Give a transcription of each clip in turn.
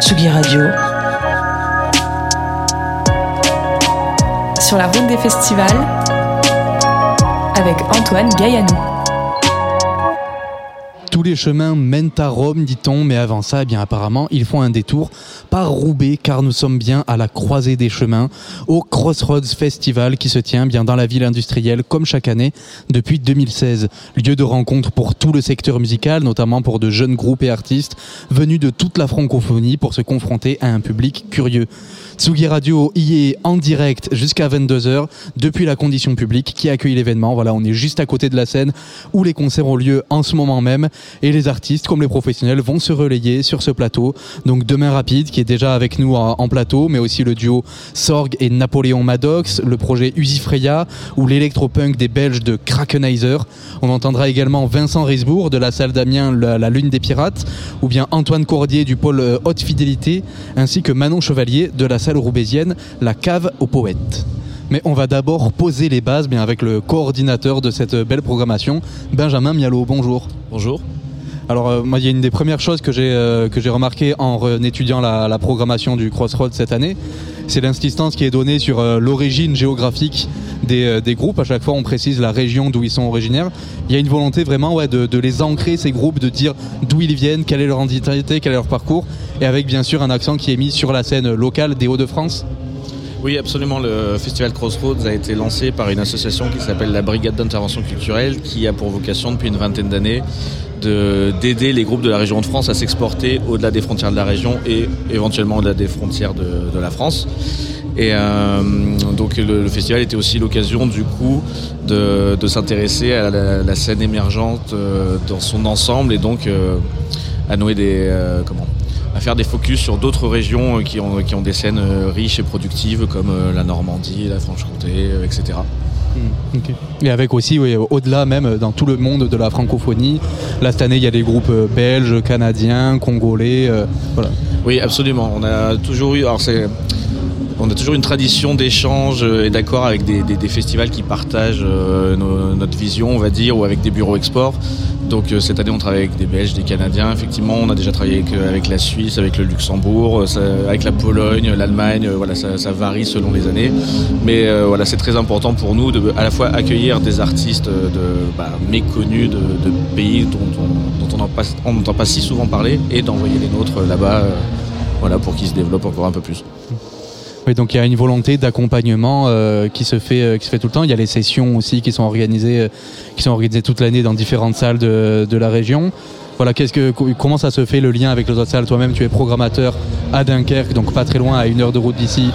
Tsugi Radio. Sur la route des festivals avec Antoine Gaillanou. Tous les chemins mènent à Rome, dit-on, mais avant ça, eh bien apparemment, ils font un détour par Roubaix, car nous sommes bien à la croisée des chemins, au Crossroads Festival qui se tient bien dans la ville industrielle, comme chaque année, depuis 2016. Lieu de rencontre pour tout le secteur musical, notamment pour de jeunes groupes et artistes venus de toute la francophonie pour se confronter à un public curieux. Tsugi Radio y est en direct jusqu'à 22h depuis la condition publique qui accueille l'événement. Voilà, on est juste à côté de la scène où les concerts ont lieu en ce moment même et les artistes comme les professionnels vont se relayer sur ce plateau. Donc demain rapide qui est déjà avec nous en, plateau, mais aussi le duo Sorg et Napoléon Maddox, le projet Usifreya ou l'électropunk des Belges de Krakenizer. On entendra également Vincent Risbourg de la salle d'Amiens la, la Lune des Pirates ou bien Antoine Cordier du pôle euh, Haute Fidélité ainsi que Manon Chevalier de la salle roubaisienne La Cave aux Poètes. Mais on va d'abord poser les bases bien avec le coordinateur de cette belle programmation, Benjamin Mialo. Bonjour. Bonjour. Alors euh, moi il y a une des premières choses que j'ai euh, en étudiant la, programmation du Crossroads cette année, c'est l'insistance qui est donnée sur euh, l'origine géographique des, euh, des groupes. À chaque fois on précise la région d'où ils sont originaires. Il y a une volonté vraiment de, les ancrer ces groupes, de dire d'où ils viennent, quelle est leur identité, quel est leur parcours, et avec bien sûr un accent qui est mis sur la scène locale des Hauts-de-France. Oui, absolument. Le festival Crossroads a été lancé par une association qui s'appelle la Brigade d'intervention culturelle, qui a pour vocation depuis une vingtaine d'années d'aider les groupes de la région de France à s'exporter au-delà des frontières de la région et éventuellement au-delà des frontières de, la France. Et euh, donc le, festival était aussi l'occasion du coup de, s'intéresser à la, scène émergente euh, dans son ensemble et donc euh, à nouer des comment à faire des focus sur d'autres régions qui ont, qui ont des scènes riches et productives comme la Normandie, la Franche-Comté, etc. Et avec aussi, oui, au-delà même, euh, dans tout le monde de la francophonie. Là, cette année, il y a des groupes euh, belges, canadiens, congolais. euh, voilà. Oui, absolument. On a toujours eu, alors c'est, on a toujours une tradition d'échange et d'accord avec des, des- des festivals qui partagent euh, nos- notre vision, on va dire, ou avec des bureaux export. Donc euh, cette année, on travaille avec des Belges, des Canadiens. Effectivement, on a déjà travaillé avec, euh, la Suisse, avec le Luxembourg, euh, avec la Pologne, l'Allemagne. Voilà, ça, varie selon les années. Mais voilà, c'est très important pour nous de à la fois accueillir des artistes bah, méconnus de, pays dont on n'entend pas, si souvent parler et d'envoyer les nôtres là-bas. voilà, pour qu'ils se développent encore un peu plus. Oui, donc il y a une volonté d'accompagnement euh, qui se fait euh, qui se fait tout le temps. Il y a les sessions aussi qui sont organisées euh, qui sont organisées toute l'année dans différentes salles de, la région. Voilà, qu'est-ce que co- comment ça se fait le lien avec les autres salles? Toi-même, tu es programmateur à Dunkerque, donc pas très loin, à une heure de route d'ici,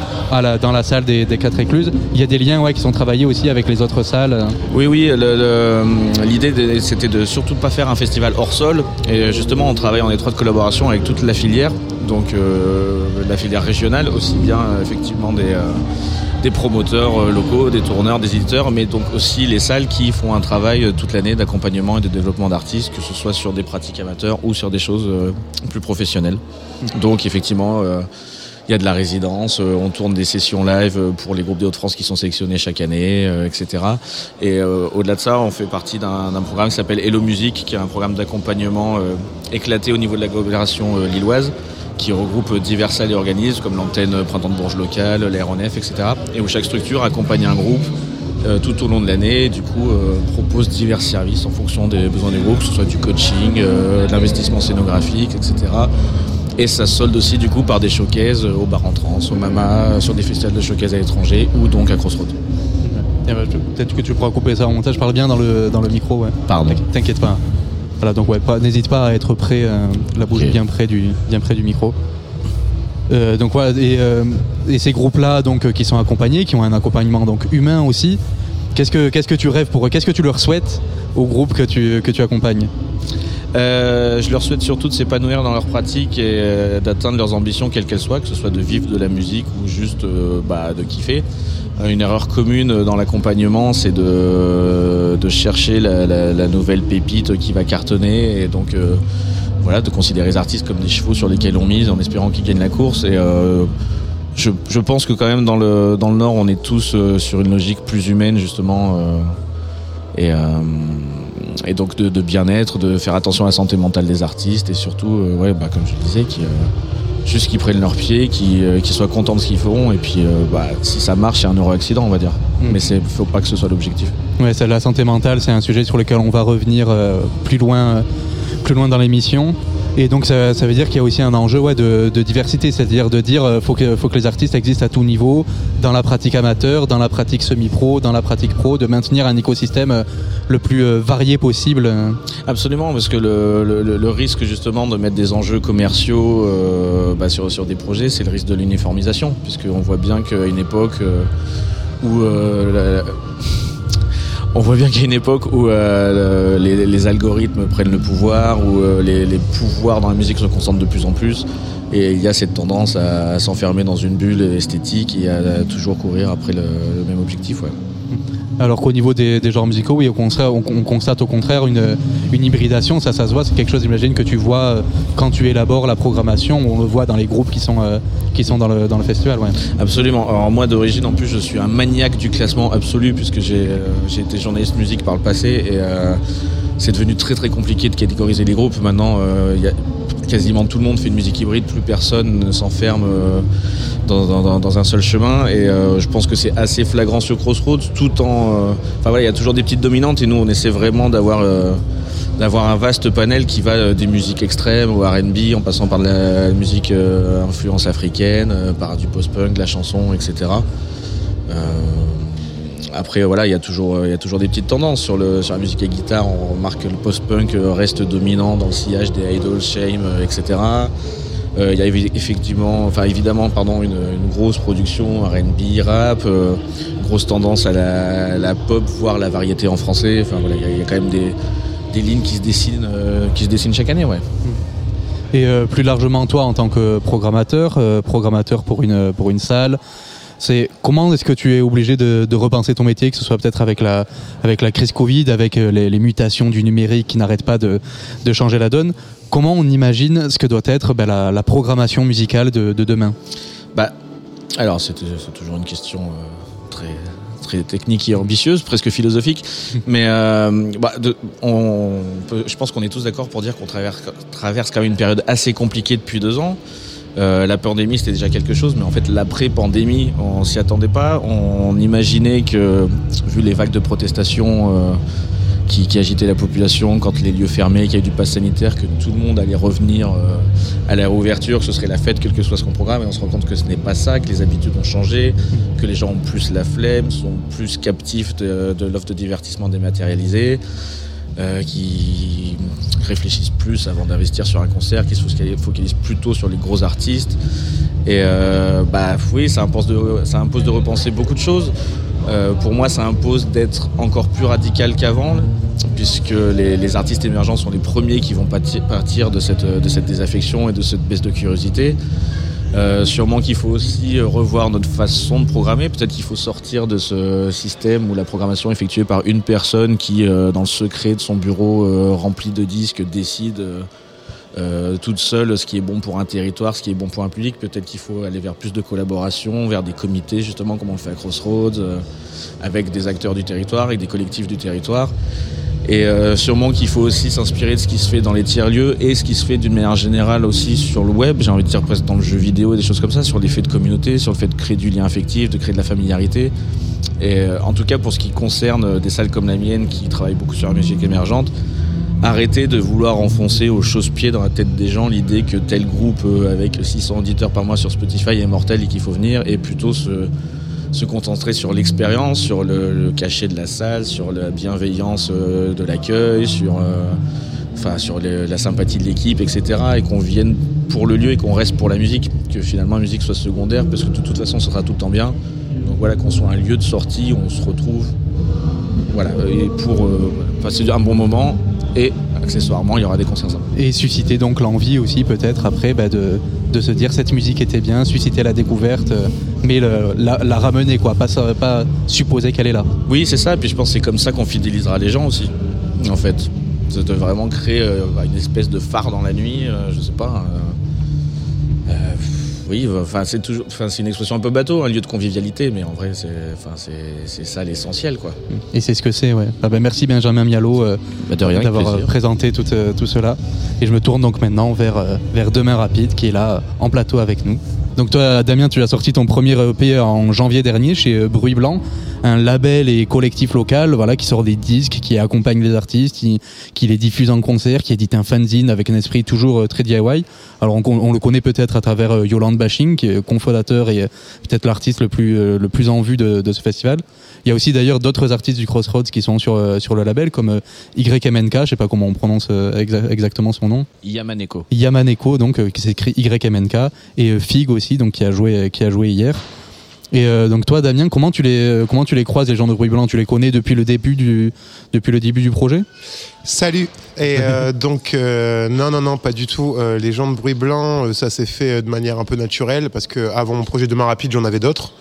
dans la salle des, quatre écluses. Il y a des liens ouais, qui sont travaillés aussi avec les autres salles. Oui, oui, l'idée c'était de surtout pas faire un festival hors sol. Et justement, on travaille en étroite collaboration avec toute la filière, donc euh, la filière régionale, aussi bien euh, effectivement des, euh, des promoteurs locaux, des tourneurs, des éditeurs, mais donc aussi les salles qui font un travail toute l'année d'accompagnement et de développement d'artistes, que ce soit sur des pratiques amateurs ou sur des choses plus professionnelles. Donc effectivement. il y a de la résidence, on tourne des sessions live pour les groupes des Hauts-de-France qui sont sélectionnés chaque année, etc. Et euh, au-delà de ça, on fait partie d'un programme qui s'appelle Hello Music, qui est un programme d'accompagnement euh, éclaté au niveau de l'agglomération euh, lilloise, qui regroupe divers salles et organismes comme l'antenne Printemps de Bourges locale, l'aéronef, etc. Et où chaque structure accompagne un groupe euh, tout au long de l'année, et du coup euh, propose divers services en fonction des besoins du groupe, que ce soit du coaching, euh, de l'investissement scénographique, etc. Et ça se solde aussi du coup par des showcases au bar en trans, au Mama, sur des festivals de showcase à l'étranger ou donc à Crossroads. Eh ben, Peut-être que tu pourras couper ça en montage. Je parle bien dans le, dans le micro. Ouais. Pardon. T'inquiète pas. Voilà, donc ouais, n'hésite pas à être prêt, euh, la bouche bien près du, bien près du micro. Euh, donc voilà, et, euh, et ces groupes-là, donc qui sont accompagnés, qui ont un accompagnement donc humain aussi. Qu'est-ce que qu'est-ce que tu rêves pour eux? Qu'est-ce que tu leur souhaites au groupe que tu que tu accompagnes? Euh, je leur souhaite surtout de s'épanouir dans leur pratique et euh, d'atteindre leurs ambitions, quelles qu'elles soient, que ce soit de vivre de la musique ou juste euh, bah, de kiffer. Une erreur commune dans l'accompagnement, c'est de, de chercher la, la- la nouvelle pépite qui va cartonner et donc voilà, de considérer les artistes comme des chevaux sur lesquels on mise en espérant qu'ils gagnent la course. Et je, je pense que quand même dans le, dans le Nord, on est tous sur une logique plus humaine justement. et, et donc de, de bien-être, de faire attention à la santé mentale des artistes et surtout, euh, ouais, bah, comme je le disais, qui, euh, juste qu'ils prennent leurs pieds, qu'ils euh, soient contents de ce qu'ils font et puis euh, bah, si ça marche, c'est un euro accident, on va dire. Mm. Mais il faut pas que ce soit l'objectif. Ouais, la santé mentale, c'est un sujet sur lequel on va revenir euh, plus loin, plus loin dans l'émission. Et donc ça, ça veut dire qu'il y a aussi un enjeu de, diversité, c'est-à-dire de dire euh, faut que les artistes existent à tout niveau, dans la pratique amateur, dans la pratique semi-pro, dans la pratique pro, de maintenir un écosystème euh, le plus euh, varié possible. Absolument, parce que le, risque justement de mettre des enjeux commerciaux euh, bah, sur, des projets, c'est le risque de l'uniformisation, puisqu'on voit bien qu'à une époque où on voit bien qu'il y a une époque où euh, le- les, algorithmes prennent le pouvoir, où euh, les, pouvoirs dans la musique se concentrent de plus en plus, et il y a cette tendance à, s'enfermer dans une bulle esthétique et à, toujours courir après le, même objectif. Alors qu'au niveau des, genres musicaux, oui, au contraire, on, on constate au contraire une, une hybridation, ça, ça se voit, c'est quelque chose, j'imagine, que tu vois euh, quand tu élabores la programmation, on le voit dans les groupes qui sont, euh, qui sont dans, le, dans le festival. Absolument. Alors moi d'origine en plus je suis un maniaque du classement absolu puisque j'ai euh, été journaliste musique par le passé et c'est devenu très très compliqué de catégoriser les groupes. Maintenant il y a quasiment tout le monde fait une musique hybride, plus personne ne s'enferme euh, dans, un seul chemin et euh, je pense que c'est assez flagrant sur Crossroads tout en... euh, Enfin voilà, il y a toujours des petites dominantes et nous on essaie vraiment d'avoir... d'avoir un vaste panel qui va des musiques extrêmes au R&B en passant par de la musique influence africaine, par du post-punk, la chanson, etc. Après voilà, il y a toujours euh, il y a toujours des petites tendances sur le sur la musique à guitare. On remarque que le post-punk euh, reste dominant dans le sillage des idols, shame, euh, etc. Il y a effectivement, enfin évidemment, pardon, une, grosse production R&B, rap, grosse tendance à la, pop, voire la variété en français. Enfin voilà, il y a- quand même des, des lignes qui se dessinent, qui se dessinent chaque année, ouais. Et plus largement, toi, en tant que programmateur, programmateur pour une, pour une salle, c'est comment est-ce que tu es obligé de, de repenser ton métier, que ce soit peut-être avec la, avec la crise Covid, avec euh, les, les mutations du numérique qui n'arrêtent pas de, de changer la donne? Comment on imagine ce que doit être ben, la, la programmation musicale de, de demain? Bah, alors c'est c'est toujours une question euh, très très technique et ambitieuse, presque philosophique, mais euh, bah, de- on peut- je pense qu'on est tous d'accord pour dire qu'on traverse, traverse quand même une période assez compliquée depuis deux ans. Euh, la pandémie c'était déjà quelque chose, mais en fait l'après-pandémie on s'y attendait pas. On imaginait que vu les vagues de protestation euh, qui, agitaient la population quand les lieux fermaient, qu'il y a eu du pass sanitaire, que tout le monde allait revenir euh, à la réouverture, que ce serait la fête, quel que soit ce qu'on programme, et on se rend compte que ce n'est pas ça, que les habitudes ont changé, que les gens ont plus la flemme, sont plus captifs de, de l'offre de divertissement dématérialisée, euh, qui réfléchissent plus avant d'investir sur un concert, qui se focalisent- plutôt sur les gros artistes. Et euh, bah oui, ça impose de, repenser beaucoup de choses. Euh, pour moi, ça impose d'être encore plus radical qu'avant, puisque les, artistes émergents sont les premiers qui vont partir de cette désaffection et de cette baisse de curiosité. Euh, sûrement qu'il faut aussi euh, revoir notre façon de programmer. Peut-être qu'il faut sortir de ce système où la programmation est effectuée par une personne qui, euh, dans le secret de son bureau rempli de disques, décide toute seule ce qui est bon pour un territoire, ce qui est bon pour un public. Peut-être qu'il faut aller vers plus de collaboration, vers des comités, justement, comme on le fait à Crossroads, avec des acteurs du territoire, avec des collectifs du territoire. Et euh, sûrement qu'il faut aussi s'inspirer de ce qui se fait dans les tiers-lieux et ce qui se fait d'une manière générale aussi sur le web, j'ai envie de dire presque dans le jeu vidéo et des choses comme ça, sur l'effet de communauté, sur le fait de créer du lien affectif, de créer de la familiarité. Et euh, en tout cas pour ce qui concerne euh, des salles comme la mienne qui travaillent beaucoup sur la musique émergente, arrêter de vouloir enfoncer au chausse-pied dans la tête des gens l'idée que tel groupe euh, avec 600 auditeurs par mois sur Spotify est mortel et qu'il faut venir et plutôt se, se concentrer sur l'expérience, sur le, cachet de la salle, sur la bienveillance euh, de l'accueil, sur, euh, la sympathie de l'équipe, etc. Et qu'on vienne pour le lieu et qu'on reste pour la musique, que finalement la musique soit secondaire parce que de toute façon ça sera tout le temps bien. Donc voilà, qu'on soit un lieu de sortie où on se retrouve voilà, et pour euh, passer un bon moment et accessoirement il y aura des concerts sympas. Et susciter donc l'envie aussi peut-être après bah, de, de se dire cette musique était bien, susciter la découverte, euh, mais le- la, la ramener quoi, pas, pas supposer qu'elle est là. Oui, c'est ça. Et puis je pense que c'est comme ça qu'on fidélisera les gens aussi. En fait, c'est de vraiment créer euh, bah, une espèce de phare dans la nuit. euh, je sais pas. euh, oui, enfin c'est toujours, enfin c'est une expression un peu bateau, un lieu de convivialité, mais en vrai c'est, enfin c'est, ça l'essentiel quoi. Et c'est ce que c'est, ouais. Ah ben, merci Benjamin Mialo euh, bah, d'avoir euh, présenté tout, tout, cela. Et je me tourne donc maintenant vers, vers Demain Rapide qui est là en plateau avec nous. Donc toi, Damien, tu as sorti ton premier EP en janvier dernier chez euh, Bruit Blanc, un label et collectif local, voilà, qui sort des disques, qui accompagne les artistes, qui, les diffuse en concert, qui édite un fanzine avec un esprit toujours euh, très DIY. Alors on, le connaît peut-être à travers euh, Yolande Bashing, qui est cofondateur et peut-être l'artiste le plus le plus en vue de ce festival. Il y a aussi d'ailleurs d'autres artistes du Crossroads qui sont sur, euh, sur le label, comme euh, YMNK, je sais pas comment on prononce euh, exactement son nom. Yamaneko. Yamaneko, donc qui s'écrit YMNK, et Fig aussi, donc qui a joué, qui a joué hier. Et donc toi, Damien, comment tu les comment tu les croises les gens de Bruit Blanc? Tu les connais depuis le début du depuis le début du projet? Salut. Et euh, donc, euh, non, non, non, pas du tout. Euh, les gens de Bruit Blanc, ça s'est fait de manière un peu naturelle parce que avant mon projet Demain Rapide, j'en avais d'autres.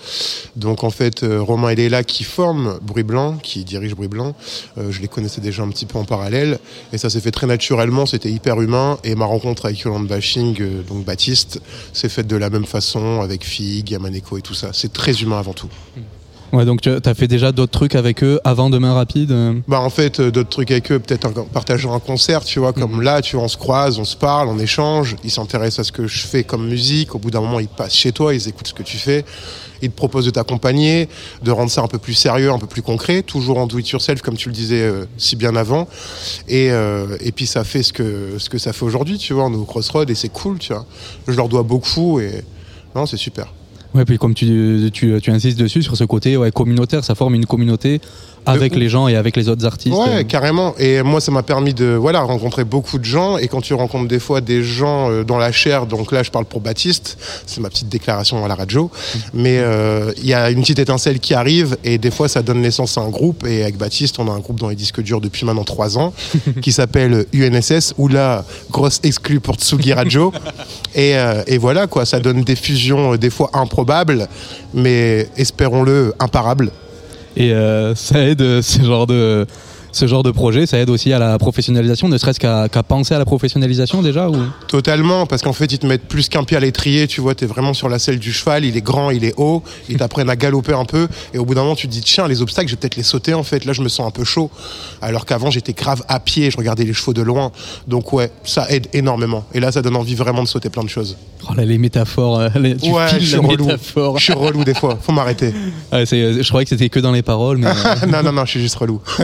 Donc, en fait, Romain et Léla qui forment Bruit Blanc, qui dirigent Bruit Blanc, je les connaissais déjà un petit peu en parallèle. Et ça s'est fait très naturellement, c'était hyper humain. Et ma rencontre avec Yolande Bashing, donc Baptiste, s'est faite de la même façon avec Fig, Yamaneko et tout ça. C'est très humain avant tout. Hmm. Ouais, donc tu as fait déjà d'autres trucs avec eux avant Demain Rapide euh Bah en fait, euh, d'autres trucs avec eux, peut-être partager un concert, tu vois, comme mhm. là, tu vois, on se croise, on se parle, on échange, ils s'intéressent à ce que je fais comme musique, au bout d'un moment, ils passent chez toi, ils écoutent ce que tu fais, ils te proposent de t'accompagner, de rendre ça un peu plus sérieux, un peu plus concret, toujours en do it yourself, comme tu le disais euh, si bien avant, et, et puis ça fait ce que, ce que ça fait aujourd'hui, tu vois, on est au crossroad, et c'est cool, tu vois. Je leur dois beaucoup, et non, c'est super. Ouais, puis comme tu, tu, insistes dessus, sur ce côté ouais, communautaire, ça forme une communauté avec les gens et avec les autres artistes. Ouais, carrément. Et moi, ça m'a permis de voilà, rencontrer beaucoup de gens. Et quand tu rencontres des fois des gens euh, dans la chair, donc là, je parle pour Baptiste, c'est ma petite déclaration à la radio, mais euh, il y a une petite étincelle qui arrive et des fois, ça donne naissance à un groupe. Et avec Baptiste, on a un groupe dans les disques durs depuis maintenant trois ans qui s'appelle UNSS, ou là, grosse exclue pour Tsugi Radio. et, euh, et voilà, quoi, ça donne des fusions des fois improbables, mais espérons-le, imparables. Et euh, ça aide euh, ce genre de ce genre de projet, ça aide aussi à la professionnalisation, ne serait-ce qu'à penser à la professionnalisation déjà ou... Totalement, parce qu'en fait, ils te mettent plus qu'un pied à l'étrier, tu vois, tu es vraiment sur la selle du cheval, il est grand, il est haut, ils t'apprennent à galoper un peu, et au bout d'un moment, tu te dis, tiens, les obstacles, je vais peut-être les sauter en fait, là, je me sens un peu chaud. Alors qu'avant, j'étais grave à pied, je regardais les chevaux de loin. Donc, ouais, ça aide énormément. Et là, ça donne envie vraiment de sauter plein de choses. Oh là, les métaphores, euh, tu ouais, je suis relou. Je suis relou des fois, faut m'arrêter. je croyais que c'était que dans les paroles, mais. Euh, non, non, non, je suis juste relou.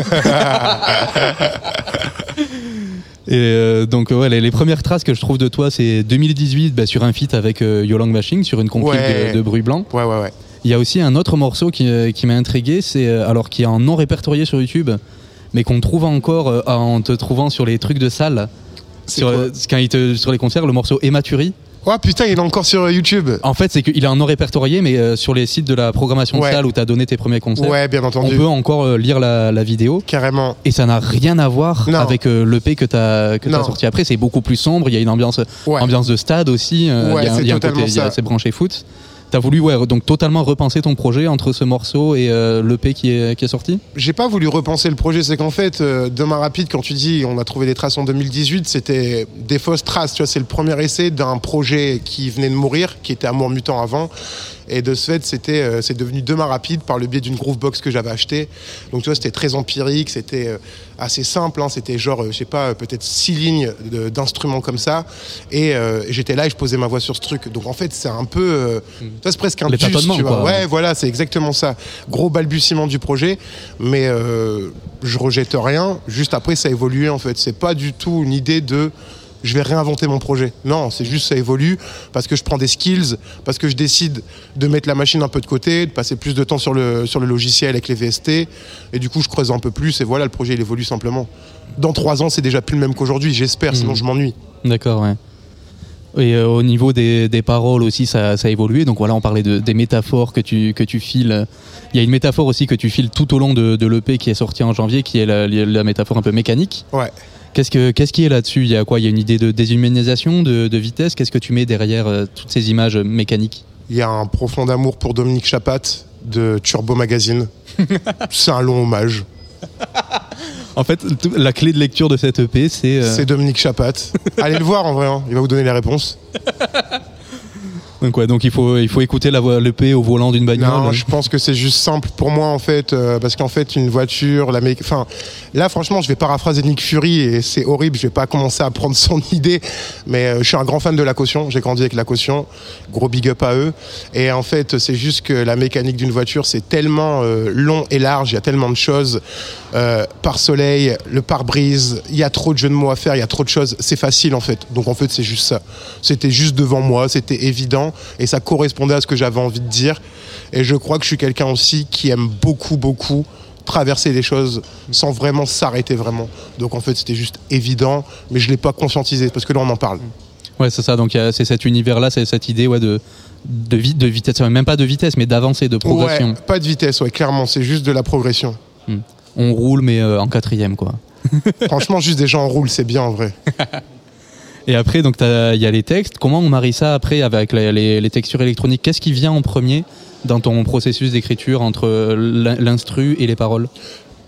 Et euh, donc ouais, les, premières traces que je trouve de toi, c'est 2018 bah, sur un feat avec euh, Yolang Machine sur une compil de, Bruit Blanc. Ouais, ouais, ouais. Il y a aussi un autre morceau qui, euh, qui m'a intrigué, c'est alors qui est en non répertorié sur YouTube, mais qu'on trouve encore en te trouvant sur les trucs de salle. Sur, quand il te, sur les concerts, le morceau Ématuri. Oh putain, il est encore sur YouTube. En fait, c'est qu'il est en non répertorié, mais euh, sur les sites de la programmation de salle où tu as donné tes premiers concerts, ouais, bien entendu. on peut encore euh, lire la, vidéo. Carrément. Et ça n'a rien à voir avec euh, l'EP que tu as, que sorti après. C'est beaucoup plus sombre. Il y a une ambiance, ambiance de stade aussi. Ouais, il y a, un côté, c'est branché foot. T'as voulu totalement repenser ton projet entre ce morceau et euh, l'EP qui est, sorti? J'ai pas voulu repenser le projet, c'est qu'en fait, euh, Demain Rapide, quand tu dis on a trouvé des traces en 2018, c'était des fausses traces. C'est le premier essai d'un projet qui venait de mourir, qui était Amour Mutant avant. Et de ce fait, c'était, euh, c'est devenu Demain Rapide par le biais d'une Groovebox que j'avais acheté. Donc tu vois, c'était très empirique, c'était euh, assez simple. Hein. c'était genre, euh, je sais pas, peut-être six lignes d'instruments comme ça. Et j'étais là et je posais ma voix sur ce truc. Donc en fait, c'est un peu, mmh. c'est presque un tu vois. Ouais, voilà, c'est exactement ça. Gros balbutiement du projet, mais je rejette rien. Juste après, ça a évolué en fait. C'est pas du tout une idée de je vais réinventer mon projet. Non, c'est juste ça évolue parce que je prends des skills, parce que je décide de mettre la machine un peu de côté, de passer plus de temps sur le, sur le logiciel avec les VST. Et du coup, je creuse un peu plus et voilà, le projet il évolue simplement. Dans trois ans, c'est déjà plus le même qu'aujourd'hui, j'espère, sinon hmm. je m'ennuie. D'accord, ouais. Et euh, au niveau des, paroles aussi, ça, a évolué. Donc voilà, on parlait de, des métaphores que tu, que tu files. Il y a une métaphore aussi que tu files tout au long de, de l'EP qui est sorti en janvier, qui est la, la métaphore un peu mécanique. Ouais. Qu'est-ce, que, qu'est-ce qui est là-dessus? Il y a quoi? Il y a une idée de déshumanisation, de, de vitesse? Qu'est-ce que tu mets derrière euh, toutes ces images mécaniques? Il y a un profond amour pour Dominique Chapat de Turbo Magazine. c'est un long hommage. En fait, la clé de lecture de cette EP, c'est. Euh, c'est Dominique Chapat. Allez le voir en vrai, hein. il va vous donner les réponses. Donc ouais, donc il faut il faut écouter la voix l'EP au volant d'une bagnole. Non, je pense que c'est juste simple pour moi en fait, euh, parce qu'en fait une voiture, la mé- enfin là franchement je vais paraphraser Nick Fury et c'est horrible, je vais pas commencer à prendre son idée, mais euh, je suis un grand fan de la caution, j'ai grandi avec la caution, gros big up à eux, et en fait c'est juste que la mécanique d'une voiture c'est tellement euh, long et large, il y a tellement de choses, euh, par soleil, le pare-brise, il y a trop de jeux de mots à faire, il y a trop de choses, c'est facile en fait, donc en fait c'est juste ça, c'était juste devant moi, c'était évident et ça correspondait à ce que j'avais envie de dire. Et je crois que je suis quelqu'un aussi qui aime beaucoup, beaucoup traverser les choses sans vraiment s'arrêter vraiment. Donc en fait, c'était juste évident, mais je l'ai pas conscientisé parce que là, on en parle. Ouais, c'est ça. Donc c'est cet univers-là, c'est cette idée ouais, de, de, de vitesse, même pas de vitesse, mais d'avancée, de progression. Ouais, pas de vitesse, ouais, clairement, c'est juste de la progression. On roule, mais euh, en quatrième, quoi. Franchement, juste des gens en roule, c'est bien en vrai. Et après, donc il y a les textes. Comment on marie ça après avec les, textures électroniques? Qu'est-ce qui vient en premier dans ton processus d'écriture entre l'in- l'instru et les paroles?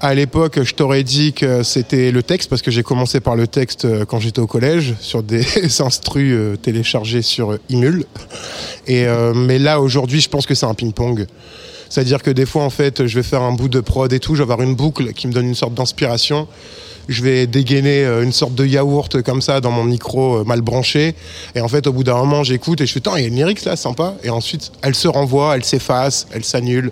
À l'époque, je t'aurais dit que c'était le texte parce que j'ai commencé par le texte euh, quand j'étais au collège sur des instrus euh, téléchargés sur euh, Imul. Et mais là aujourd'hui, je pense que c'est un ping-pong. C'est-à-dire que des fois, en fait, je vais faire un bout de prod et tout, je vais avoir une boucle qui me donne une sorte d'inspiration. Je vais dégainer euh, une sorte de yaourt comme ça dans mon micro euh, mal branché. Et en fait, au bout d'un moment, j'écoute et je fais, Tain, il y a une lyrics là, sympa. Et ensuite, elle se renvoie, elle s'efface, elle s'annule.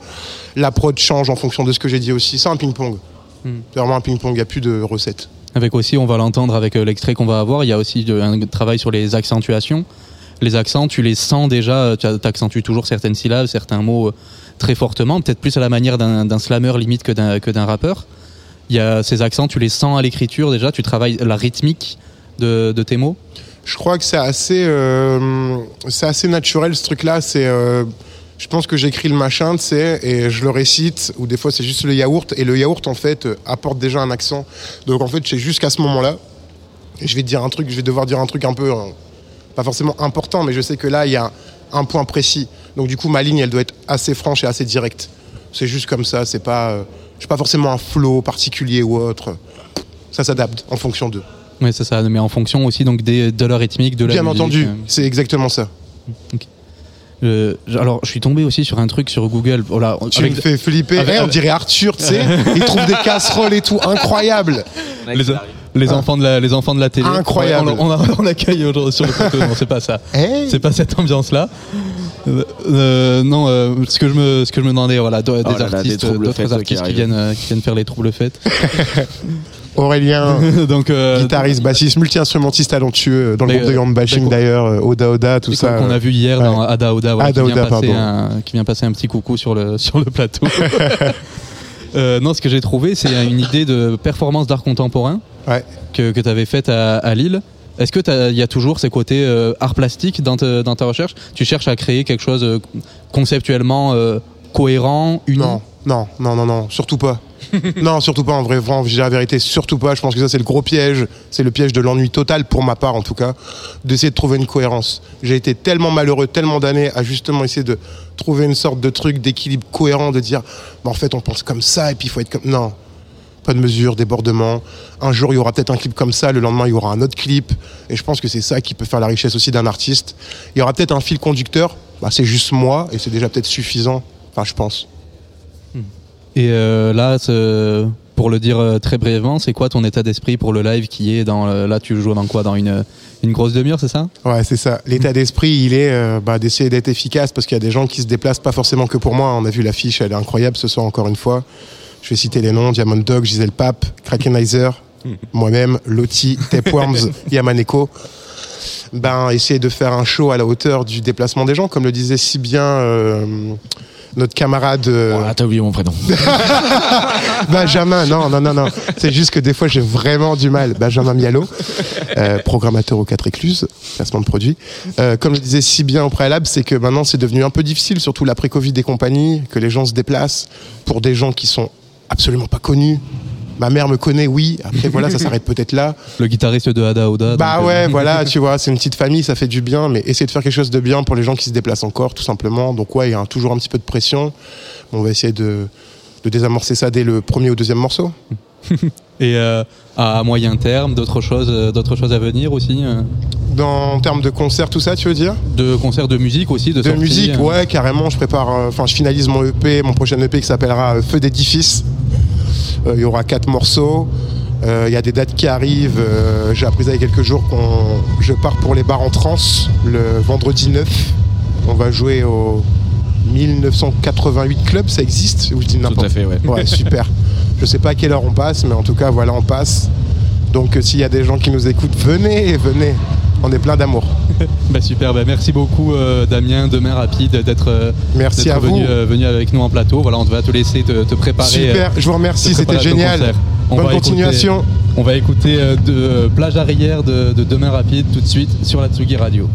La prod change en fonction de ce que j'ai dit aussi. C'est un ping-pong. C'est vraiment un ping-pong, il n'y a plus de recettes. Avec aussi, on va l'entendre avec euh, l'extrait qu'on va avoir, il y a aussi un travail sur les accentuations. Les accents, tu les sens déjà, tu accentues toujours certaines syllabes, certains mots très fortement, peut-être plus à la manière d'un slammer limite que d'un rappeur. Il y a ces accents, tu les sens à l'écriture déjà, tu travailles la rythmique de, de tes mots. Je crois que c'est assez, euh, assez naturel ce truc-là. Euh, je pense que j'écris le machin, tu sais, et je le récite, ou des fois c'est juste le yaourt, et le yaourt en fait euh, apporte déjà un accent. Donc en fait, c'est juste qu'à ce moment-là, je vais dire un truc, je vais devoir dire un truc un peu, pas forcément important, mais je sais que là, il y a un point précis. Donc du coup, ma ligne, elle doit être assez franche et assez directe. C'est juste comme ça, c'est pas, euh, j'ai pas forcément un flow particulier ou autre. Ça s'adapte en fonction d'eux. Oui, c'est ça, mais en fonction aussi donc des, de la rythmique, de la Bien musique. entendu, euh. c'est exactement ça. Euh, alors, je suis tombé aussi sur un truc sur Google. Voilà, Tu avec- me fais flipper. avec- Eh, on dirait Arthur, tu sais. Il trouve des casseroles et tout. Incroyable. les, les enfants de la, les enfants de la télé. Incroyable. On, on, a- on accueille aujourd'hui sur le plateau. Non, c'est pas ça. Eh C'est pas cette ambiance-là. Euh, euh, non, euh, ce que je me, ce que je me demandais, voilà, do- des Oh là là, des artistes, d'autres qui artistes qui, viennent, euh, qui viennent faire les troubles faits. Aurélien, Donc, euh, guitariste, bassiste, multi-instrumentiste talentueux dans le groupe de Grand Bashing d'ailleurs, Oda Oda, tout ça. qu'on a vu hier dans ouais. Ada Oda, voilà, Ada qui, vient Oda, passer pardon. un, qui vient passer un petit coucou sur le, sur le plateau. Euh, non, ce que j'ai trouvé, c'est une idée de performance d'art contemporain Ouais. que, que tu avais faite à, à Lille. Est-ce qu'il y a toujours ces côtés euh, art plastique dans, te- dans ta recherche? Tu cherches à créer quelque chose euh, conceptuellement euh, cohérent, uni? Non, non, non, non, non, surtout pas. non, surtout pas en vrai, vraiment, je dis la vérité, surtout pas. Je pense que ça, c'est le gros piège. C'est le piège de l'ennui total, pour ma part en tout cas, d'essayer de trouver une cohérence. J'ai été tellement malheureux, tellement d'années à justement essayer de trouver une sorte de truc d'équilibre cohérent, de dire, bah, en fait, on pense comme ça, et puis il faut être comme. Non. Pas de mesure, débordement. Un jour, il y aura peut-être un clip comme ça, le lendemain, il y aura un autre clip. Et je pense que c'est ça qui peut faire la richesse aussi d'un artiste. Il y aura peut-être un fil conducteur, bah, c'est juste moi, et c'est déjà peut-être suffisant. Enfin, je pense. Et euh, là, pour le dire euh, très brièvement, c'est quoi ton état d'esprit pour le live qui est dans. le- là, tu joues dans quoi? Dans une, une grosse demi-heure, c'est ça? Ouais, c'est ça. L'état d'esprit, il est euh, bah, d'essayer d'être efficace parce qu'il y a des gens qui se déplacent pas forcément que pour moi. On a vu l'affiche, elle est incroyable ce soir encore une fois. Je vais citer les noms Diamond Dog, Gisèle Pape, Krakenizer, moi-même, Loti, Tapeworms, Yamaneko. Ben, essayer de faire un show à la hauteur du déplacement des gens, comme le disait si bien euh, notre camarade. euh, Voilà, t'as oublié mon prénom. Benjamin, non, non, non, non. C'est juste que des fois, j'ai vraiment du mal. Benjamin Mialo, euh, programmateur aux quatre écluses, placement de produits. Euh, comme je disais si bien au préalable, c'est que maintenant, c'est devenu un peu difficile, surtout l'après-Covid et compagnie, que les gens se déplacent pour des gens qui sont absolument pas connus. Ma mère me connaît, oui. Après, voilà, ça s'arrête peut-être là. Le guitariste de Ada Oda. Bah donc, euh, ouais, voilà, tu vois, c'est une petite famille, ça fait du bien, mais essayer de faire quelque chose de bien pour les gens qui se déplacent encore, tout simplement. Donc ouais, il y a toujours un petit peu de pression. On va essayer de, de désamorcer ça dès le premier ou deuxième morceau. Et euh, à moyen terme, d'autres choses, euh, d'autres choses à venir aussi Dans en termes de concert, tout ça, tu veux dire? De concerts de musique aussi, de, De sorties, musique, hein. ouais, carrément. Je prépare, euh, enfin, je finalise mon EP, mon prochain EP qui s'appellera Feu d'édifice. Euh, Il y aura quatre morceaux. Euh, Il y a des dates qui arrivent. Euh, J'ai appris ça il y a quelques jours qu'on je pars pour les bars en trance le vendredi 9. On va jouer au 1988 Club, ça existe ou je dis Tout n'importe à fait, ouais. Ouais, super. Je sais pas à quelle heure on passe, mais en tout cas, voilà, on passe. Donc, s'il y a des gens qui nous écoutent, venez, venez. On est plein d'amour. Bah, super, bah, merci beaucoup euh, Damien, demain rapide, d'être euh, Merci vous. venu, euh, venu avec nous en plateau. Voilà, on va te laisser te, te préparer. Super, je vous remercie, c'était génial. On Bonne écouter- continuation. on va écouter de, Plage arrière de, de Demain rapide tout de suite sur la Tsugi Radio.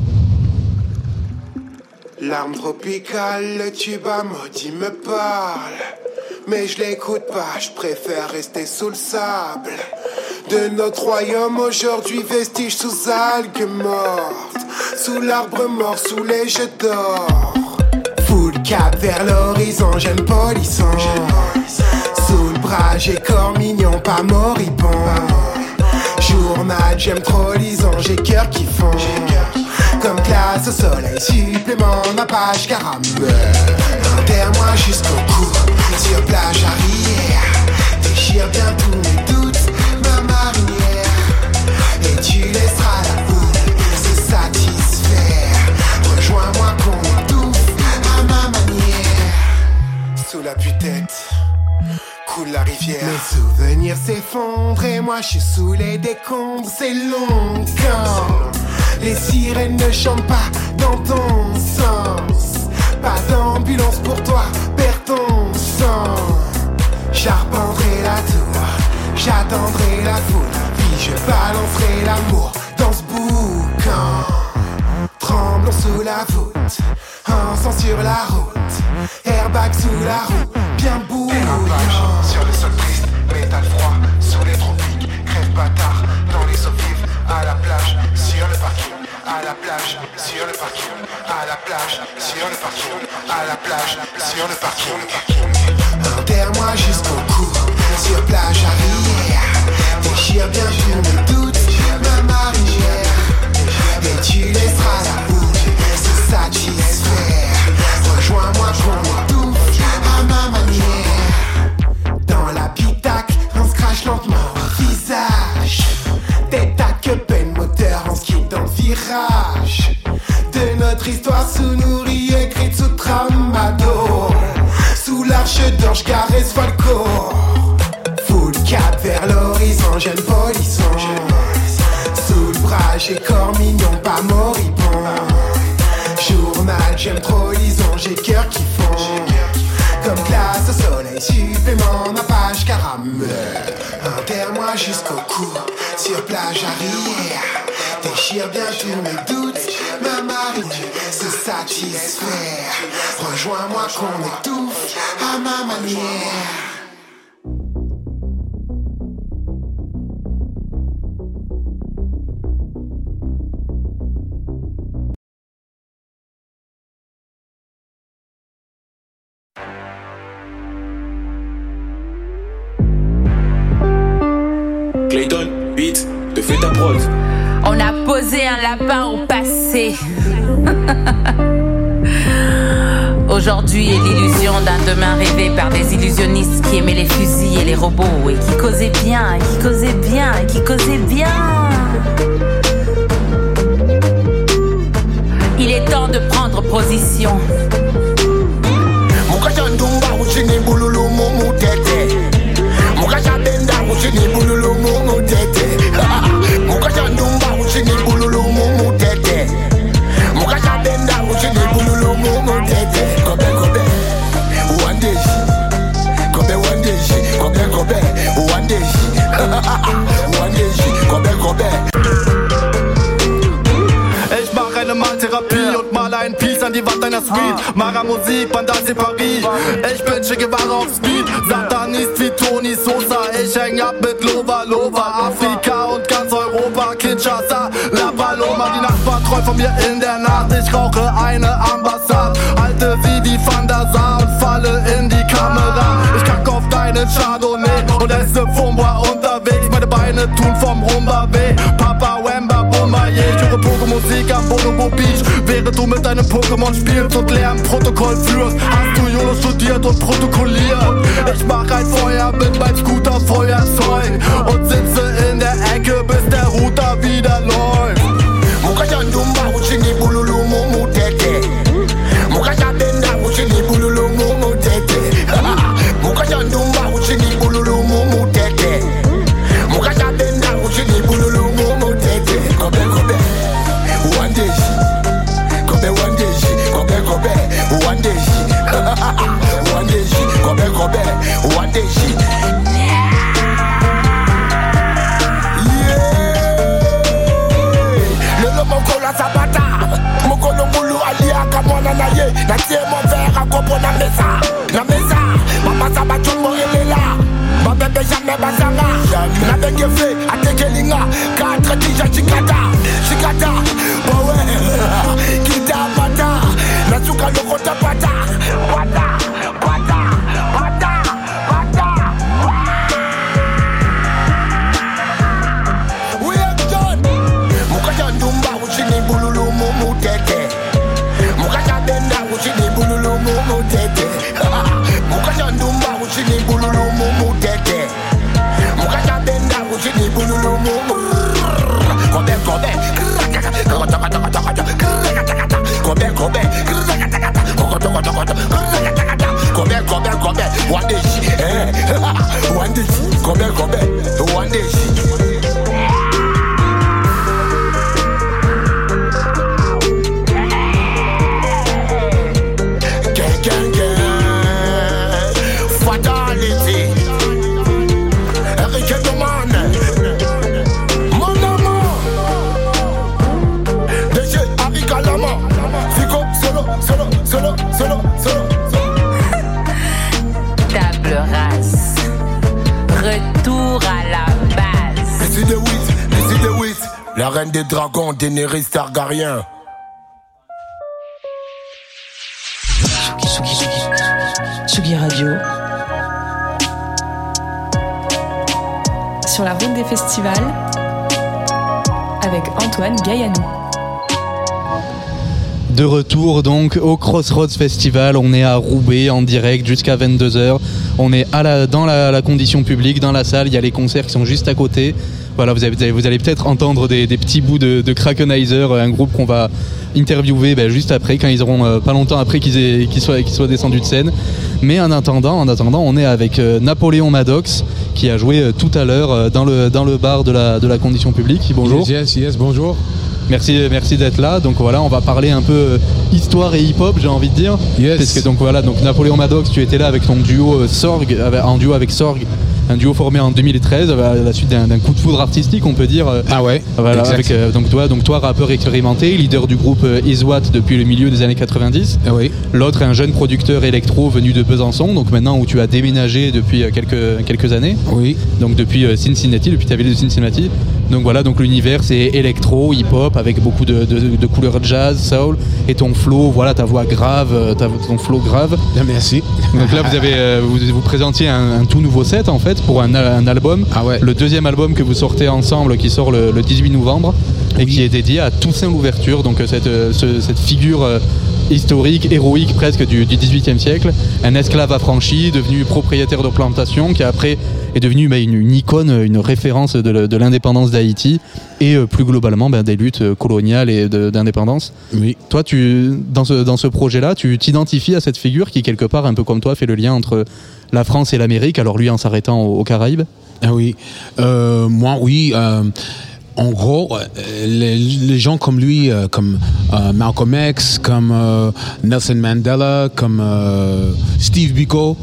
L'arme tropicale, le tuba maudit me parle. Mais je l'écoute pas, je préfère rester sous le sable. De notre royaume aujourd'hui, vestige sous algues mortes. Sous l'arbre mort, sous les jeux d'or. Full cap vers l'horizon, jeune polisson. Sous le bras, j'ai corps mignon, pas moribond. Journal, j'aime trop lison, j'ai cœur qui fond. Comme glace au soleil, supplément, ma page caramel. Enterre-moi jusqu'au cou, sur plage arrière. Déchire bien tous mes doutes, ma marinière. Et tu laisseras la boule se satisfaire. Rejoins-moi qu'on étouffe à ma manière. Sous la putette coule la rivière. Mes souvenirs s'effondrent et moi je suis sous les décombres. C'est long les sirènes ne chantent pas dans ton sens. Pas d'ambulance pour toi, perds ton sang. J'arpenterai la tour, j'attendrai la foule, puis je balancerai l'amour dans ce boucan. Tremblons sous la voûte, encens sur la route, airbag sous la roue, bien bouillant. Sur le sol triste, métal froid, sous les tropiques, crève bâtard, dans les eaux vives, à la plage, sur le parking, à la plage, sur le parking, à la plage, sur le parking, à la plage, sur le parking. Enterre-moi jusqu'au cou, sur plage arrière, déchire bien tous mes doutes, ma marinière. Et tu laisseras la boule se satisfaire. Rejoins-moi qu'on étouffe notre histoire sous-nourrie, écrite sous tramador. Sous l'arche d'ange, caresse Falco. Full cap vers l'horizon, jeune polisson. Sous le bras, j'ai corps mignon, pas moribond. Journal, j'aime trop lison, j'ai cœur qui fond. Comme glace au soleil, supplément, ma page caramel. Enterre-moi jusqu'au cou, sur plage arrière. Déchire bien tous mes doutes, ma marine se satisfaire. Rejoins-moi qu'on étouffe à ma manière. Beat, te fais ta prod. On a posé un lapin au passé. Aujourd'hui est l'illusion d'un demain rêvé par des illusionnistes qui aimaient les fusils et les robots et qui causaient bien, et qui causaient bien, et qui causaient bien. Il est temps de prendre position. Mukashandumba uchini bululu mumu tete Mukashabenda uchini bululu mumu tete Kobe kobe. One day Kobe one day Kobe kobe. One day One day Kobe kobe. Ich mach eine Maltherapie und mal ein Piece an die Wand deiner Suite. Mara Musik, Bandasi Paris. Ich bin Guevara auf Speed. Satanist wie Tony Sosa. Ich häng ab mit Lova Lova. Afrika und Kinshasa, La Paloma. Die Nachbarn träumen von mir in der Nacht. Ich rauche eine Ambassade. Halte wie die Van der Sar und falle in die Kamera. Ich kack auf deinen Chardonnay und esse Fumbra unterwegs. Meine Beine tun vom Rumba weh. Papa Wemba Bomaye. Ich höre Pokémon Musik am Bonobo Beach. Während du mit deinem Pokémon spielst und Lärmprotokoll führst, hast du YOLO studiert und protokolliert. Ich mach ein Feuer mit meinem Scooter Feuerzeug und sitze in der Ecke, bis na mesa na mesa bapasa batombo elela babebe jamai bazanga nabengefe atekelinga katre tija chikata. Chikata. Bowe kita pata nasuka One day, eh? One day, come back, come back. One day. Reine des dragons, Daenerys Targaryen. Tsugi Radio. Sur la route des festivals avec Antoine Gaillanou. De retour donc au Crossroads Festival, on est à Roubaix en direct jusqu'à 22h. On est à la, dans la, la condition publique, dans la salle, il y a les concerts qui sont juste à côté. Voilà, vous, avez- vous allez peut-être entendre des, des petits bouts de, de Krakenizer, un groupe qu'on va interviewer ben, juste après, quand ils auront euh, pas longtemps après qu'ils soient, descendus de scène. Mais en attendant, en attendant, on est avec euh, Napoléon Maddox qui a joué euh, tout à l'heure euh, dans le, dans le bar de la, de la condition publique. Bonjour. Yes, yes, yes, bonjour. Merci, merci d'être là. Donc voilà, on va parler un peu euh, histoire et hip-hop, j'ai envie de dire. Yes. Parce que donc voilà, donc Napoléon Maddox, tu étais là avec ton duo euh, Sorg, en duo avec Sorg, un duo formé en 2013 à la suite d'un coup de foudre artistique, on peut dire. Ah ouais, Voilà, avec, euh, donc toi, donc toi, rappeur expérimenté, leader du groupe euh, Iswat depuis le milieu des années 90. Ah oui. L'autre, un jeune producteur électro venu de Besançon, donc maintenant où tu as déménagé depuis euh, quelques, quelques années. Oui. Donc depuis Cincinnati, depuis ta ville de Cincinnati. Donc voilà, donc l'univers c'est électro, hip-hop avec beaucoup de, de- de couleurs jazz, soul et ton flow, voilà ta voix grave, euh, ta- ton flow grave. Bien, merci. Donc là vous avez euh, vous, vous présentiez un, un tout nouveau set en fait pour un, al- un album, Ah ouais. le deuxième album que vous sortez ensemble qui sort le, le 18 novembre et qui est dédié à Toussaint l'ouverture, donc euh, cette, ce- cette figure historique, héroïque presque du, du 18e siècle, un esclave affranchi devenu propriétaire de plantation qui après est devenu bah, une, une icône, une référence de, l'indépendance d'Haïti et euh, plus globalement bah, des luttes coloniales et d'indépendance. Oui. Toi, tu, dans ce, dans ce projet-là, tu t'identifies à cette figure qui, quelque part, un peu comme toi, fait le lien entre la France et l'Amérique, alors lui en s'arrêtant aux, aux Caraïbes? Ah oui. Euh, moi, oui. euh, en gros, euh, les, les gens comme lui, euh, comme euh, Malcolm X, comme euh, Nelson Mandela, comme euh, Steve Biko,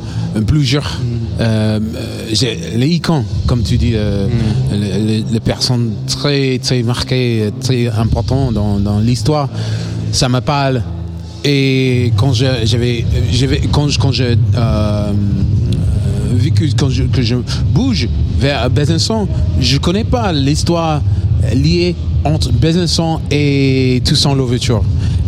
plusieurs, les icônes, comme tu dis, euh, les, les- les personnes très, très marquées, très importantes dans, dans l'histoire, ça me parle. Et quand je- j'avais, j'avais, quand, je- quand je euh, que quand je, que je bouge vers Besançon, je connais pas l'histoire liée entre Besançon et Toussaint Louverture.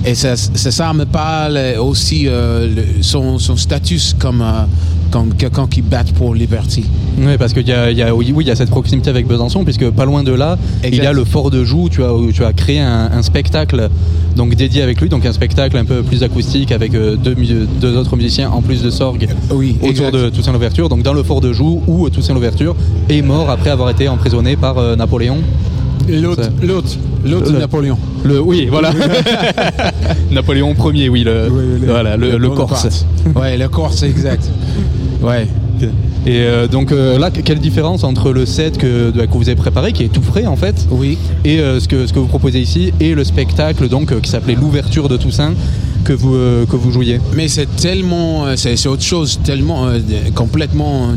Et ça, ça, me parle aussi euh, le- son, son statut comme, euh, comme quelqu'un qui bat pour liberté. Oui, parce qu'il y a, y a- oui, oui, y a cette proximité avec Besançon, puisque pas loin de là, il y a le Fort de Joux, tu as, où tu as créé un, un spectacle donc dédié avec lui, donc un spectacle un peu plus acoustique avec euh, deux, deux autres musiciens en plus de Sorgue Oui, autour exact. de Toussaint Louverture, donc dans le Fort de Joux où euh, Toussaint Louverture est mort après avoir été emprisonné par euh, Napoléon. L'autre, l'autre, l'autre Napoléon. Le, oui, voilà. Napoléon Ier, oui, le, voilà, le, le Corse. Ouais, le Corse, exact. Ouais. Et euh, donc euh, là, quelle différence entre le set que, de- que vous avez préparé, qui est tout frais en fait, Oui. et euh, ce, que, ce que vous proposez ici, et le spectacle donc qui s'appelait l'ouverture de Toussaint que vous, euh, que vous jouiez. Mais c'est tellement, euh, c'est autre chose, tellement euh, complètement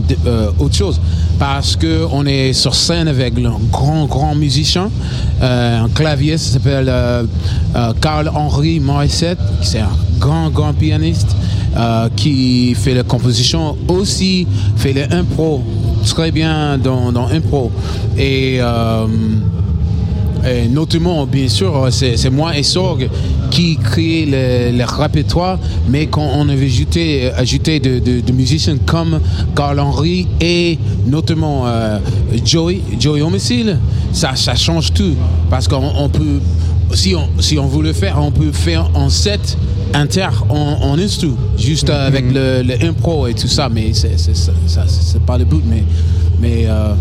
autre chose, parce que on est sur scène avec un grand grand musicien, un clavier, ça s'appelle Carl Henry Morissette, c'est un grand grand pianiste qui fait la composition, aussi fait les impro très bien dans dans impro. Et et notamment, bien sûr, c'est c'est moi et Sorg qui crée le, le répertoire, mais quand on avait ajouté, ajouté de, de- de musiciens comme Carl Henry et notamment euh, Joey, Joey Homicile, ça, ça change tout. Parce qu'on on peut, si on, si on veut le faire, on peut faire en set inter, en, en instru, juste avec le, le impro et tout ça, mais c'est pas le but, mais. mais euh,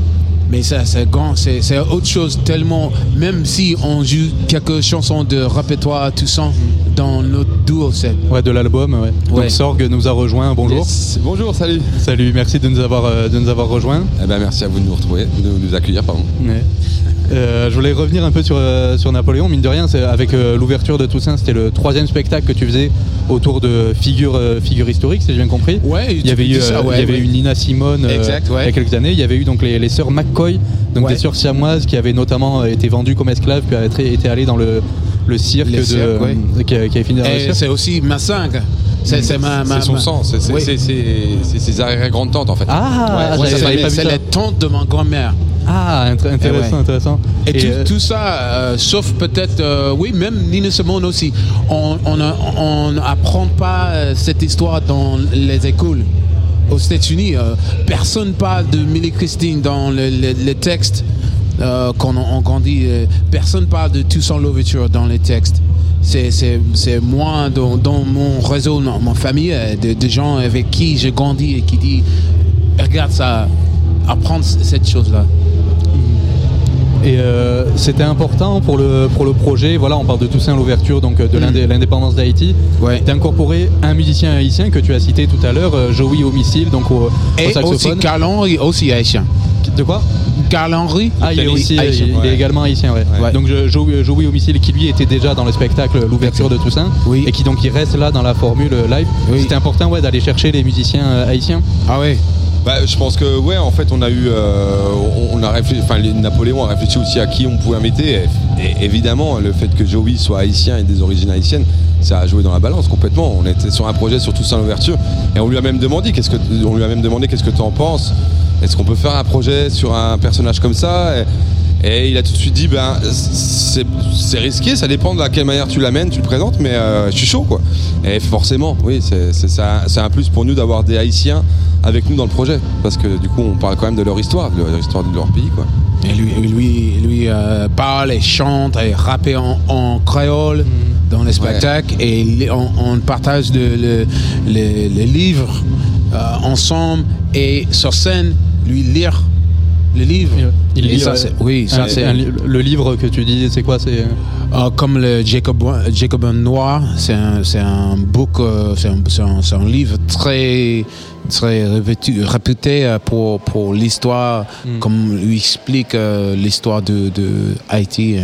mais ça, c'est grand, c'est c'est autre chose tellement, même si on joue quelques chansons de répertoire, tout ça, dans notre duo set. Ouais, de l'album, ouais. Ouais. Donc Sorg nous a rejoint, bonjour. Yes. Bonjour, salut. Salut, merci de nous avoir, euh, de nous avoir rejoints. Eh ben, merci à vous de nous retrouver, de nous accueillir, pardon. Ouais. Euh, je voulais revenir un peu sur, euh, sur Napoléon. Mine de rien, c'est avec euh, l'ouverture de Toussaint, c'était le troisième spectacle que tu faisais autour de figures, euh, figures historiques, si j'ai bien compris. Ouais, Il y avait eu, il y avait eu Nina Simone euh, Exact, ouais. il y a quelques années. Il y avait eu donc les, les sœurs McCoy, donc Ouais. des sœurs siamoises qui avaient notamment été vendues comme esclaves, puis avaient été allées dans le, le cirque, Les de, cirques, qui, a- qui avait fini dans le Et cirque. c'est aussi ma 5. C'est ma, son ma- sang, c'est Oui. ses arrière-grandes-tantes en fait. Ah, Ouais, c'est- j'avais pas vu c'est ça. la tante de ma grand-mère. Ah, int- intéressant, ouais. intéressant. Et, tout, euh, tout ça, euh, sauf peut-être, euh, oui, même Nina Simone aussi. On n'apprend pas cette histoire dans les écoles. Aux États-Unis, personne parle de Millie Christine dans le, le- le texte euh, quand on, on grandit. personne parle de Toussaint Louverture dans les textes. C'est- moi, dans, dans mon réseau, dans ma famille, de, de gens avec qui j'ai grandi et qui dit regarde ça, apprendre cette chose-là. Et euh, c'était important pour le, pour le projet, voilà, on parle de Toussaint l'ouverture, donc euh, de l'indé- l'indépendance d'Haïti, Ouais. d'incorporer un musicien haïtien que tu as cité tout à l'heure, euh, Joey Homicile, donc au, au Et aussi. Carl Henry, aussi haïtien. De quoi? Carl Henry? Ah, il est aussi, haïtien. il, il est ouais. également haïtien, ouais. Ouais. Donc Joey, Joey Homicile qui lui était déjà dans le spectacle l'ouverture de Toussaint, Oui. et qui donc il reste là dans la formule live. Oui. C'était important, ouais, d'aller chercher les musiciens haïtiens. Ah oui. Bah, je pense que ouais, en fait, on a eu, euh, on, a réfléchi, enfin, Napoléon a réfléchi aussi à qui on pouvait inviter. Et, évidemment, le fait que Joey soit haïtien et des origines haïtiennes, ça a joué dans la balance complètement. On était sur un projet sur Toussaint l'ouverture et on lui a même demandé qu'est-ce que, on lui a même demandé qu'est-ce que tu en penses? Est-ce qu'on peut faire un projet sur un personnage comme ça? Et il a tout de suite dit ben c'est risqué, ça dépend de la quelle manière tu l'amènes, tu le présentes, mais euh, je suis chaud quoi. Et forcément, oui, c'est un plus pour nous d'avoir des Haïtiens avec nous dans le projet, parce que du coup on parle quand même de leur histoire, de leur histoire de leur pays quoi. Et lui, lui, lui euh, parle et chante et rappe en, en créole dans les spectacles. Et on, on partage le, le, le- le livre euh, ensemble. Et sur scène, lui lire le livre. Il lit, ça, ouais. oui, ça c'est le livre que tu dis, c'est quoi C'est Euh, comme le Jacobin, Jacobin Noir, c'est un, c'est un book, euh, c'est un, c'est un- un livre très, très revêtu- réputé euh, pour, pour l'histoire, Mm. comme lui explique euh, l'histoire de, de Haïti, euh,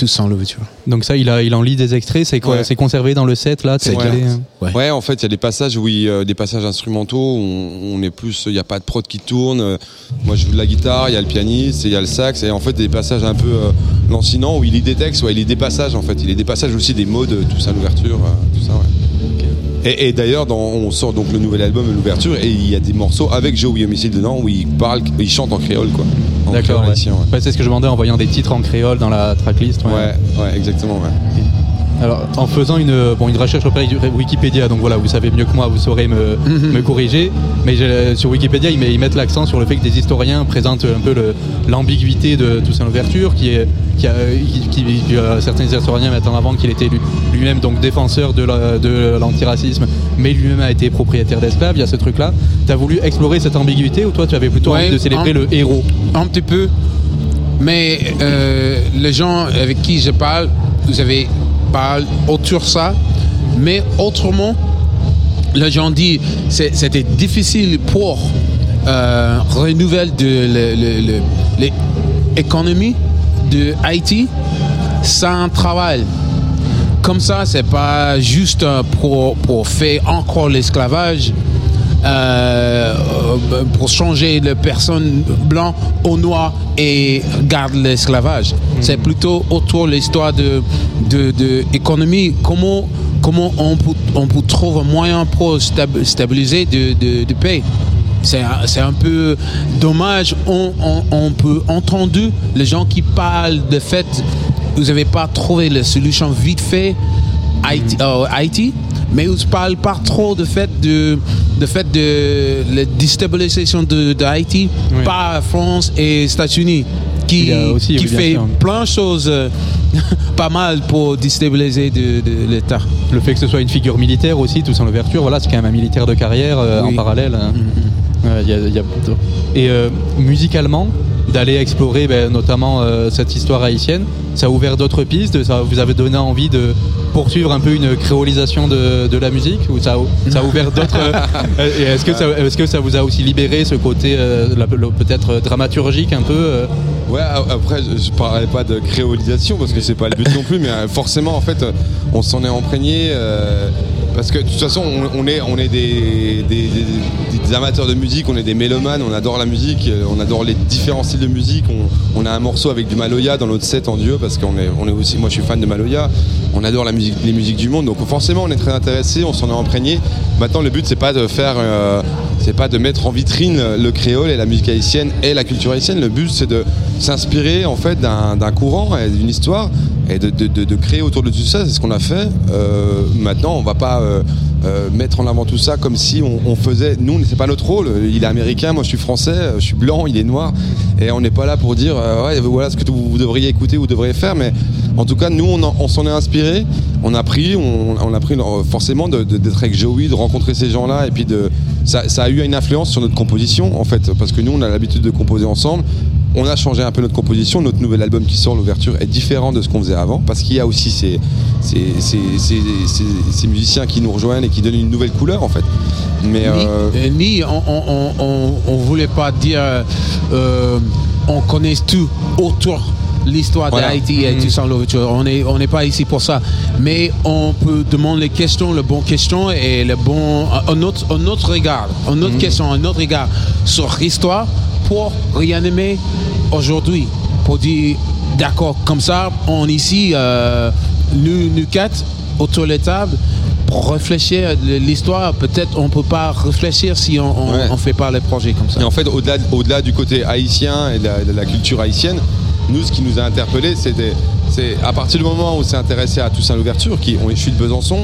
tout sans l'ouverture. donc ça, il a, il en lit des extraits. C'est quoi Ouais. C'est conservé dans le set là C'est hein Ouais. Ouais, en fait, il y a des passages où il, euh, des passages instrumentaux, où on, on est plus, il n'y a pas de prod qui tourne. euh, moi, je joue de la guitare, il y a le pianiste, et il y a le sax, et en fait, des passages un peu euh, lancinants où il lit des textes, ouais, il lit des passages, en fait. Il lit des passages aussi des mots de tout ça, l'ouverture, euh, tout ça, ouais. Et, et d'ailleurs, on sort donc le nouvel album, l'ouverture, et il y a des morceaux avec Joey Homicide dedans où il parle, il chante en créole, quoi. D'accord. créole ouais. haïtien, ouais. Ouais, c'est ce que je demandais en voyant des titres en créole dans la tracklist. ouais. Ouais, ouais, exactement, ouais. Alors, en faisant une, bon, une recherche auprès de Wikipédia, donc voilà, vous savez mieux que moi, vous saurez me, Mhm. me corriger, mais j'ai- sur Wikipédia, ils, met- ils mettent l'accent sur le fait que des historiens présentent un peu l'ambiguïté de Toussaint Louverture, qui est, qui a, qui- qui- qui, euh, certains historiens mettent en avant qu'il était lui- lui-même donc défenseur de la- de l'antiracisme, mais lui-même a été propriétaire d'esclaves. Il y a ce truc-là. Tu as voulu explorer cette ambiguïté ou toi, tu avais plutôt Ouais, envie de célébrer un- le héros? Un petit peu. Mais euh, les gens avec qui je parle, vous avez autour de ça. Mais autrement, les gens disent c'était difficile pour euh, renouveler l'économie de Haïti sans travail. Comme ça, c'est pas juste euh, pour faire encore l'esclavage, euh, euh, pour changer les personnes blancs au noir et garder l'esclavage. C'est plutôt autour de l'histoire de, de, de économie. Comment, comment on, peut, on peut trouver un moyen pour stab- stabiliser de, de, de paix. C'est un, peu dommage. On, on, on peut entendre les gens qui parlent de fait, vous n'avez pas trouvé la solution vite fait Haïti, euh, Haïti, mais on ne parle pas trop de fait de, de fait de la déstabilisation de, de Haïti par France et États-Unis qui, aussi, qui oui, fait sûr. plein de choses euh, pas mal pour déstabiliser de, de l'État. Le fait que ce soit une figure militaire aussi, Toussaint Louverture, voilà, c'est quand même un militaire de carrière euh, en parallèle. hein. Ouais, il y a- y a- Et euh, musicalement, d'aller explorer ben, notamment euh, cette histoire haïtienne, ça a ouvert d'autres pistes, ça vous avez donné envie de poursuivre un peu une créolisation de, de la musique ou ça, a- ça a ouvert d'autres euh, est-ce que ça est-ce que ça vous a aussi libéré ce côté euh, peut-être dramaturgique un peu euh, Ouais, après, je, parlerai pas de créolisation parce que c'est pas le but non plus, mais forcément, en fait, on s'en est imprégné euh, parce que de toute façon, on, est, des, amateurs de musique, on est des mélomanes, on adore la musique, euh, on adore les différents styles de musique. On, a un morceau avec du Maloya dans notre set en duo parce qu'on est, aussi, moi, je suis fan de Maloya. On adore les musiques du monde, donc forcément, on est très intéressé, on s'en est imprégné. Maintenant, le but, c'est pas de faire, euh, pas de mettre en vitrine le créole et la musique haïtienne et la culture haïtienne. Le but, c'est de s'inspirer en fait d'un courant et d'une histoire et de, créer autour de tout ça. C'est ce qu'on a fait. Euh, maintenant, on va pas euh, euh, mettre en avant tout ça comme si on, faisait. Nous, c'est pas notre rôle. Il est américain, moi je suis français, je suis blanc, il est noir, et on n'est pas là pour dire ouais, voilà ce que vous, devriez écouter ou devriez faire. Mais en tout cas, nous, on, en- on s'en est inspiré. On a pris, on, a pris forcément d'être avec Joey, de rencontrer ces gens-là, et puis ça a eu une influence sur notre composition en fait, parce que nous, on a l'habitude de composer ensemble. On a changé un peu notre composition. Notre nouvel album qui sort, l'ouverture, est différent de ce qu'on faisait avant parce qu'il y a aussi ces, ces, ces- ces- ces- ces musiciens qui nous rejoignent et qui donnent une nouvelle couleur en fait. Mais Ni, euh, ni on, on, on, on- on voulait pas dire euh, on connaît tout autour l'histoire Voilà. d'Haïti et Mhm. tout sans l'ouverture. On n'est on pas ici pour ça. Mais on peut demander les questions, le bon question et le bon un autre, un autre regard, un autre question, un autre regard sur l'histoire pour réanimer aujourd'hui. Pour dire d'accord, comme ça, on ici, euh, nous, nous quatre, autour de la table, pour réfléchir à l'histoire, peut-être on peut pas réfléchir si on, on, Ouais. on fait pas les projets comme ça. Et en fait, au-delà au-delà du côté haïtien et de la, de la culture haïtienne, nous, ce qui nous a interpellés, des- c'est à partir du moment où on s'est intéressé à Toussaint Louverture, qui on, je suis de Besançon,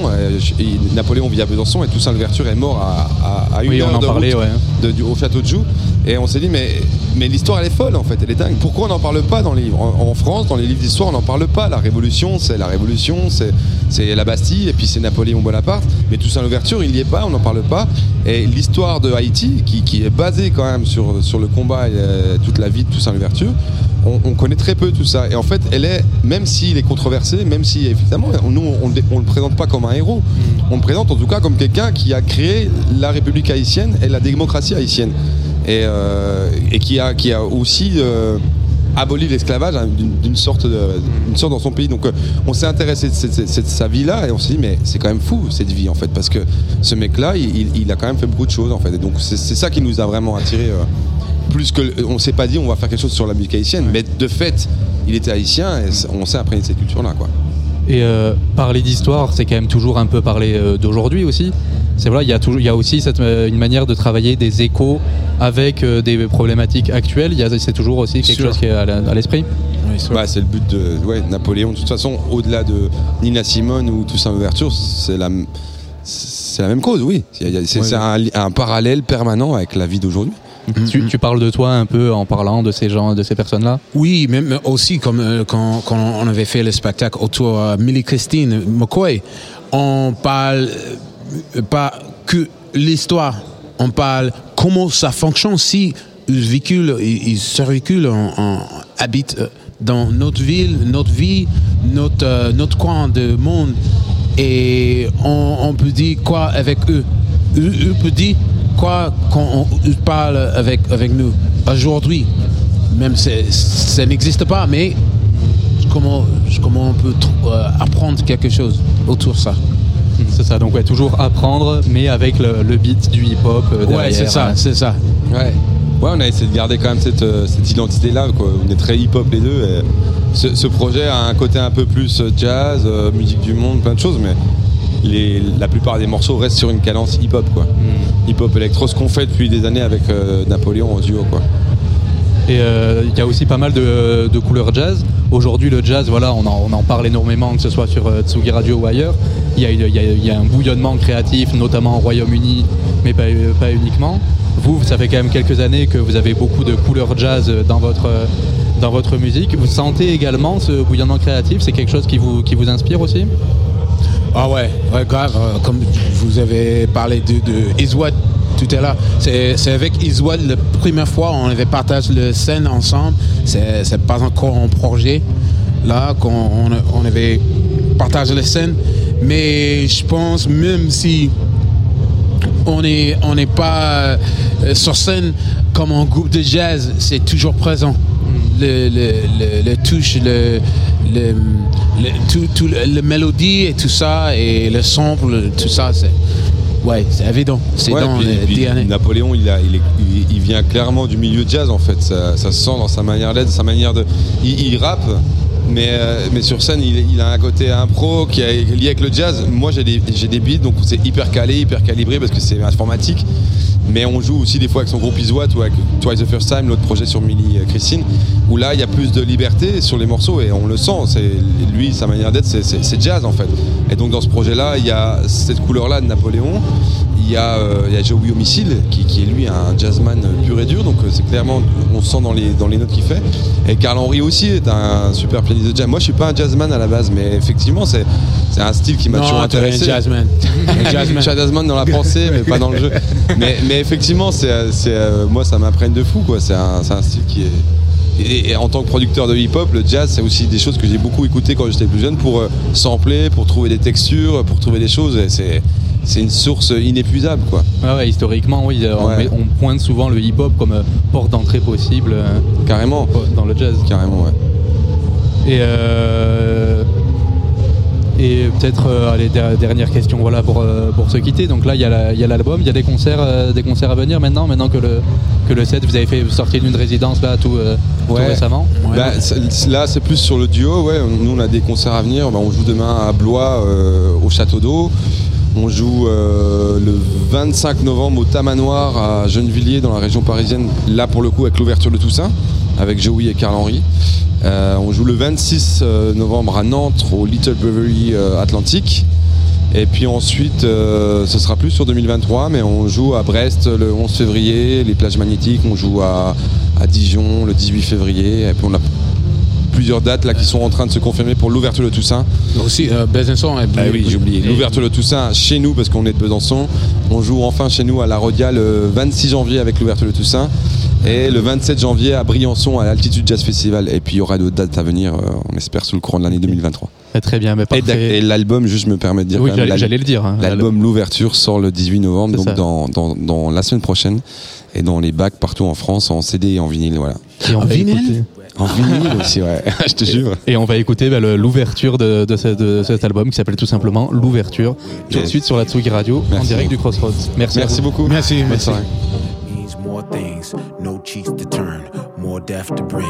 et Napoléon vit à Besançon, et Toussaint Louverture est mort à, à- à une Oui, on heure en de parlait, route ouais. de- du- au château de Joux. Et on s'est dit, mais, mais l'histoire, elle est folle, en fait, elle est dingue. Pourquoi on n'en parle pas dans les livres? En, en France, dans les livres d'histoire, on n'en parle pas. La Révolution, c'est la Révolution, c'est c'est la Bastille, et puis c'est Napoléon Bonaparte. Mais Toussaint Louverture, il n'y est pas, on n'en parle pas. Et l'histoire de Haïti, qui, qui est basée quand même sur, sur le combat et euh, toute la vie de Toussaint Louverture, on, on connaît très peu tout ça. Et en fait, elle est, même s'il est controversé, même si évidemment, nous, on ne le présente pas comme un héros, on le présente en tout cas comme quelqu'un qui a créé la République haïtienne et la démocratie haïtienne. Et, euh, et qui, a, qui a aussi euh, aboli l'esclavage hein, d'une sorte, de- d'une sorte dans son pays. Donc euh, on s'est intéressé de, cette- cette- cette- sa vie-là et on s'est dit, mais c'est quand même fou cette vie en fait, parce que ce mec-là, il, a quand même fait beaucoup de choses en fait. Et donc c'est ça qui nous a vraiment attiré. Plus que on s'est pas dit on va faire quelque chose sur la musique haïtienne, mais de fait, il était haïtien et on s'est imprégné de cette culture-là. quoi. Et euh, parler d'histoire, c'est quand même toujours un peu parler euh, d'aujourd'hui aussi. C'est vrai, il y a toujours, il y a aussi cette, euh, une manière de travailler des échos avec euh, des problématiques actuelles. Il y a- C'est toujours aussi quelque Sûr. chose qui est à l'esprit. Bah, c'est le but de ouais, Napoléon. De toute façon, au-delà de Nina Simone ou Toussaint Ouverture, c'est la, c'est la même cause, oui. C'est Ouais, c'est un, un parallèle permanent avec la vie d'aujourd'hui. Tu, tu parles de toi un peu en parlant de ces gens, de ces personnes-là? Oui, même aussi comme euh, quand, quand on avait fait le spectacle autour de Millie Christine McCoy, on parle euh, pas que l'histoire, on parle comment ça fonctionne. Si circulent, en, en- habitent euh, dans notre ville, notre vie, notre, euh, notre coin de monde et on, on peut dire quoi avec eux? Eux, eux peuvent dire quoi quand on parle avec, avec nous? Aujourd'hui. Même si ça n'existe pas, mais comment, comment on peut euh, apprendre quelque chose autour de ça? C'est ça, donc ouais, toujours apprendre, mais avec le, le beat du hip-hop euh, derrière. Ouais, c'est ça, hein. c'est ça. Ouais. Ouais, on a essayé de garder quand même cette, euh, cette identité-là. quoi. On est très hip-hop les deux. et ce, ce projet a un côté un peu plus jazz, euh, musique du monde, plein de choses, mais les, la plupart des morceaux restent sur une cadence hip-hop. quoi. Hmm. Hip-hop électro, ce qu'on fait depuis des années avec euh, Napoléon en duo. Quoi. Et euh, il y a aussi pas mal de, de couleurs jazz. Aujourd'hui, le jazz, voilà, on en, on en parle énormément, que ce soit sur euh, Tsugi Radio ou ailleurs. Il y, a, y y un bouillonnement créatif, notamment au Royaume-Uni, mais pas, pas uniquement. Vous, ça fait quand même quelques années que vous avez beaucoup de couleurs jazz dans votre, dans votre musique. Vous sentez également ce bouillonnement créatif? C'est quelque chose qui vous, qui vous inspire aussi? Ah ouais, ouais, grave. euh, comme vous avez parlé de, de Iswad tout à l'heure, c'est avec Iswad la première fois on avait partagé le scène ensemble. C'est pas encore un projet là qu'on on, on avait partagé la scène, mais je pense même si on n'est on n'est pas euh, sur scène comme un groupe de jazz, c'est toujours présent. Le, le, le, le touche, le, le, le- tout, tout le, mélodie et tout ça, et le sample, tout ça, c'est ouais, c'est évident. C'est Ouais, dans puis- les puis. Napoléon, il, a- il, est- il- il vient clairement du milieu jazz en fait. Ça, ça se sent dans sa manière d'être, sa manière de. Il, il rappe, mais, euh, mais sur scène, il, il a un côté impro qui est lié avec le jazz. Moi, j'ai des, j'ai des beats, donc c'est hyper calé, hyper calibré parce que c'est informatique. Mais on joue aussi des fois avec son groupe Iswat ou avec Twice the First Time, l'autre projet sur Millie euh, Christine, où là il y a plus de liberté sur les morceaux et on le sent. C'est lui, sa manière d'être, c'est jazz en fait. Et donc dans ce projet-là, il y a cette couleur-là de Napoléon. Il y a, euh, il y a Joey Homicide qui, qui est lui un jazzman pur et dur, donc euh, c'est clairement, on sent dans les, dans les notes qu'il fait. Et Carl Henry aussi est un super pianiste de jazz. Moi je suis pas un jazzman à la base, mais effectivement c'est c'est un style qui m'a Non, toujours un intéressé. jazzman. Un jazzman. Un jazzman dans la pensée, mais pas dans le jeu. Mais, mais effectivement, c'est, c'est, euh, moi, ça m'imprègne de fou. Quoi. C'est, un, c'est un style qui est. Et, et en tant que producteur de hip-hop, le jazz, c'est aussi des choses que j'ai beaucoup écoutées quand j'étais plus jeune pour euh, sampler, pour trouver des textures, pour trouver des choses. Et c'est, c'est une source inépuisable. Quoi. Ouais, ouais, historiquement, oui, euh, on, Ouais. met- on pointe souvent le hip-hop comme euh, porte d'entrée possible euh, Carrément. dans le jazz. Carrément, ouais. Et, euh, et peut-être, allez, dernière question voilà, pour, pour se quitter. Donc là, il y a la- il y a l'album, il y a des concerts, des concerts à venir maintenant, maintenant que le, que le set, vous avez fait sortir d'une résidence là tout, tout Ouais. récemment. Bah, là, c'est plus sur le duo. Ouais. Nous, on a des concerts à venir. Bah, on joue demain à Blois, au Château d'Eau. On joue euh, le 25 novembre au Tamanoir à Gennevilliers, dans la région parisienne. Là, pour le coup, avec l'ouverture de Toussaint, avec Joey et Carl Henry. Euh, on joue le 26 euh, novembre à Nantes, au Little Brewery Atlantique. Et puis ensuite, ce sera plus sur 2023, mais on joue à Brest le 11 février, les plages magnétiques, on joue à, Dijon le 18 février, plusieurs dates là qui sont en train de se confirmer pour l'ouverture de Toussaint. Aussi, euh, Besançon Ah oui, j'ai oublié. L'ouverture de Toussaint chez nous, parce qu'on est de Besançon. On joue enfin chez nous à La Rodia le 26 janvier avec l'ouverture de Toussaint. Et le 27 janvier à Briançon à l'Altitude Jazz Festival. Et puis il y aura d'autres dates à venir, euh, on espère, sous le courant de l'année 2023. Eh, Très bien, mais Et, parfait. et l'album, juste je me permets de dire Oui, j'allais- le dire, hein. L'album L'ouverture sort le 18 novembre, donc dans, dans, dans la semaine prochaine. Et dans les bacs partout en France, en CD et en vinyle, voilà. Et on va écouter- En vinyle aussi, ouais. je te jure. Et on va écouter bah, l'ouverture de, de ce- de cet album qui s'appelle tout simplement L'ouverture. Tout de suite sur la Tsugi Radio en Merci direct du. Crossroads. Merci, Merci beaucoup. Merci, merci. more things, no cheeks to turn, more death to bring.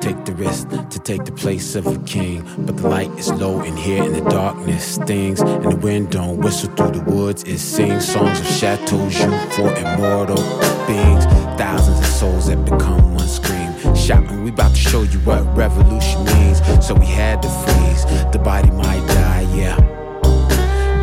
Take the risk to take the place of a king. But the light is low in here and the darkness stings. And the wind don't whistle through the woods. It sings songs of chateaus you for immortal beings. Thousands of souls that become one scream. We about to show you what revolution means. So we had to freeze. The body might die, yeah.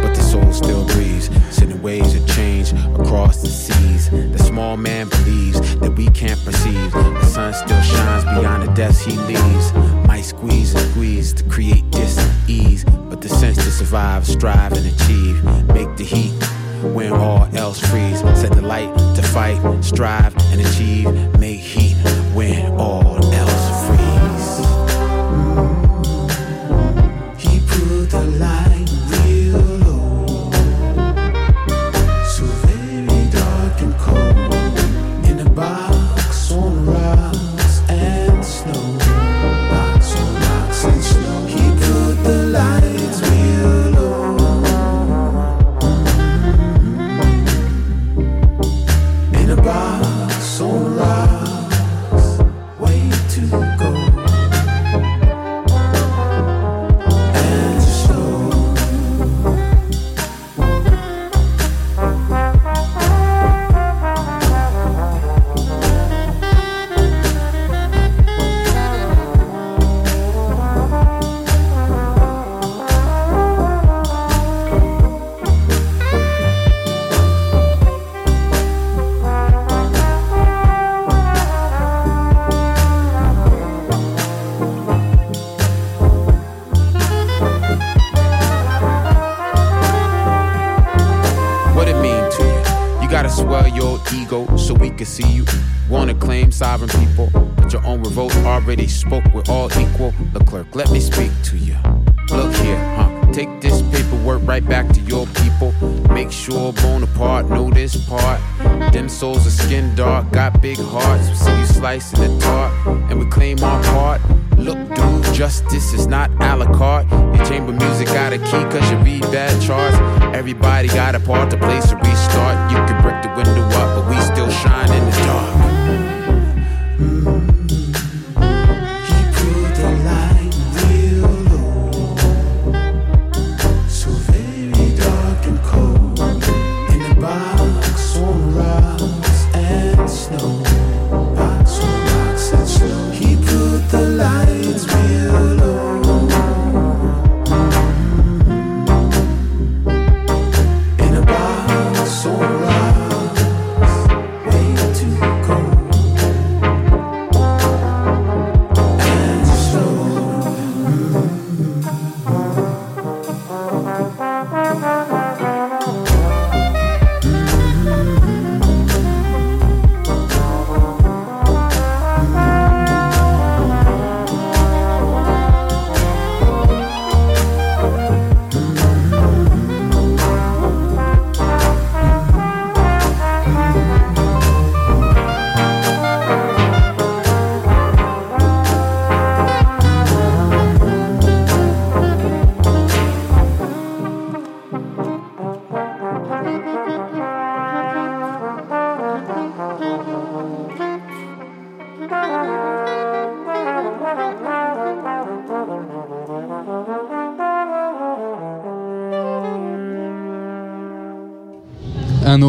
But the soul still breathes, sending waves of change across the seas. The small man believes that we can't perceive. The sun still shines beyond the depths he leaves. Might squeeze and squeeze to create dis ease, but the sense to survive, strive, and achieve. Make the heat when all else freeze. Set the light to fight, strive, and achieve. Make heat win all. We see you slicing the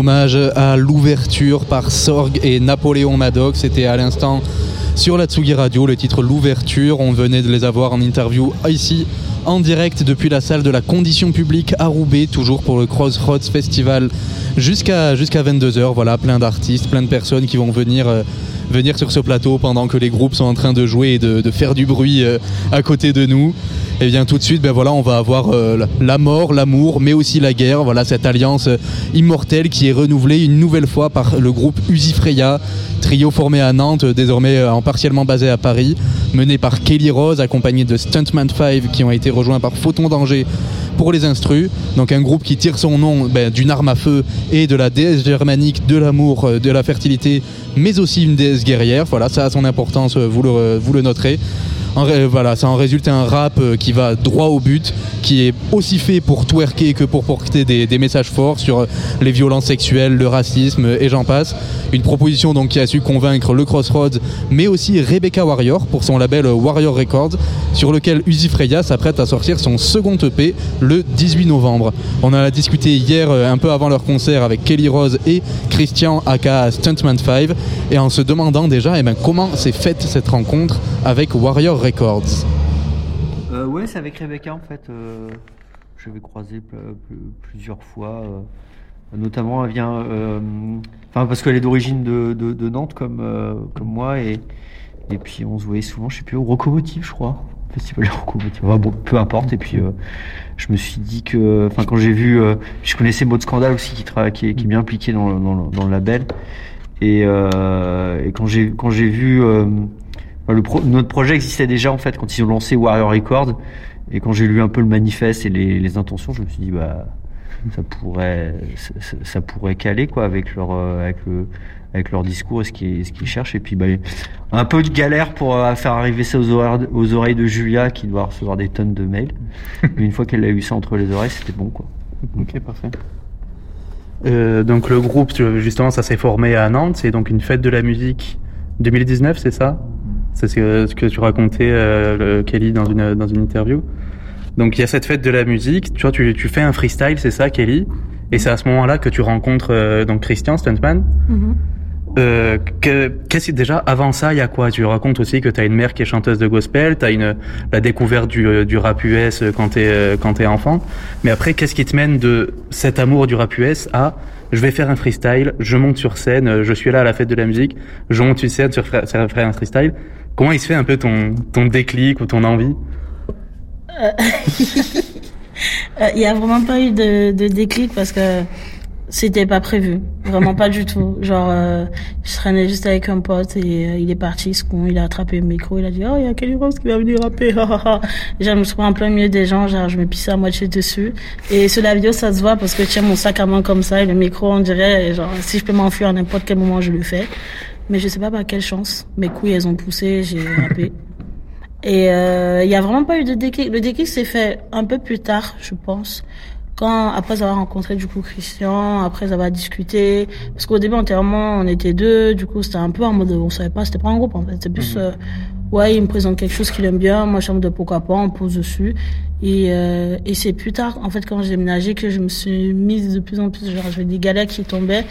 hommage à l'ouverture par Sorg et Napoléon Maddox. C'était à l'instant sur la Tsugi Radio, le titre L'ouverture. On venait de les avoir en interview ici, en direct depuis la salle de la condition publique à Roubaix, toujours pour le Crossroads Festival jusqu'à jusqu'à 22h. Voilà, plein d'artistes, plein de personnes qui vont venir. euh, venir sur ce plateau pendant que les groupes sont en train de jouer et de, faire du bruit euh, à côté de nous. Et bien tout de suite, ben voilà, on va avoir euh, la- mort, l'amour, mais aussi la guerre. Voilà cette alliance euh, immortelle qui est renouvelée une nouvelle fois par le groupe Usifreya, trio formé à Nantes, désormais en partiellement basé à Paris, mené par Kelly Rose, accompagné de Stuntman 5 qui ont été rejoints par Photon Danger les instrus. Donc un groupe qui tire son nom ben, d'une arme à feu et de la déesse germanique de l'amour, euh, de la fertilité, mais aussi une déesse guerrière. Voilà, ça a son importance, euh, le, vous le noterez. Voilà, ça en résulte un rap euh, qui va droit au but, qui est aussi fait pour twerker que pour porter des, messages forts sur euh, les violences sexuelles, le racisme et j'en passe. Une proposition qui a su convaincre le Crossroads, mais aussi Rebecca Warrior pour son label euh, Warrior Records, sur lequel Uzi Freya s'apprête à sortir son second EP le 18 novembre. On en a discuté hier un peu avant leur concert avec Kelly Rose et Christian aka Stuntman 5 et en se demandant déjà eh ben, comment s'est faite cette rencontre avec Warrior Records. Euh, ouais, c'est avec Rebecca en fait. Euh, je pl- pl- plusieurs fois. euh, notamment, elle vient. Enfin, parce qu'elle est d'origine de, Nantes comme, moi. Et, et puis, on se voyait souvent, je sais plus, au Rocomotive, je crois. Festival de Rocomotive. Enfin, bon, peu importe. Et puis, je me suis dit que. Enfin, quand j'ai vu. je connaissais Mode Scandale aussi, qui, qui, est, qui est bien impliqué dans le, dans le, label. Et, et quand j'ai vu. Enfin, le pro- notre projet existait déjà en fait quand ils ont lancé Warrior Records et quand j'ai lu un peu le manifeste et les, les intentions, je me suis dit bah ça pourrait ça, pourrait caler quoi avec leur euh, avec le avec leur discours et ce qu'ils cherchent et puis bah un peu de galère pour euh, faire arriver ça aux oreilles, aux oreilles de Julia qui doit recevoir des tonnes de mails. Mais une fois qu'elle a eu ça entre les oreilles, c'était bon quoi. Ok, parfait. Euh, donc le groupe, justement, ça s'est formé à Nantes. C'est donc une fête de la musique 2019, c'est ça? C'est ce que- tu racontais, euh, le- Kelly, dans une, dans une interview. Donc il y a cette fête de la musique. Tu vois, tu, tu fais un freestyle, c'est ça, Kelly? Et c'est à ce moment-là que tu rencontres euh, donc Christian Stuntman. Euh, que- qu'est-ce que déjà avant ça, il y a quoi? Tu racontes aussi que tu as une mère qui est chanteuse de gospel, tu as une la découverte du, euh, du rap US quand t'es euh, quand t'es enfant. Mais après, qu'est-ce qui te mène de cet amour du rap US à je vais faire un freestyle, je monte sur scène, euh, je suis là à la fête de la musique, je monte sur scène sur faire un freestyle? Comment il se fait un peu ton ton déclic ou ton envie Euh, Il n'y a vraiment pas eu de, de déclic parce que c'était pas prévu. Vraiment pas du tout. Genre, euh, je traînais juste avec un pote et euh, il est parti, ce con, il a attrapé le micro, il a dit, oh, il y a Kelly Rose qui va venir rapper, je me suis trouvé en plein milieu des gens, genre, je me pissais à moitié dessus. Et sur la vidéo, ça se voit parce que je tiens mon sac à main comme ça et le micro, on dirait, genre, si je peux m'enfuir à n'importe quel moment, je le fais. Mais je sais pas par quelle chance. Mes couilles, elles ont poussé, j'ai rappé. Et euh, il y a vraiment pas eu de déclic. Le déclic s'est fait un peu plus tard, je pense. Quand après avoir rencontré du coup Christian, après avoir discuté, parce qu'au début vraiment, on était deux, du coup c'était un peu en mode, on savait pas, c'était pas un groupe en fait, c'était plus, euh, ouais il me présente quelque chose qu'il aime bien, moi je en mode pourquoi pas, on pose dessus. Et, euh, et c'est plus tard, en fait, quand j'ai déménagé, que je me suis mise de plus en plus, genre j'avais des galères qui tombaient.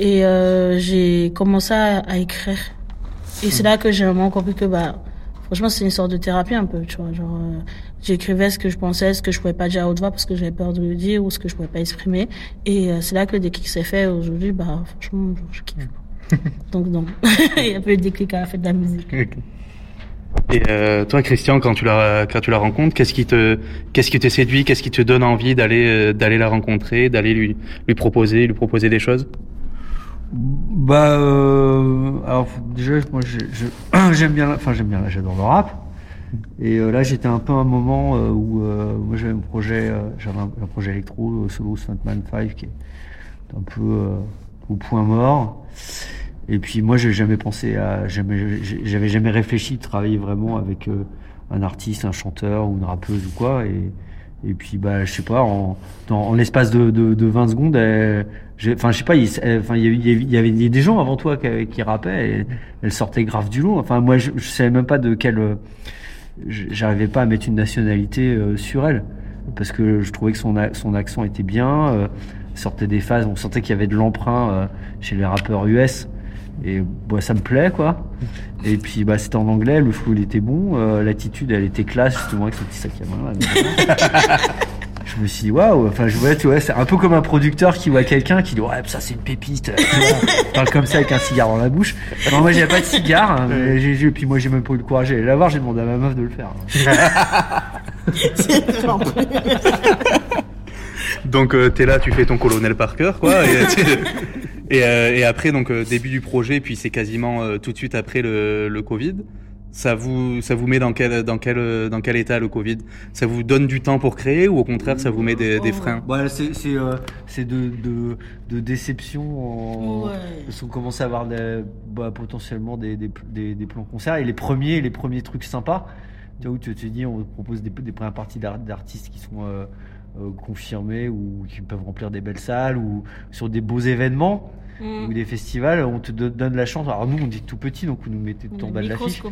Et euh, j'ai commencé à, à écrire. Et c'est là que j'ai vraiment compris que bah franchement c'est une sorte de thérapie un peu, tu vois, genre euh, j'écrivais ce que je pensais, ce que je pouvais pas dire à haute voix parce que j'avais peur de le dire ou ce que je pouvais pas exprimer. Et euh, c'est là que le déclic s'est fait. Aujourd'hui, bah franchement je kiffe. Donc non, il y a pas eu de déclic à la fête de la musique. Et euh, toi, Christian, quand tu la quand tu la rencontres, qu'est-ce qui te qu'est-ce qui te séduit, qu'est-ce qui te donne envie d'aller euh, d'aller la rencontrer, d'aller lui lui proposer lui proposer des choses? Bah, euh, alors déjà, moi, j'aime bien, enfin, j'aime bien, j'adore le rap. Et euh, là, j'étais un peu à un moment euh, où euh, moi, j'avais un projet, j'avais un, un projet électro solo Stuntman 5 qui est un peu au point mort. Et puis moi, j'ai jamais pensé à, jamais, j'avais jamais réfléchi de travailler vraiment avec euh, un artiste, un chanteur ou une rappeuse ou quoi. Et, puis, bah, je sais pas, en, l'espace de, de, de 20 secondes, enfin, je sais pas, il, enfin, il y avait- des gens avant toi qui, qui rappaient et elle sortait grave du lot. Enfin, moi, je, je savais même pas de quelle, j'arrivais pas à mettre une nationalité euh, sur elle parce que je trouvais que son, son accent était bien, euh, sortait des phases, on sentait qu'il y avait de l'emprunt chez les rappeurs US. Et bah, ça me plaît quoi. Et puis bah c'était en anglais, le flow il était bon, euh, l'attitude elle était classe justement avec son petit sac à main. là. je me suis dit waouh, enfin je vois tu vois c'est un peu comme un producteur qui voit quelqu'un qui dit ouais ça c'est une pépite. Il parle comme ça avec un cigare dans la bouche. Non moi j'avais pas de cigare, hein, mais j'ai, j'ai- puis moi j'ai même pas eu le courage d'aller la voir, j'ai demandé à ma meuf de le faire. Donc euh, t'es là, tu fais ton colonel Parker, quoi. Et, et, euh, et après, donc euh, début du projet, puis c'est quasiment euh, tout de suite après le, le Covid. Ça vous, ça vous met dans quel, dans quel, dans quel état le Covid? Ça vous donne du temps pour créer ou au contraire ça vous met des, des freins? Voilà, c'est c'est euh, c'est de, de de déception en Ouais. parce qu'on commence à avoir des, bah, potentiellement des, des des des plans concerts et les premiers les premiers trucs sympas Tu vois, où tu te dis, on propose des, des premières parties d'ar- d'artistes qui sont euh, confirmés ou qui peuvent remplir des belles salles ou sur des beaux événements Mm. ou des festivals, on te do- donne la chance. Alors nous, on dit tout petit, donc vous nous mettez tout en bas de l'affiche.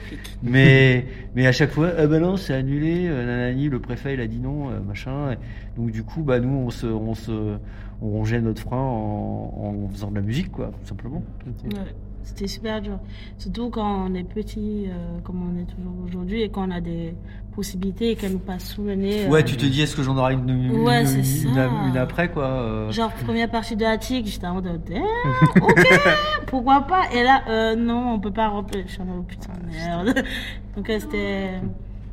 Mais, mais à chaque fois, ah ben non, c'est annulé, euh, nanani, le préfet il a dit non, euh, machin. Donc du coup, bah nous, on se, on se, on rongeait notre frein en, en faisant de la musique, quoi, tout simplement. Ouais, c'était super dur. Surtout quand on est petit, euh, comme on est toujours aujourd'hui, et qu'on a des possibilités et qu'elles nous passent sous le nez. euh, Ouais, tu te dis, est-ce que j'en aurai une, une, Ouais, une- c'est une- ça. une après, quoi. euh. Genre, première partie de la tic, j'étais en mode, Eh, ok, pourquoi pas? Et là, euh, non, on peut pas remplir. Je suis en mode, oh, putain, merde. Donc, c'était.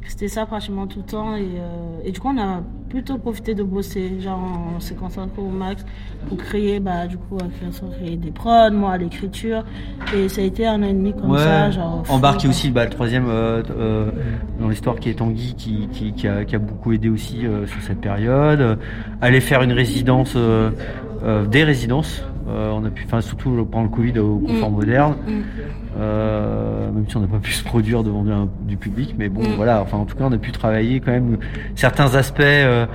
C'était ça pratiquement tout le temps et, euh, et du coup on a plutôt profité de bosser, genre on s'est concentré au max pour créer, bah du coup à création, créer des prods, moi à l'écriture et ça a été un an et demi comme Ouais, ça, genre embarqué aussi bah, le troisième euh, euh, dans l'histoire qui est Tanguy qui, qui, qui, a, qui a beaucoup aidé aussi sur cette période. Aller faire une résidence, des résidences. Euh, on a pu, enfin surtout pendant le Covid au confort Mm. moderne. Mm. Euh, même si on n'a pas pu se produire devant du, du public, mais bon Mm. voilà. Enfin en tout cas on a pu travailler quand même certains aspects euh,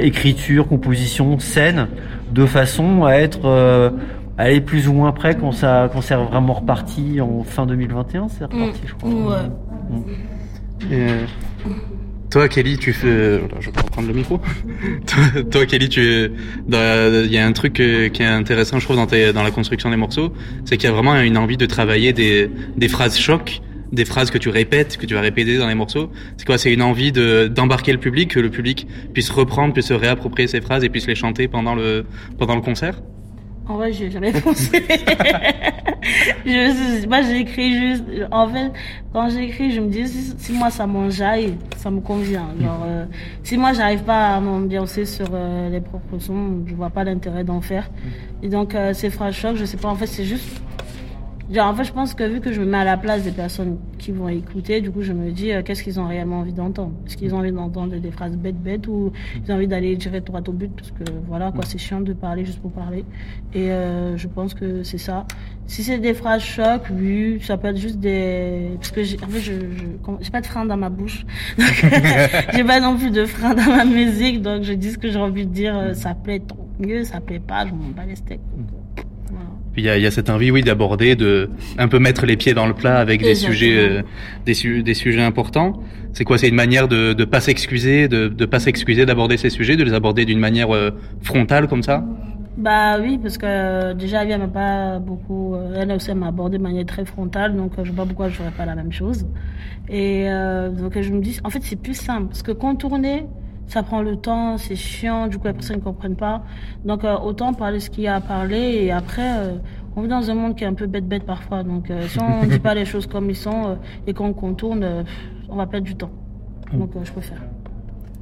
écriture, composition, scène, de façon à être aller plus ou moins près quand ça quand c'est vraiment reparti en fin 2021, c'est reparti je crois. Ouais. Et, toi, Kelly, tu fais. je vais prendre le micro. toi, Kelly, tu. Il y a un truc euh, qui est intéressant, je trouve, dans, dans la construction des morceaux, c'est qu'il y a vraiment une envie de travailler des, des phrases chocs, des phrases que tu répètes, que tu vas répéter dans les morceaux. C'est quoi? C'est une envie de d'embarquer le public, que le public puisse reprendre, puisse se réapproprier ces phrases et puisse les chanter pendant le pendant le concert? En vrai, j'ai jamais pensé. je, moi, j'écris juste. En fait, quand j'écris, je me dis si, si moi ça m'enjaille, ça me convient. Genre, euh, si moi j'arrive pas à m'ambiancer sur euh, les propres sons, je vois pas l'intérêt d'en faire. Et donc, euh, ces phrases chocs, je sais pas. En fait, c'est juste. Genre, en fait, je pense que vu que je me mets à la place des personnes qui vont écouter, du coup, je me dis, euh, qu'est-ce qu'ils ont réellement envie d'entendre? Est-ce qu'ils ont envie d'entendre des phrases bêtes, bêtes, ou ils ont envie d'aller direct droit au but? Parce que voilà, quoi, c'est chiant de parler juste pour parler. Et euh, je pense que c'est ça. Si c'est des phrases chocs, oui, ça peut être juste des. Parce que j'ai, en fait, je, j'ai pas de frein dans ma bouche. Donc, j'ai pas non plus de frein dans ma musique, donc je dis ce que j'ai envie de dire. euh, Ça plaît, tant mieux, ça plaît pas, je m'en bats les steaks. Puis il y a, il y a cette envie, oui, d'aborder, de un peu mettre les pieds dans le plat avec des sujets, euh, des, su- des sujets importants. C'est quoi? C'est une manière de de pas s'excuser, de de pas s'excuser d'aborder ces sujets, de les aborder d'une manière euh, frontale comme ça? Bah oui, parce que euh, déjà, elle m'a pas beaucoup. Elle aussi, m'a abordé de manière très frontale, donc je sais pas pourquoi je ferais pas la même chose. Et euh, donc je me dis, en fait, c'est plus simple, parce que contourner, ça prend le temps, c'est chiant, du coup, les personnes ne comprennent pas. Donc euh, autant parler ce qu'il y a à parler, et après, euh, on vit dans un monde qui est un peu bête-bête parfois, donc euh, si on dit pas les choses comme ils sont et qu'on contourne, on va perdre du temps. Donc je préfère.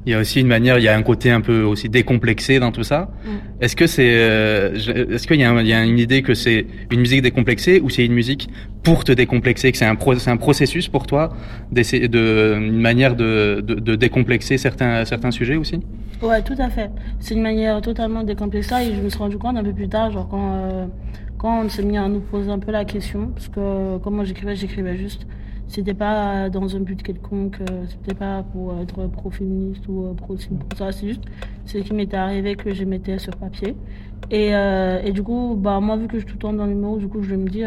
Il y a aussi une manière, il y a un côté un peu aussi décomplexé dans tout ça. Mm. Est-ce que c'est, euh, est-ce qu'il y, y a une idée que c'est une musique décomplexée ou c'est une musique pour te décomplexer, que c'est un, pro- c'est un processus pour toi, d'essayer de, une manière de, de, de décomplexer certains, certains sujets aussi? Ouais, tout à fait. C'est une manière totalement décomplexée et je me suis rendu compte un peu plus tard, genre quand, euh, quand on s'est mis à nous poser un peu la question, parce que moi j'écrivais, j'écrivais juste. C'était pas dans un but quelconque, euh, c'était pas pour être pro-féministe ou euh, pro-ci, pro ça, c'est juste ce qui m'était arrivé que je mettais sur papier. Et, euh, et du coup, bah, moi, vu que je suis tout le temps dans l'humour, du coup, je me dis,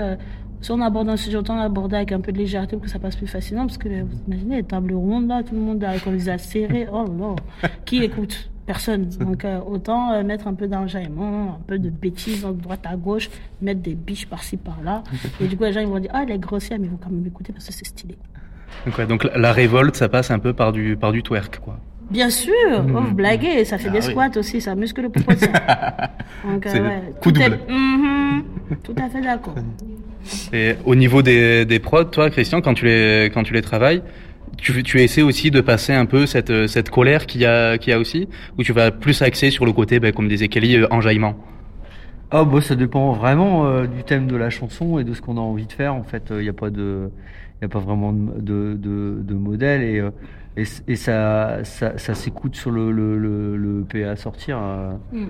si on aborde un sujet, autant l'aborder avec un peu de légèreté pour que ça passe plus facilement, parce que vous imaginez les tables rondes là, tout le monde avec les a serrés, oh là là, qui écoute? Personne. Donc euh, autant euh, mettre un peu d'enjaillement, un peu de bêtises de droite à gauche, mettre des biches par-ci par-là. Et du coup, les gens ils vont dire, ah, elle est grossière, mais ils vont quand même écouter parce que c'est stylé. donc, ouais, donc la- la révolte, ça passe un peu par du, par du twerk, quoi. Bien sûr, Mhm. oh, vous blaguez, ça fait Ah des oui. squats aussi, ça muscle le. Donc, euh, ouais, coup tout est- double. Mhm. tout à fait d'accord. Et au niveau des, des prods, toi, Christian, quand tu les, quand tu les travailles, tu, tu essaies aussi de passer un peu cette, euh, cette colère qu'il y a, qu'il y a aussi, ou tu vas plus axer sur le côté, ben, comme disait Kelly, euh, enjaillement? Ah bah ça dépend vraiment euh, du thème de la chanson et de ce qu'on a envie de faire. En fait, il n'y a pas de, y a pas vraiment de, de, de, de modèle et, euh, et, ça, ça, ça s'écoute sur le, le, le, le EP à sortir. euh, Mm.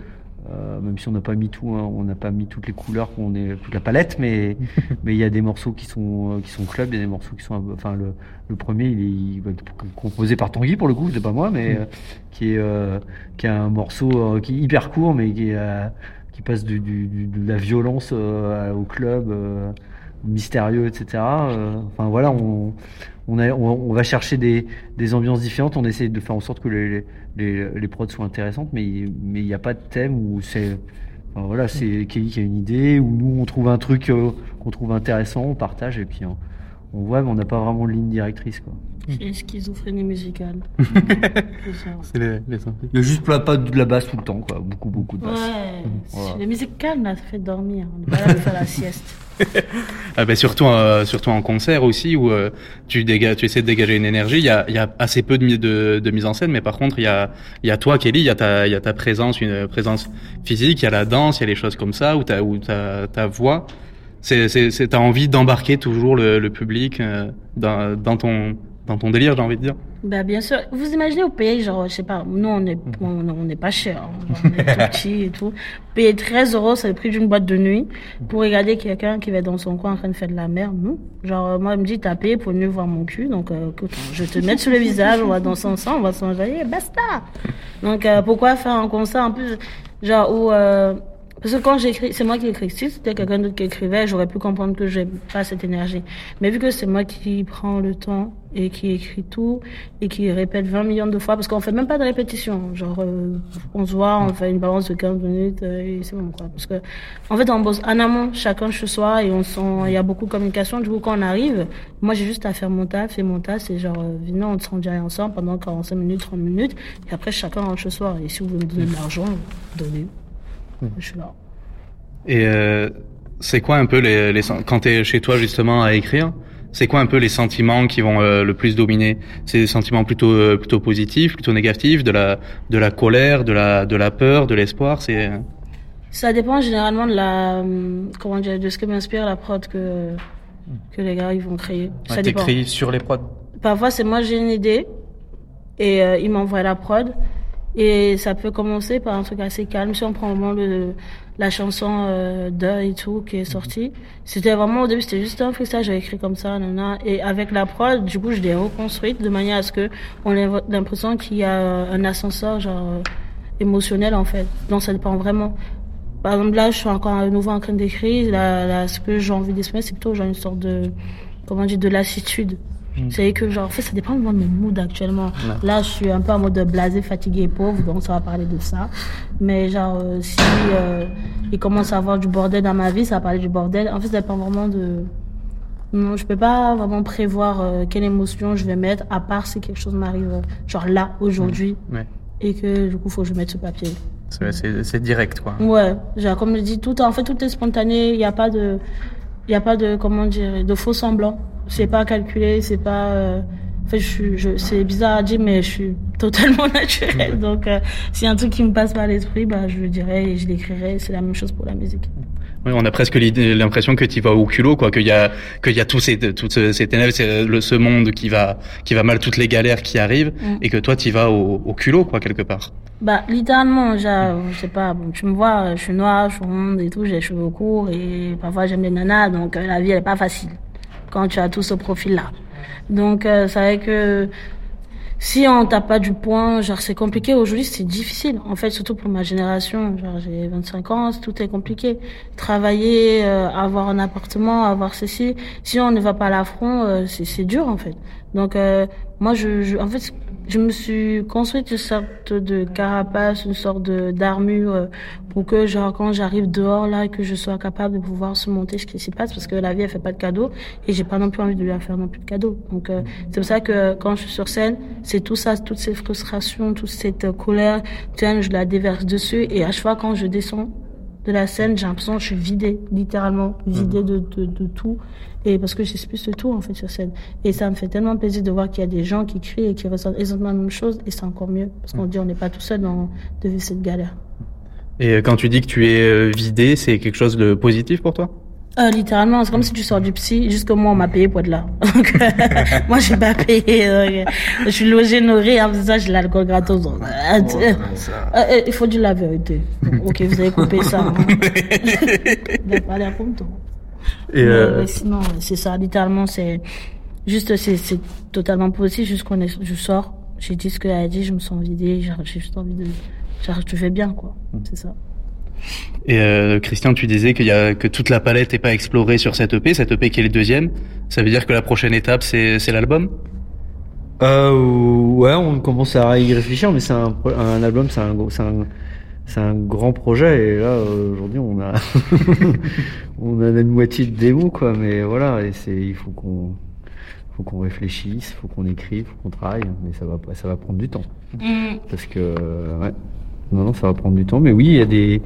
Euh, même si on n'a pas mis tout, hein, on n'a pas mis toutes les couleurs, on est toute la palette, mais mais il y a des morceaux qui sont euh, qui sont club, il y a des morceaux qui sont, enfin le, le premier il est, il va être composé par Tanguy pour le coup, c'est pas moi, mais Mm. euh, qui est euh, qui a un morceau qui est hyper court, mais qui est, qui passe du, du, du- de la violence au club, mystérieux, etc. Enfin voilà, on on, a, on, on va chercher des, des ambiances différentes, on essaie de faire en sorte que les, les, les prods soient intéressantes, mais il n'y a pas de thème où c'est voilà, c'est Kelly qui a une idée, ou nous on trouve un truc euh, qu'on trouve intéressant, on partage et puis on, on voit, mais on n'a pas vraiment de ligne directrice. C'est une schizophrénie musicale. C'est ça. C'est les, les Il y a juste pas, pas de la basse tout le temps quoi, beaucoup beaucoup de basse. Ouais, Voilà. la musique calme là, ça fait dormir. On est pas là pour faire la sieste. Ah ben surtout, euh, surtout en concert aussi où euh, tu dégages, tu essaies de dégager une énergie. Il y a, il y a assez peu de, mi- de, de mise en scène, mais par contre il y a, il y a toi Kelly, il y a ta, il y a ta présence, une présence physique, il y a la danse, il y a les choses comme ça où ta, où ta, ta voix. C'est, c'est, c'est t'as envie d'embarquer toujours le, le public euh, dans, dans ton, dans ton délire, j'ai envie de dire. Bah bien sûr. Vous imaginez au pays, genre, je sais pas, nous on est, on on n'est pas cher, hein. Genre, on est tout petit et tout. Payer 13 euros, c'est le prix d'une boîte de nuit pour regarder quelqu'un qui va dans son coin en train de faire de la merde. Non? Genre, euh, moi, il me dit, t'as payé pour mieux voir mon cul, donc euh, écoute, je vais te mettre sur le visage, on va danser ensemble, on va s'enjailler, basta. Donc euh, pourquoi faire un concert en plus, genre où euh, parce que quand j'écris, c'est moi qui écris. Si c'était quelqu'un d'autre qui écrivait, j'aurais pu comprendre que j'ai pas cette énergie. Mais vu que c'est moi qui prends le temps et qui écrit tout et qui répète 20 millions de fois, parce qu'on fait même pas de répétition. Genre, euh, on se voit, on fait une balance de 15 minutes euh, et c'est bon, quoi. Parce que, en fait, on bosse en amont, chacun chez soi et on sent, il y a beaucoup de communication. Du coup, quand on arrive, moi, j'ai juste à faire mon taf et mon taf, c'est genre, euh, venez, on se rend direct ensemble pendant 45 minutes, 30 minutes et après, chacun rentre chez soi. Et si vous voulez me donner de l'argent, donnez. Je suis là. Et euh, c'est quoi un peu les, les quand t'es chez toi justement à écrire C'est quoi un peu les sentiments qui vont euh, le plus dominer? C'est des sentiments plutôt euh, plutôt positifs, plutôt négatifs, de la de la colère, de la de la peur, de l'espoir? C'est Ça dépend généralement de la, hum, comment dire, de ce que m'inspire la prod que, que les gars ils vont créer. Ça dépend. sur les prods. Parfois c'est moi j'ai une idée et euh, ils m'envoient la prod et ça peut commencer par un truc assez calme. Si on prend vraiment le, la chanson euh, et tout qui est sortie, c'était vraiment au début c'était juste un freestyle j'avais écrit comme ça, nana. et avec la prod du coup je l'ai reconstruite de manière à ce que on ait l'impression qu'il y a un ascenseur genre euh, émotionnel en fait. Donc ça dépend vraiment. Par exemple, là, je suis encore à nouveau en train d'écrire. Là, là, ce que j'ai envie d'exprimer, c'est plutôt genre une sorte de, comment dire, de lassitude. Mm. C'est que, genre, en fait, ça dépend vraiment de mon mood actuellement. Ouais. Là, je suis un peu en mode blasé, fatigué et pauvre, donc ça va parler de ça. Mais genre, euh, si euh, il commence à avoir du bordel dans ma vie, ça va parler du bordel. En fait, ça dépend vraiment de... Non, je peux pas vraiment prévoir euh, quelle émotion je vais mettre, à part si quelque chose m'arrive, euh, genre là, aujourd'hui, Ouais. et que du coup, faut que je mette ce papier. C'est- direct quoi. Ouais, genre, comme je dis, tout, en fait, tout est spontané. Il n'y a pas de, il y a pas de, comment dire, de faux semblants. C'est pas calculé, c'est pas. euh, En fait, je suis, je, c'est bizarre à dire, mais je suis totalement naturelle. Donc, euh, s'il y a un truc qui me passe par l'esprit, bah, je le dirai et je l'écrirai. C'est la même chose pour la musique. Oui, on a presque l'impression que tu vas au culot, quoi, qu'il y a, qu'il y a tous ces, toutes ces ténèbres, c'est le, ce monde qui va, qui va mal, toutes les galères qui arrivent, Mm. et que toi, tu vas au, au culot, quoi, quelque part. Bah, littéralement, je sais pas, bon, tu me vois, je suis noire, je suis ronde et tout, j'ai les cheveux courts et parfois j'aime les nanas, donc euh, la vie elle est pas facile quand tu as tout ce profil-là. Donc, euh, c'est vrai que si on tape pas du point, genre c'est compliqué aujourd'hui, c'est difficile. En fait, surtout pour ma génération, genre j'ai 25 ans, tout est compliqué. Travailler, euh, avoir un appartement, avoir ceci, si on ne va pas à l'affront, euh, c'est c'est dur en fait. Donc euh, moi, je, je, en fait, je me suis construite une sorte de carapace, une sorte de d'armure euh, pour que genre quand j'arrive dehors là, que je sois capable de pouvoir surmonter ce qui s'y passe parce que la vie elle fait pas de cadeaux et j'ai pas non plus envie de lui faire non plus de cadeaux. Donc euh, c'est pour ça que quand je suis sur scène, c'est tout ça, toutes ces frustrations, toute cette euh, colère, tiens, je la déverse dessus et à chaque fois quand je descends de la scène, j'ai l'impression que je suis vidée, littéralement, vidée de, de, de tout. Et parce que j'expulse de tout, en fait, sur scène. Et ça me fait tellement plaisir de voir qu'il y a des gens qui crient et qui ressentent exactement la même chose. Et c'est encore mieux. Parce qu'on dit, on n'est pas tout seul dans, de vivre cette galère. Et euh, quand tu dis que tu es euh, vidé, c'est quelque chose de positif pour toi? Euh, littéralement, c'est comme si tu sors du psy, jusque moi on m'a payé pour être là. Donc, moi j'ai pas payé. je suis logé, nourri, en ça j'ai l'alcool gratos. Donc, euh, euh, euh, il faut dire la vérité. ok, vous avez coupé ça. Hein. Et, Mais, euh, mais sinon, c'est ça, littéralement, c'est juste, c'est, c'est totalement positif. Juste qu'on est, je sors, j'ai dit ce qu'elle a dit, je me sens vidée, j'ai juste envie de, genre, tu fais bien, quoi. C'est ça. Et euh, Christian, tu disais qu'il y a que toute la palette n'est pas explorée sur cette EP, cette EP qui est le deuxième. Ça veut dire que la prochaine étape, c'est c'est l'album? Euh, ouais, on commence à y réfléchir, mais c'est un, un album, c'est un, gros- c'est un, c'est un grand projet. Et là, euh, aujourd'hui, on a, on a la moitié de démo, quoi. Mais voilà, et c'est, il faut qu'on, faut qu'on réfléchisse, faut qu'on écrive, faut qu'on travaille. Mais ça va, pas- ça va prendre du temps. Parce que, euh, ouais, non, non, ça va prendre du temps. Mais oui, il y a des,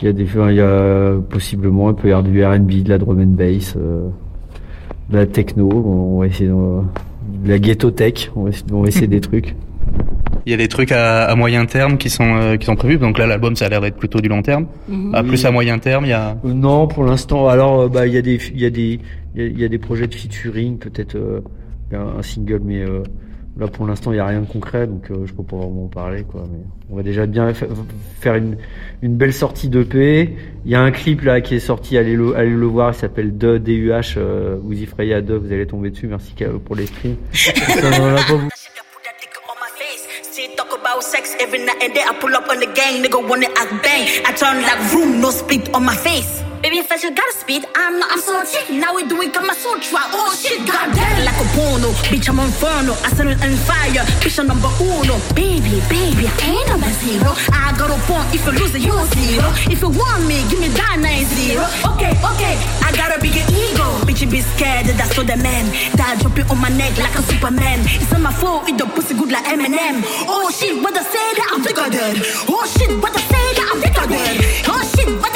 il y a des, il y a possiblement un peu du R&B, de la drum and bass, euh, de la techno. On va essayer de, de la ghetto tech. On va essayer, on va essayer des trucs. Il y a des trucs à, à moyen terme qui sont euh, qui sont prévus. Donc là, l'album, ça a l'air d'être plutôt du long terme. Mhm. À plus à moyen terme, il y a. Euh, Non, pour l'instant. Alors, euh, bah, il y a des, il y a des, il y a, il y a des projets de featuring, peut-être euh, un, un single, mais euh, là, pour l'instant, il y a rien de concret, donc euh, je peux pas vraiment en parler, quoi. Mais on va déjà bien fa- faire une, une belle sortie d'EP. Il y a un clip là qui est sorti, allez le, allez le voir, il s'appelle De DUH. Euh, vous y ferez à De, vous allez tomber dessus. Merci pour les streams. about sex every night and day. I pull up on the gang, nigga wanna act bang. I turn like room, no split on my face. Baby, if I should gotta speed, I'm not, I'm so chick. Now we doing Kama Sutra. Oh shit, goddamn. Like a porno, bitch, I'm on inferno. I set it on fire, bitch, I'm number uno. Baby, baby, I ain't number zero. I got a point, if you lose it, you zero. If you want me, give me that nine zero. Okay, okay, I got a bigger ego. Bitch, be scared, that's so the man. That drop it on my neck like a Superman. It's on my phone, it the pussy good like Eminem. Oh shit, what I say that I'm thicker than. Oh shit, what I say that I'm thicker than. Oh shit, what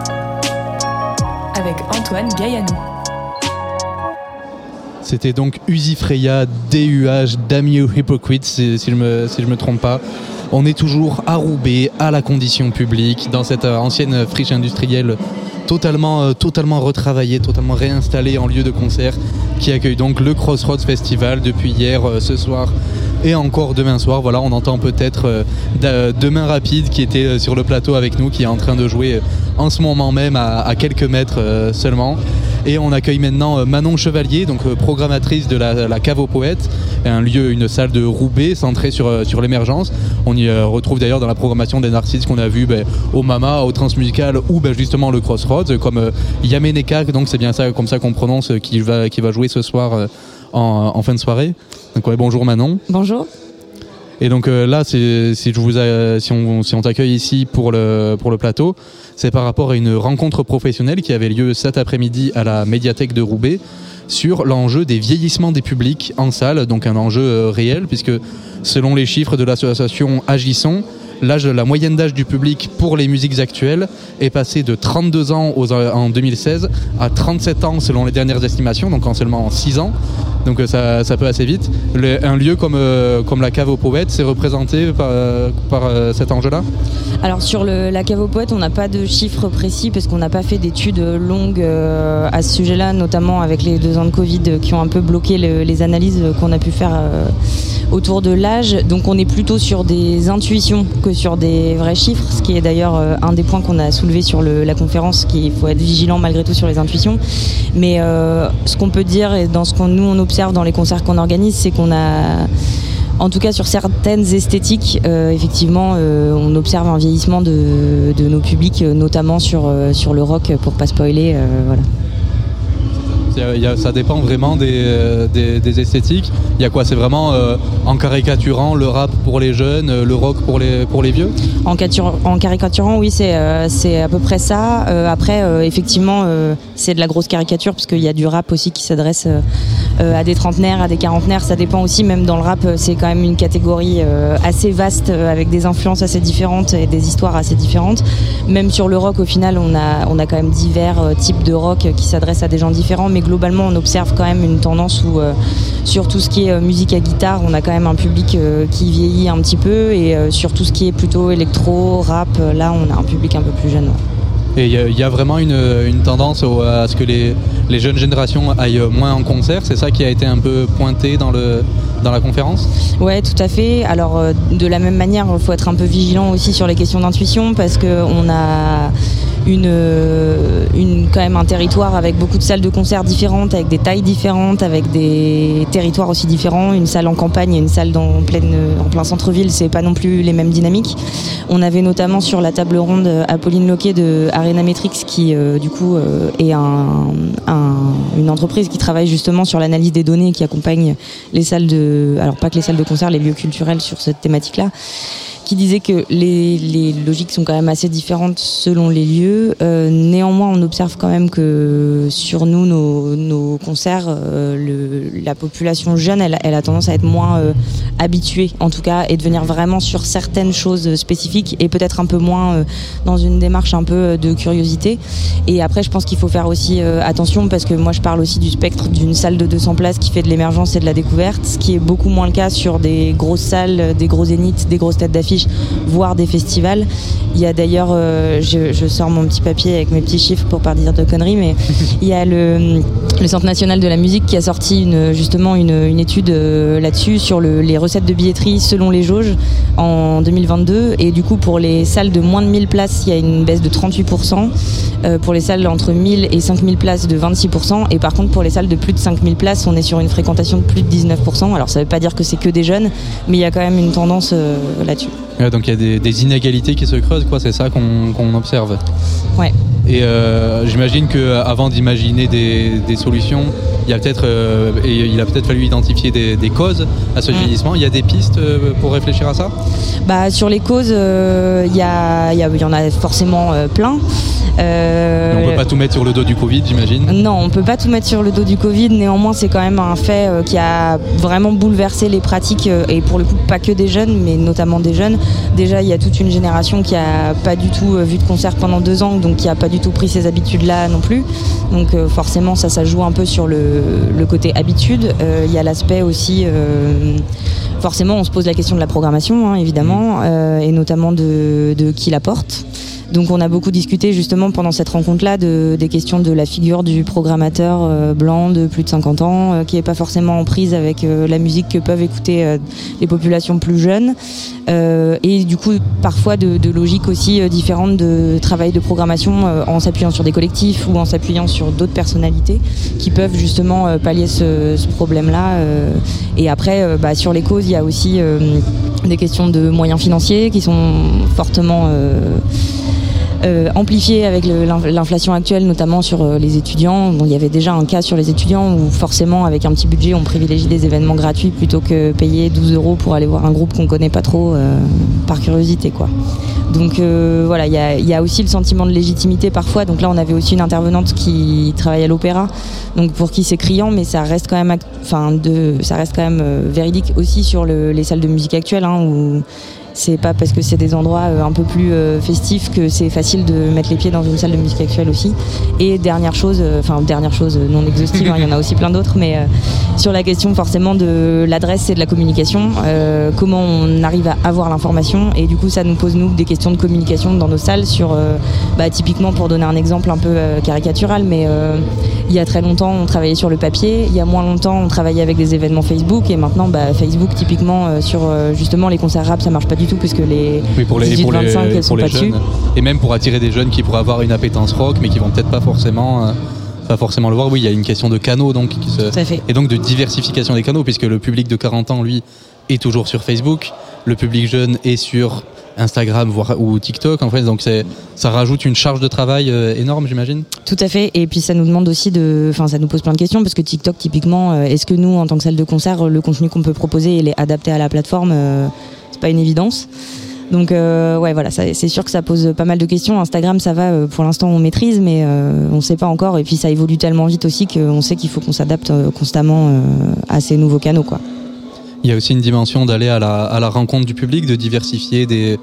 Avec Antoine Gaillanou. C'était donc Uzi Freya, DUH, Damn You Hypocrite, si, je me, me trompe pas. On est toujours à Roubaix, à la condition publique, dans cette euh, ancienne friche industrielle totalement, euh, totalement retravaillée, totalement réinstallée en lieu de concert, qui accueille donc le Crossroads Festival depuis hier, euh, ce soir et encore demain soir. Voilà, on entend peut-être euh, Demain Rapide qui était euh, sur le plateau avec nous, qui est en train de jouer euh, en ce moment même à, à quelques mètres seulement. Et on accueille maintenant Manon Chevalier, donc programmatrice de la, la Cave aux Poètes, un lieu, une salle de Roubaix centrée sur, sur l'émergence. On y retrouve d'ailleurs dans la programmation des artistes qu'on a vus ben, au Mama, au Transmusical ou ben, justement le Crossroads, comme euh, Yameneka, donc c'est bien ça comme ça qu'on prononce, qui va, qui va jouer ce soir euh, en, en fin de soirée. Donc ouais, bonjour Manon. Bonjour. Et donc euh, là, si, je vous a- si on, si on t'accueille ici pour le, pour le plateau, c'est par rapport à une rencontre professionnelle qui avait lieu cet après-midi à la médiathèque de Roubaix sur l'enjeu des vieillissements des publics en salle, donc un enjeu euh, réel, puisque selon les chiffres de l'association Agissons, l'âge, la moyenne d'âge du public pour les musiques actuelles est passé de 32 ans aux- en 2016 à 37 ans selon les dernières estimations, donc en seulement 6 ans. Donc euh, ça, ça peut assez vite. Un lieu comme, euh, comme la cave aux poètes, c'est représenté par, euh, par euh, cet enjeu-là Alors sur la cave aux poètes, on n'a pas de chiffres précis parce qu'on n'a pas fait d'études longues euh, à ce sujet-là, notamment avec les deux ans de Covid euh, qui ont un peu bloqué le- les analyses qu'on a pu faire euh, autour de l'âge. Donc on est plutôt sur des intuitions que sur des vrais chiffres, ce qui est d'ailleurs euh, un des points qu'on a soulevé sur la conférence, qu'il faut être vigilant malgré tout sur les intuitions. Mais euh, ce qu'on peut dire et dans ce qu'on nous on observe dans les concerts qu'on organise, c'est qu'on a en tout cas, sur certaines esthétiques, euh, effectivement, on observe un vieillissement de, de nos publics, notamment sur, sur le rock, pour pas spoiler. voilà. Ça dépend vraiment des, euh, des, esthétiques. Il y a quoi? C'est vraiment euh, en caricaturant le rap pour les jeunes, euh, le rock pour les, pour les vieux? En, catur- en caricaturant, oui, c'est à peu près ça. Après, effectivement, c'est de la grosse caricature parce qu'il y a du rap aussi qui s'adresse à des trentenaires, à des quarantenaires. Ça dépend aussi, même dans le rap, c'est quand même une catégorie assez vaste avec des influences assez différentes et des histoires assez différentes. Même sur le rock, au final, on a, on a quand même divers types de rock qui s'adressent à des gens différents, mais globalement, on observe quand même une tendance où, euh, sur tout ce qui est euh, musique à guitare, on a quand même un public euh, qui vieillit un petit peu, et sur tout ce qui est plutôt électro, rap, là, on a un public un peu plus jeune. Et il y, a- il y a vraiment une, une tendance au- à ce que les, les jeunes générations aillent moins en concert. C'est ça qui a été un peu pointé dans, le, dans la conférence? Ouais, tout à fait. Alors, de la même manière, il faut être un peu vigilant aussi sur les questions d'intuition parce qu'on a une, euh, une, quand même un territoire avec beaucoup de salles de concert différentes, avec des tailles différentes, avec des territoires aussi différents. Une salle en campagne et une salle dans, pleine, en plein centre-ville, c'est pas non plus les mêmes dynamiques. On avait notamment sur la table ronde euh, Apolline Loquet de Arena Metrics qui, euh, du coup, euh, est un, un- une entreprise qui travaille justement sur l'analyse des données et qui accompagne les salles de, alors pas que les salles de concert, les lieux culturels sur cette thématique-là qui disait que les, logiques sont quand même assez différentes selon les lieux. Euh, néanmoins, on observe quand même que sur nous, nos, concerts, euh, la population jeune, elle, a tendance à être moins euh, habituée, en tout cas, et de venir vraiment sur certaines choses spécifiques et peut-être un peu moins dans une démarche un peu de curiosité. Et après, je pense qu'il faut faire aussi attention parce que moi, je parle aussi du spectre d'une salle de 200 places qui fait de l'émergence et de la découverte, ce qui est beaucoup moins le cas sur des grosses salles, des gros zéniths, des grosses têtes d'affiche, voire des festivals. Il y a d'ailleurs, euh, je, je sors mon petit papier avec mes petits chiffres pour pas dire de conneries, mais il y a le, le Centre national de la musique qui a sorti une, justement une, une étude euh, là-dessus sur le- les recettes de billetterie selon les jauges en 2022. Et du coup, pour les salles de moins de 1000 places, il y a une baisse de 38%. Euh, pour les salles entre 1000 et 5000 places, de 26%. Et par contre, pour les salles de plus de 5000 places, on est sur une fréquentation de plus de 19%. Alors, ça veut pas dire que c'est que des jeunes, mais il y a quand même une tendance là-dessus. Donc il y a des, inégalités qui se creusent, quoi. C'est ça qu'on qu'on observe. Ouais. Et euh, j'imagine qu'avant d'imaginer des, des solutions, il y a peut-être euh, et il a peut-être fallu identifier des, des causes à ce Mm. vieillissement. Il y a des pistes euh, pour réfléchir à ça? Bah, sur les causes, euh, il y, a- il y a- il y en a forcément euh, plein. Euh, On peut pas tout mettre sur le dos du Covid, j'imagine? Non, on peut pas tout mettre sur le dos du Covid. Néanmoins, c'est quand même un fait euh, qui a vraiment bouleversé les pratiques euh, et pour le coup pas que des jeunes, mais notamment des jeunes. Déjà, il y a toute une génération qui a pas du tout euh, vu de concert pendant deux ans, donc qui a pas du tout pris ces habitudes-là non plus. Donc euh, forcément, ça, ça joue un peu sur le, le côté habitude. Euh, Il y a l'aspect aussi. euh, Forcément, on se pose la question de la programmation, hein, évidemment, et notamment de, de qui la porte. Donc on a beaucoup discuté justement pendant cette rencontre-là de, des questions de la figure du programmateur euh, blanc de plus de 50 ans, euh, qui n'est pas forcément en prise avec euh, la musique que peuvent écouter les populations plus jeunes. Et du coup parfois de, de logiques aussi différentes de travail de programmation en s'appuyant sur des collectifs ou en s'appuyant sur d'autres personnalités qui peuvent justement pallier ce, ce problème-là. et après, bah, sur les causes, il y a aussi des questions de moyens financiers qui sont fortement euh, euh, amplifié avec l'inflation actuelle, notamment sur euh, les étudiants. Bon, il y avait déjà un cas sur les étudiants où forcément, avec un petit budget, on privilégie des événements gratuits plutôt que payer 12 euros pour aller voir un groupe qu'on connaît pas trop euh, par curiosité, quoi. Donc voilà, il y a, aussi le sentiment de légitimité parfois. Donc là, on avait aussi une intervenante qui travaille à l'opéra, donc pour qui c'est criant, mais ça reste quand même, enfin, ça reste quand même véridique aussi sur le- les salles de musique actuelles, hein, c'est pas parce que c'est des endroits euh, un peu plus euh, festifs que c'est facile de mettre les pieds dans une salle de musique actuelle aussi. Et dernière chose, euh, enfin dernière chose non exhaustive, hein, il y en a aussi plein d'autres, mais sur la question forcément de l'adresse et de la communication, comment on arrive à avoir l'information. Et du coup ça nous pose nous des questions de communication dans nos salles sur, bah, typiquement pour donner un exemple un peu caricatural, mais il y a très longtemps on travaillait sur le papier, il y a moins longtemps on travaillait avec des événements Facebook. Et maintenant bah, Facebook typiquement sur justement les concerts rap ça marche pas du tout puisque les Oui, pour les, 18 pour les, 25 elles pour sont les pas jeunes. dessus. Et même pour attirer des jeunes qui pourraient avoir une appétence rock, mais qui vont peut-être pas forcément, euh, pas forcément le voir. Oui, il y a une question de canaux, donc, qui se... Et donc de diversification des canaux, puisque le public de 40 ans, lui, est toujours sur Facebook. Le public jeune est sur Instagram voire, ou TikTok en fait. Donc ça rajoute une charge de travail euh, énorme, j'imagine. Tout à fait. Et puis ça nous demande aussi de, enfin ça nous pose plein de questions parce que TikTok typiquement, euh, est-ce que nous en tant que salle de concert, le contenu qu'on peut proposer, il est adapté à la plateforme, euh, pas une évidence. Donc euh, ouais voilà, c'est sûr que ça pose pas mal de questions. Instagram ça va, euh, pour l'instant on maîtrise, mais euh, on sait pas encore. Et puis ça évolue tellement vite aussi qu'on sait qu'il faut qu'on s'adapte constamment à ces nouveaux canaux quoi. Il y a aussi une dimension d'aller à la, à la rencontre du public, de diversifier des,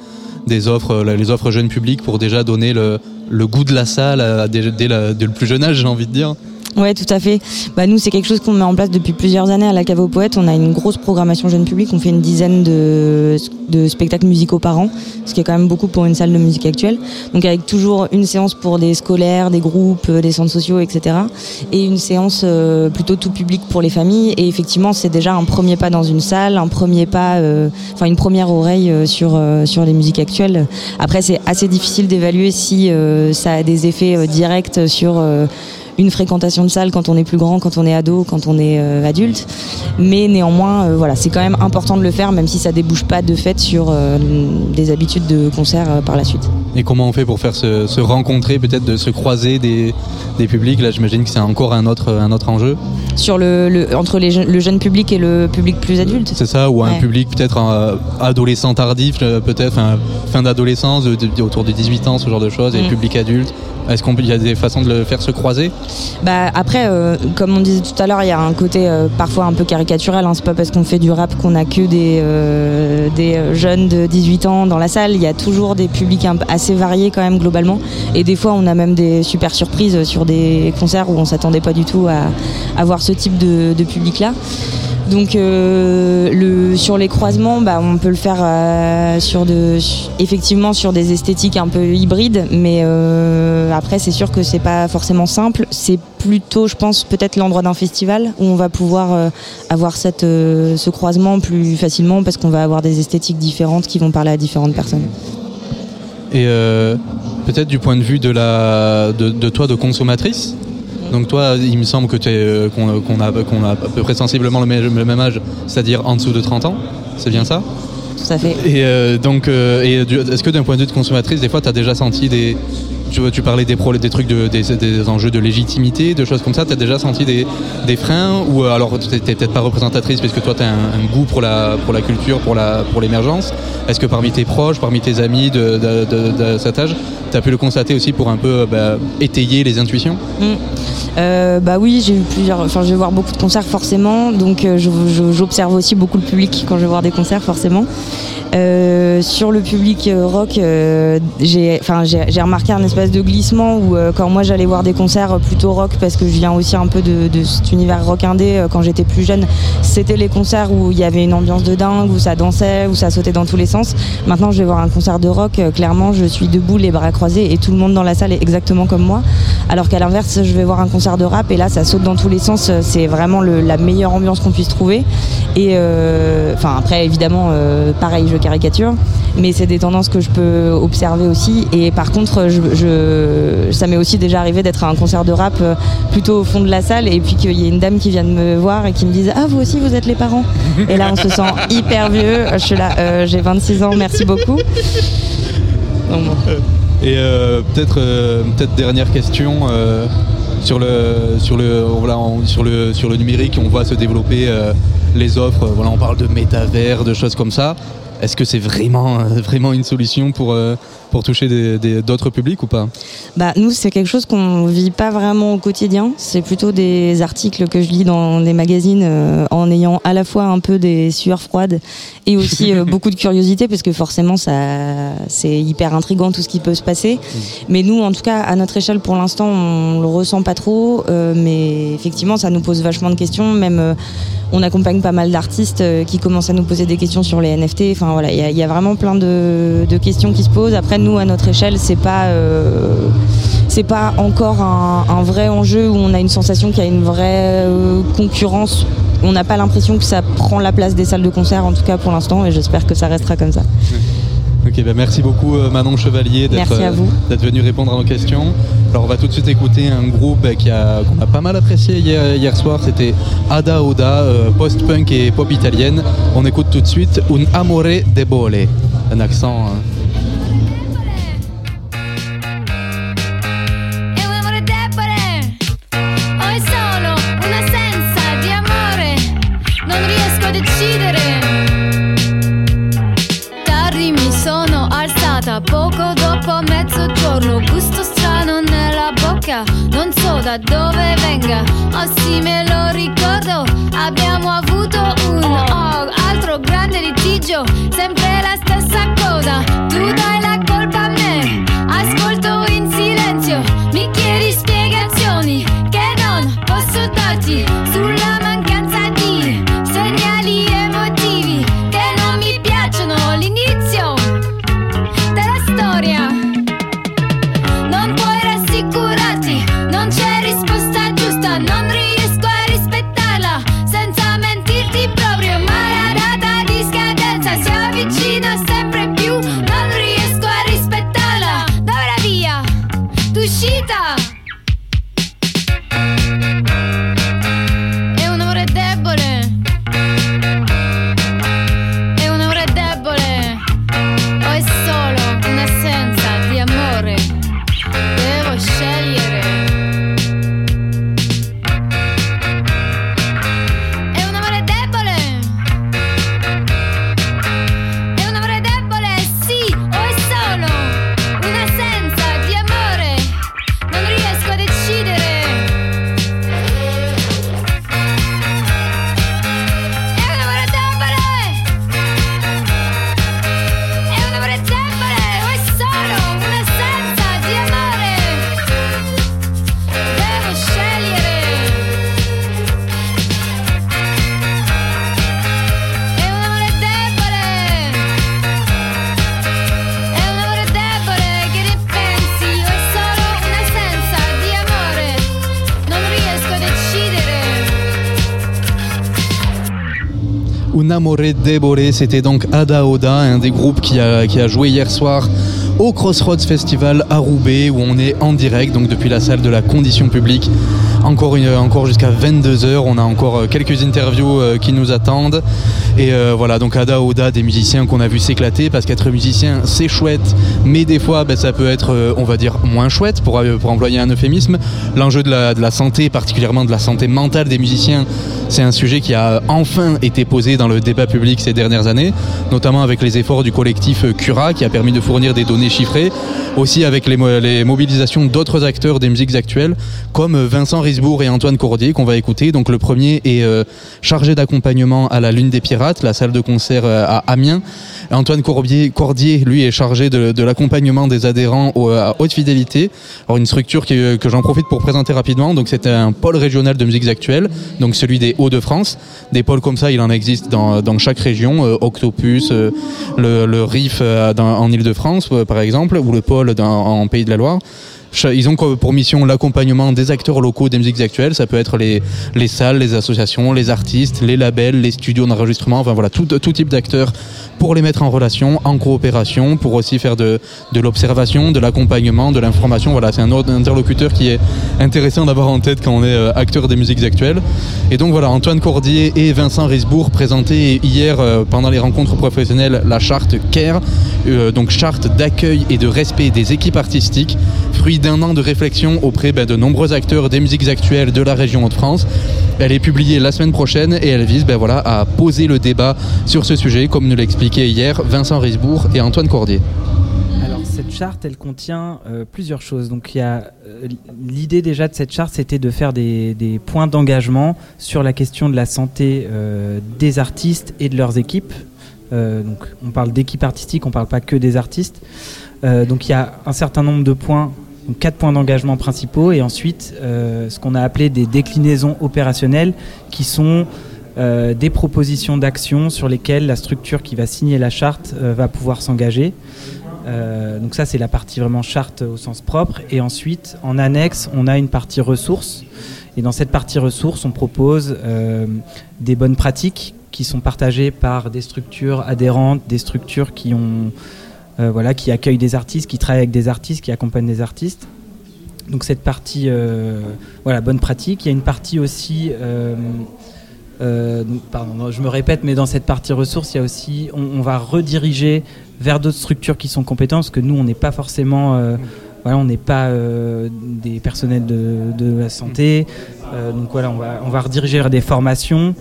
des offres, les offres jeunes publics pour déjà donner le, le goût de la salle dès, dès le plus jeune âge, j'ai envie de dire. Ouais, tout à fait. Bah, nous, c'est quelque chose qu'on met en place depuis plusieurs années à la Cave aux Poètes. On a une grosse programmation jeune public. On fait une dizaine de, spectacles musicaux par an, ce qui est quand même beaucoup pour une salle de musique actuelle. Donc, avec toujours une séance pour des scolaires, des groupes, euh, des centres sociaux, etc. Et une séance euh, plutôt tout public pour les familles. Et effectivement, c'est déjà un premier pas dans une salle, un premier pas, euh, enfin, une première oreille sur, sur les musiques actuelles. Après, c'est assez difficile d'évaluer si ça a des effets directs sur une fréquentation de salle quand on est plus grand, quand on est ado, quand on est euh, adulte. Mais néanmoins, euh, voilà, c'est quand même important de le faire, même si ça débouche pas de fait sur euh, des habitudes de concert par la suite. Et comment on fait pour faire se, se rencontrer, peut-être de se croiser des, des publics? Là, j'imagine que c'est encore un autre, un autre enjeu. Sur le, le- entre les le jeune public et le public plus adulte. C'est ça, ou un Ouais. public peut-être adolescent tardif, peut-être fin d'adolescence, autour de 18 ans, ce genre de choses, et Mm. public adulte. Est-ce qu'il y a des façons de le faire se croiser Bah après, euh, comme on disait tout à l'heure, il y a un côté euh, parfois un peu caricatural. Hein. C'est pas parce qu'on fait du rap qu'on a que des, euh, jeunes de 18 ans dans la salle. Il y a toujours des publics assez variés quand même globalement. Et des fois, on a même des super surprises sur des concerts où on s'attendait pas du tout à, à voir ce type de, de public-là. Donc euh, sur les croisements, bah, on peut le faire euh, effectivement sur des esthétiques un peu hybrides, mais euh, après c'est sûr que c'est pas forcément simple. C'est plutôt, je pense, peut-être l'endroit d'un festival où on va pouvoir avoir ce croisement plus facilement parce qu'on va avoir des esthétiques différentes qui vont parler à différentes personnes. Et peut-être du point de vue de toi, de consommatrice. Donc toi, il me semble que t'es, euh, qu'on qu'on a, qu'on a à peu près sensiblement le même, le même âge, c'est-à-dire en dessous de 30 ans. C'est bien ça? Tout à fait. Et euh, donc, euh, est-ce que d'un point de vue de consommatrice, des fois, tu as déjà senti des. Tu, parlais des, trucs, de, des, enjeux de légitimité, de choses comme ça. Tu as déjà senti des, des freins Ou euh, alors, tu peut-être pas représentatrice parce que toi, tu as un, goût pour la, pour la culture, pour la- pour l'émergence. Est-ce que parmi tes proches, parmi tes amis de, de, cet âge, tu as pu le constater aussi pour un peu euh, bah, étayer les intuitions? Mm. Euh, bah oui, j'ai eu plusieurs. Enfin, je vais voir beaucoup de concerts forcément, donc j'observe aussi beaucoup le public quand je vais voir des concerts forcément. Euh, sur le public euh, rock, euh, j'ai remarqué un espèce de glissement où euh, quand moi j'allais voir des concerts euh, plutôt rock, parce que je viens aussi un peu de, de cet univers rock indé quand j'étais plus jeune, c'était les concerts où il y avait une ambiance de dingue, où ça dansait, où ça sautait dans tous les sens. Maintenant, je vais voir un concert de rock, clairement, je suis debout, les bras croisés, et tout le monde dans la salle est exactement comme moi. Alors qu'à l'inverse, je vais voir un concert de rap, et là, ça saute dans tous les sens. C'est vraiment le- la meilleure ambiance qu'on puisse trouver. Et enfin, après, évidemment, pareil, je caricature, mais c'est des tendances que je peux observer aussi. Et par contre, je, je- ça m'est aussi déjà arrivé d'être à un concert de rap euh, plutôt au fond de la salle, et puis qu'il y ait une dame qui vient de me voir et qui me dise Ah, vous aussi, vous êtes les parents Et là, on se sent hyper vieux. Je suis là, euh, j'ai 26 ans, merci beaucoup. Et euh, peut-être peut-être dernière question sur le sur le voilà on- sur le sur le numérique on voit se développer les offres voilà on parle de métavers de choses comme ça est-ce que c'est vraiment euh, vraiment une solution pour euh, pour toucher d'autres publics ou pas Bah, nous, c'est quelque chose qu'on vit pas vraiment au quotidien. C'est plutôt des articles que je lis dans des magazines euh, en ayant à la fois un peu des sueurs froides et aussi euh, beaucoup de curiosité parce que forcément, ça, c'est hyper intriguant tout ce qui peut se passer. Mais nous, en tout cas, à notre échelle, pour l'instant, on le ressent pas trop. euh, mais effectivement, ça nous pose vachement de questions. Même, on accompagne pas mal d'artistes qui commencent à nous poser des questions sur les NFT. Enfin voilà, il y, a- il y a vraiment plein de, de questions qui se posent. Après, nous, à notre échelle, c'est pas euh, c'est pas encore un, un vrai enjeu où on a une sensation qu'il y a une vraie euh, concurrence. On n'a pas l'impression que ça prend la place des salles de concert, en tout cas pour l'instant, et j'espère que ça restera comme ça. Ok, bah merci beaucoup euh, Manon Chevalier d'être venu répondre à nos questions. Alors on va tout de suite écouter un groupe a qu'on a pas mal apprécié hier, hier soir. C'était Ada Oda, post-punk et pop italienne. On écoute tout de suite Un amore debole, un accent euh, giorno, gusto strano nella bocca, non so da dove venga, ma sì me lo ricordo, abbiamo avuto un oh, altro grande litigio, sempre la stessa cosa, tu dai la colpa a me, ascolto in silenzio, mi chiedi spiegazioni che non posso darti sulla mancanza Amore Debole, c'était donc Ada Oda, un des groupes qui a, qui a joué hier soir au Crossroads Festival à Roubaix, où on est en direct, donc depuis la salle de la condition publique. Encore, une- encore jusqu'à 22h, on a encore euh, quelques interviews euh, qui nous attendent. Et euh, voilà, donc Ada Oda, des musiciens qu'on a vu s'éclater, parce qu'être musicien, c'est chouette, mais des fois, ben, ça peut être, on va dire, moins chouette, pour, pour employer un euphémisme. L'enjeu de la, de la santé, particulièrement de la santé mentale des musiciens, c'est un sujet qui a enfin été posé dans le débat public ces dernières années, notamment avec les efforts du collectif Cura qui a permis de fournir des données chiffrées, aussi avec les, mo- les mobilisations d'autres acteurs des musiques actuelles, comme Vincent Et Antoine Cordier qu'on va écouter. Donc le premier est euh, chargé d'accompagnement à la Lune des Pirates, la salle de concert euh, à Amiens. Antoine Cordier, lui, est chargé de, l'accompagnement des adhérents à haute fidélité. Alors une structure euh, que j'en profite pour présenter rapidement. Donc c'est un pôle régional de musiques actuelles, donc celui des Hauts-de-France. Des pôles comme ça, il en existe dans, chaque région. Octopus, le, le RIF en Ile-de-France, par exemple, ou le pôle en Pays de la Loire. Ils ont pour mission l'accompagnement des acteurs locaux des musiques actuelles. Ça peut être les, les salles, les associations, les artistes, les labels, les studios d'enregistrement, enfin voilà, tout, tout type d'acteurs pour les mettre en relation, en coopération, pour aussi faire de, de l'observation, de l'accompagnement, de l'information. Voilà, c'est un autre interlocuteur qui est intéressant d'avoir en tête quand on est euh, acteur des musiques actuelles. Et donc voilà, Antoine Cordier et Vincent Risbourg présentaient hier euh, pendant les rencontres professionnelles la charte CARE, euh, donc charte d'accueil et de respect des équipes artistiques, fruit d'un an de réflexion auprès ben, de nombreux acteurs des musiques actuelles de la région Hauts-de-France. Elle est publiée la semaine prochaine et elle vise ben, voilà, à poser le débat sur ce sujet, comme nous l'expliquaient hier Vincent Risbourg et Antoine Cordier. Alors cette charte, elle contient euh, plusieurs choses. Donc il y a euh, l'idée déjà de cette charte, c'était de faire des, points d'engagement sur la question de la santé euh, des artistes et de leurs équipes. Donc on parle d'équipe artistique, on parle pas que des artistes. Donc il y a un certain nombre de points, donc quatre points d'engagement principaux, et ensuite euh, ce qu'on a appelé des déclinaisons opérationnelles, qui sont euh, des propositions d'action sur lesquelles la structure qui va signer la charte euh, va pouvoir s'engager. Donc ça c'est la partie vraiment charte au sens propre. Et ensuite en annexe on a une partie ressources. Et dans cette partie ressources on propose des bonnes pratiques qui sont partagées par des structures adhérentes, des structures qui ont voilà qui accueillent des artistes, qui travaillent avec des artistes, qui accompagnent des artistes. Donc cette partie euh, voilà bonne pratique. Il y a une partie aussi euh, euh, pardon, je me répète, mais dans cette partie ressources, il y a aussi, on, on va rediriger vers d'autres structures qui sont compétentes, parce que nous, on n'est pas forcément, euh, voilà, on n'est pas euh, des personnels de, de la santé. Euh, donc voilà, on va, on va rediriger vers des formations,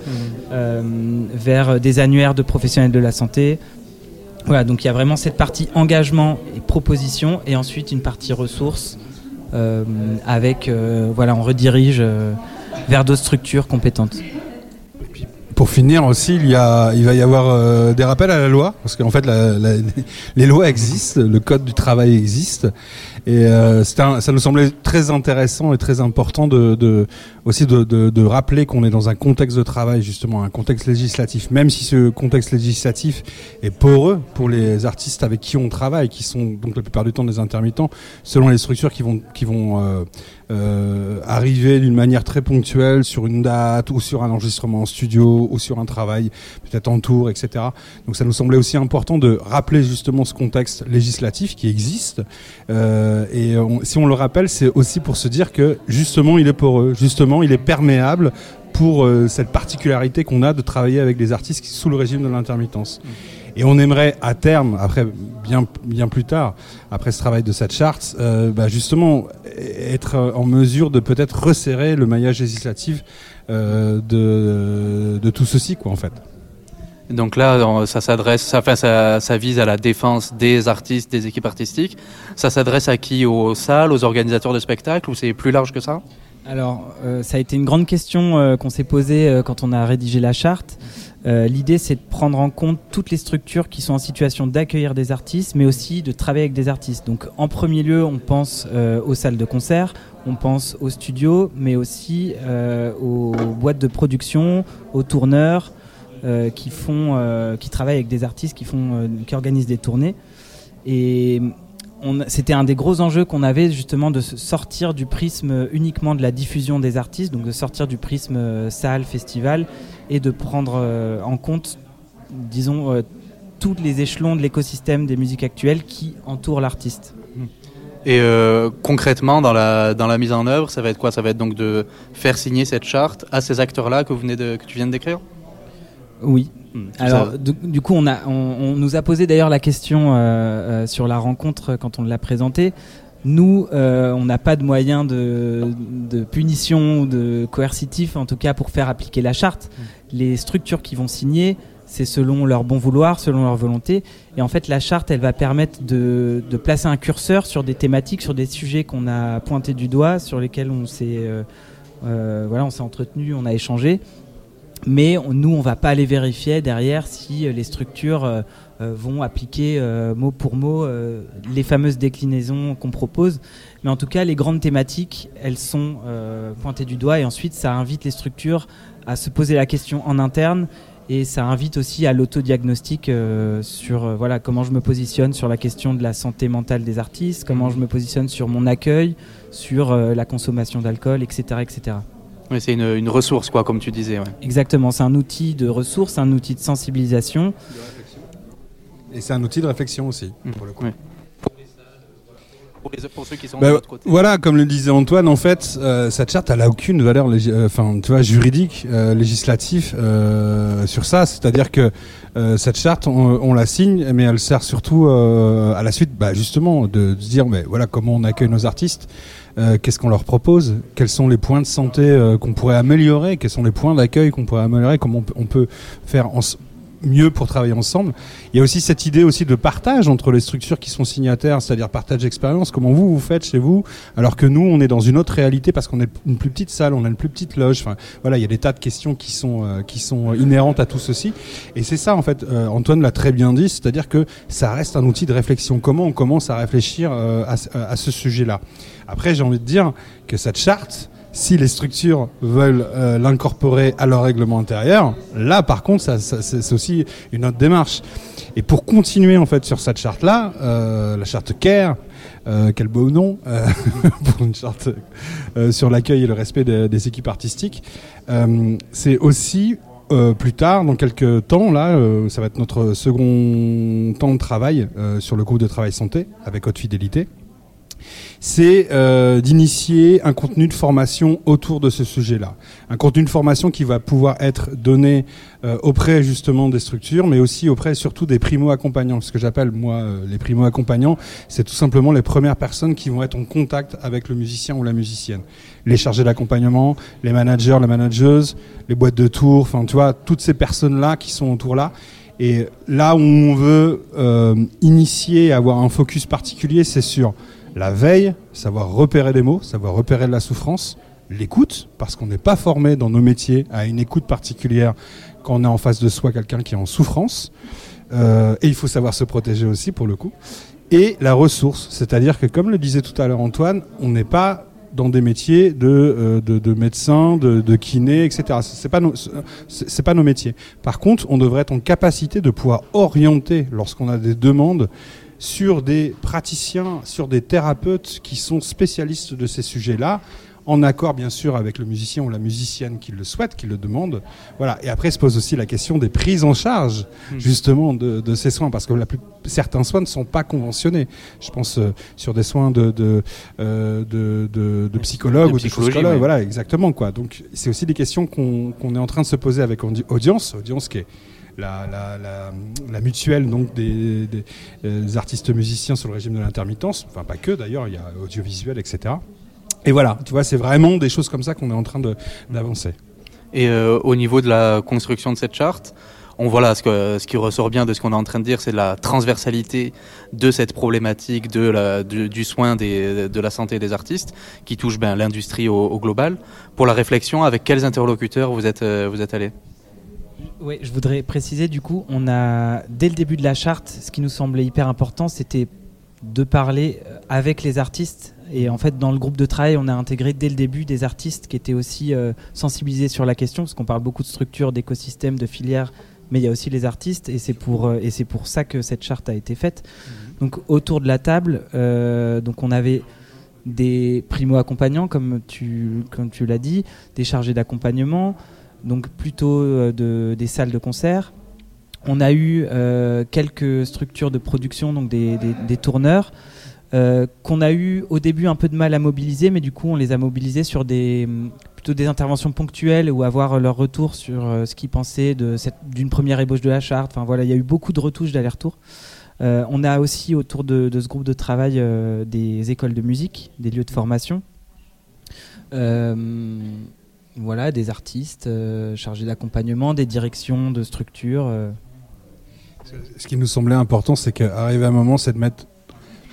euh, vers des annuaires de professionnels de la santé. Voilà, donc il y a vraiment cette partie engagement et proposition, et ensuite une partie ressources euh, avec, euh, voilà, on redirige euh, vers d'autres structures compétentes. Pour finir aussi, il, y a, il va y avoir des rappels à la loi, parce qu'en fait, la- les lois existent, le code du travail existe, et euh, un- ça nous semblait très intéressant et très important de, de aussi de, de- de rappeler qu'on est dans un contexte de travail, justement, un contexte législatif, même si ce contexte législatif est poreux pour les artistes avec qui on travaille, qui sont donc la plupart du temps des intermittents, selon les structures qui vont, qui vont euh, euh, arriver d'une manière très ponctuelle sur une date ou sur un enregistrement en studio ou sur un travail peut-être en tour, etc. Donc ça nous semblait aussi important de rappeler justement ce contexte législatif qui existe. Euh, et si on le rappelle, c'est aussi pour se dire que justement il est poreux, justement il est perméable pour euh, cette particularité qu'on a de travailler avec des artistes sous le régime de l'intermittence. Et on aimerait à terme, bien plus tard, après ce travail de cette charte, euh, bah, justement être en mesure de peut-être resserrer le maillage législatif euh, de tout ceci, quoi, en fait. Donc là, ça s'adresse, ça, ça, ça vise à la défense des artistes, des équipes artistiques. Ça s'adresse à qui? Aux salles, aux organisateurs de spectacles ou c'est plus large que ça? Alors, euh, ça a été une grande question euh, qu'on s'est posée euh, quand on a rédigé la charte. L'idée, c'est de prendre en compte toutes les structures qui sont en situation d'accueillir des artistes, mais aussi de travailler avec des artistes. Donc, en premier lieu, on pense aux salles de concert, on pense aux studios, mais aussi aux boîtes de production, aux tourneurs qui travaillent avec des artistes, qui qui organisent des tournées. C'était un des gros enjeux qu'on avait justement de sortir du prisme uniquement de la diffusion des artistes, donc de sortir du prisme euh, salle, festival, et de prendre euh, en compte, disons, euh, tous les échelons de l'écosystème des musiques actuelles qui entourent l'artiste. Et euh, concrètement, dans la, dans la mise en œuvre, ça va être quoi? Ça va être donc de faire signer cette charte à ces acteurs-là que, vous venez de, que tu viens de décrire? Oui. Hmm. Alors, du, du coup, on, a, on, on nous a posé d'ailleurs la question euh, euh, sur la rencontre quand on l'a présentée. Nous, euh, on n'a pas de moyens de, de punition ou de coercitif, en tout cas pour faire appliquer la charte. Les structures qui vont signer, c'est selon leur bon vouloir, selon leur volonté. Et en fait, la charte, elle va permettre de, de placer un curseur sur des thématiques, sur des sujets qu'on a pointés du doigt, sur lesquels on s'est euh, euh, voilà, on s'est entretenu, on a échangé mais on- nous, on va pas aller vérifier derrière si euh, les structures euh, euh, vont appliquer mot pour mot les fameuses déclinaisons qu'on propose. Mais en tout cas, les grandes thématiques, elles sont pointées du doigt et ensuite, ça invite les structures à se poser la question en interne et ça invite aussi à l'autodiagnostic euh, sur euh, voilà comment je me positionne sur la question de la santé mentale des artistes, comment je me positionne sur mon accueil, sur euh, la consommation d'alcool, etc., etc. Oui, c'est une, une ressource, quoi, comme tu disais. ouais. Exactement, c'est un outil de ressources, un outil de sensibilisation. Et c'est un outil de réflexion aussi, pour le coup. Pour, les, pour ceux qui sont Bah, de l'autre côté. voilà, comme le disait Antoine, en fait, euh, cette charte, elle a aucune valeur, euh, enfin, tu vois, juridique, euh, législative euh, sur ça. C'est-à-dire que euh, cette charte, on, on la signe, mais elle sert surtout euh, à la suite, bah, justement, de, de se dire, mais voilà, comment on accueille nos artistes. Euh, Qu'est-ce qu'on leur propose? Quels sont les points de santé euh, qu'on pourrait améliorer? Quels sont les points d'accueil qu'on pourrait améliorer? Comment on peut, faire en, mieux pour travailler ensemble. Il y a aussi cette idée aussi de partage entre les structures qui sont signataires, c'est-à-dire partage d'expérience. Comment vous vous faites chez vous, alors que nous on est dans une autre réalité parce qu'on est une plus petite salle, on a une plus petite loge. Enfin voilà, il y a des tas de questions qui sont euh, qui sont inhérentes à tout ceci. Et c'est ça en fait. euh, Antoine l'a très bien dit, c'est-à-dire que ça reste un outil de réflexion. Comment on commence à réfléchir euh, à, à ce sujet-là? Après, j'ai envie de dire que cette charte si les structures veulent euh, l'incorporer à leur règlement intérieur, là par contre, c'est aussi une autre démarche. Et pour continuer en fait sur cette charte-là, euh, la charte CARE, euh, quel beau nom pour une charte sur l'accueil et le respect des, équipes artistiques, c'est aussi plus tard, dans quelques temps, là, ça va être notre second temps de travail sur le groupe de travail santé avec haute fidélité c'est euh, d'initier un contenu de formation autour de ce sujet-là. Un contenu de formation qui va pouvoir être donné euh, auprès justement des structures, mais aussi auprès surtout des primo-accompagnants. Ce que j'appelle moi euh, les primo-accompagnants, c'est tout simplement les premières personnes qui vont être en contact avec le musicien ou la musicienne. Les chargés d'accompagnement, les managers, les manageuses, les boîtes de tour, enfin tu vois, toutes ces personnes-là qui sont autour là Et là où on veut euh, initier, avoir un focus particulier, c'est sur la veille, savoir repérer les mots, savoir repérer la souffrance, l'écoute, parce qu'on n'est pas formé dans nos métiers à une écoute particulière quand on est en face de soi quelqu'un qui est en souffrance. Euh, et il faut savoir se protéger aussi pour le coup. Et la ressource, c'est-à-dire que comme le disait tout à l'heure Antoine, on n'est pas dans des métiers de, euh, de, de médecins, de, de kinés, etc. C'est pas pas nos métiers. Par contre, on devrait être en capacité de pouvoir orienter lorsqu'on a des demandes sur des praticiens, sur des thérapeutes qui sont spécialistes de ces sujets-là, en accord bien sûr avec le musicien ou la musicienne qui le souhaite, qui le demande. Voilà. Et après se pose aussi la question des prises en charge Hmm. justement de, de ces soins, parce que la plus, certains soins ne sont pas conventionnés. Je pense euh, sur des soins de, de, euh, de, de, de psychologue De ou de oui. Voilà, exactement quoi. Donc c'est aussi des questions qu'on est en train de se poser avec audi- audience, audience qui est la, la, la, mutuelle donc des, euh, artistes musiciens sur le régime de l'intermittence, enfin pas que d'ailleurs, il y a audiovisuel, etc. Et voilà, tu vois, c'est vraiment des choses comme ça qu'on est en train d'avancer. Et euh, au niveau de la construction de cette charte, on voilà ce, que, ce qui ressort bien de ce qu'on est en train de dire, c'est la transversalité de cette problématique de la, du, du soin des, de la santé des artistes qui touche ben, l'industrie au, au global. Pour la réflexion, avec quels interlocuteurs vous êtes, euh, vous êtes allés? Oui, je voudrais préciser du coup, on a dès le début de la charte, ce qui nous semblait hyper important, c'était de parler euh, avec les artistes. Et en fait, dans le groupe de travail, on a intégré dès le début des artistes qui étaient aussi euh, sensibilisés sur la question, parce qu'on parle beaucoup de structures, d'écosystèmes, de filières, mais il y a aussi les artistes, et c'est pour euh, et c'est pour ça que cette charte a été faite. Donc autour de la table, euh, donc on avait des primo-accompagnants, comme tu, comme tu l'as dit, des chargés d'accompagnement, donc plutôt euh, de, des salles de concert. On a eu euh, quelques structures de production, donc des, des- tourneurs, euh, qu'on a eu au début un peu de mal à mobiliser, mais du coup on les a mobilisés sur des plutôt des interventions ponctuelles ou avoir leur retour sur ce qu'ils pensaient d'une première ébauche de la charte. Enfin voilà, il y a eu beaucoup de retouches d'aller-retour. On a aussi autour de, de ce groupe de travail des écoles de musique, des lieux de formation. Voilà, des artistes euh, chargés d'accompagnement, des directions de structures. euh. Ce qui nous semblait important, c'est qu'arriver à un moment, c'est de mettre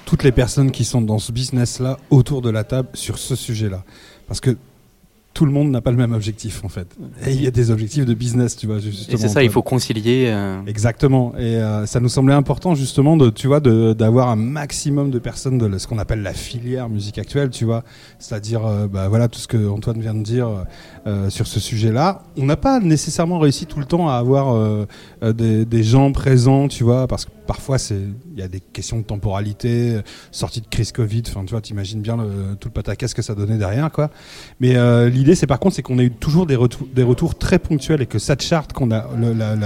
toutes les personnes qui sont dans ce business-là autour de la table sur ce sujet-là. Parce que tout le monde n'a pas le même objectif, en fait. Et il y a des objectifs de business, tu vois, justement. Et c'est ça, il faut concilier. euh, Exactement. Et euh, ça nous semblait important justement de, tu vois, d'avoir un maximum de personnes de ce qu'on appelle la filière musique actuelle, tu vois. C'est-à-dire, euh, bah, voilà, tout ce que Antoine vient de dire euh, sur ce sujet-là. On n'a pas nécessairement réussi tout le temps à avoir des, des gens présents, tu vois, parce que parfois il y a des questions de temporalité, sortie de crise Covid. Enfin, tu vois, t'imagines bien le, tout le pataquès que ça donnait derrière, quoi. Mais euh, l'idée, c'est par contre, c'est qu'on a eu toujours des retours, des retours très ponctuels et que cette charte qu'on a,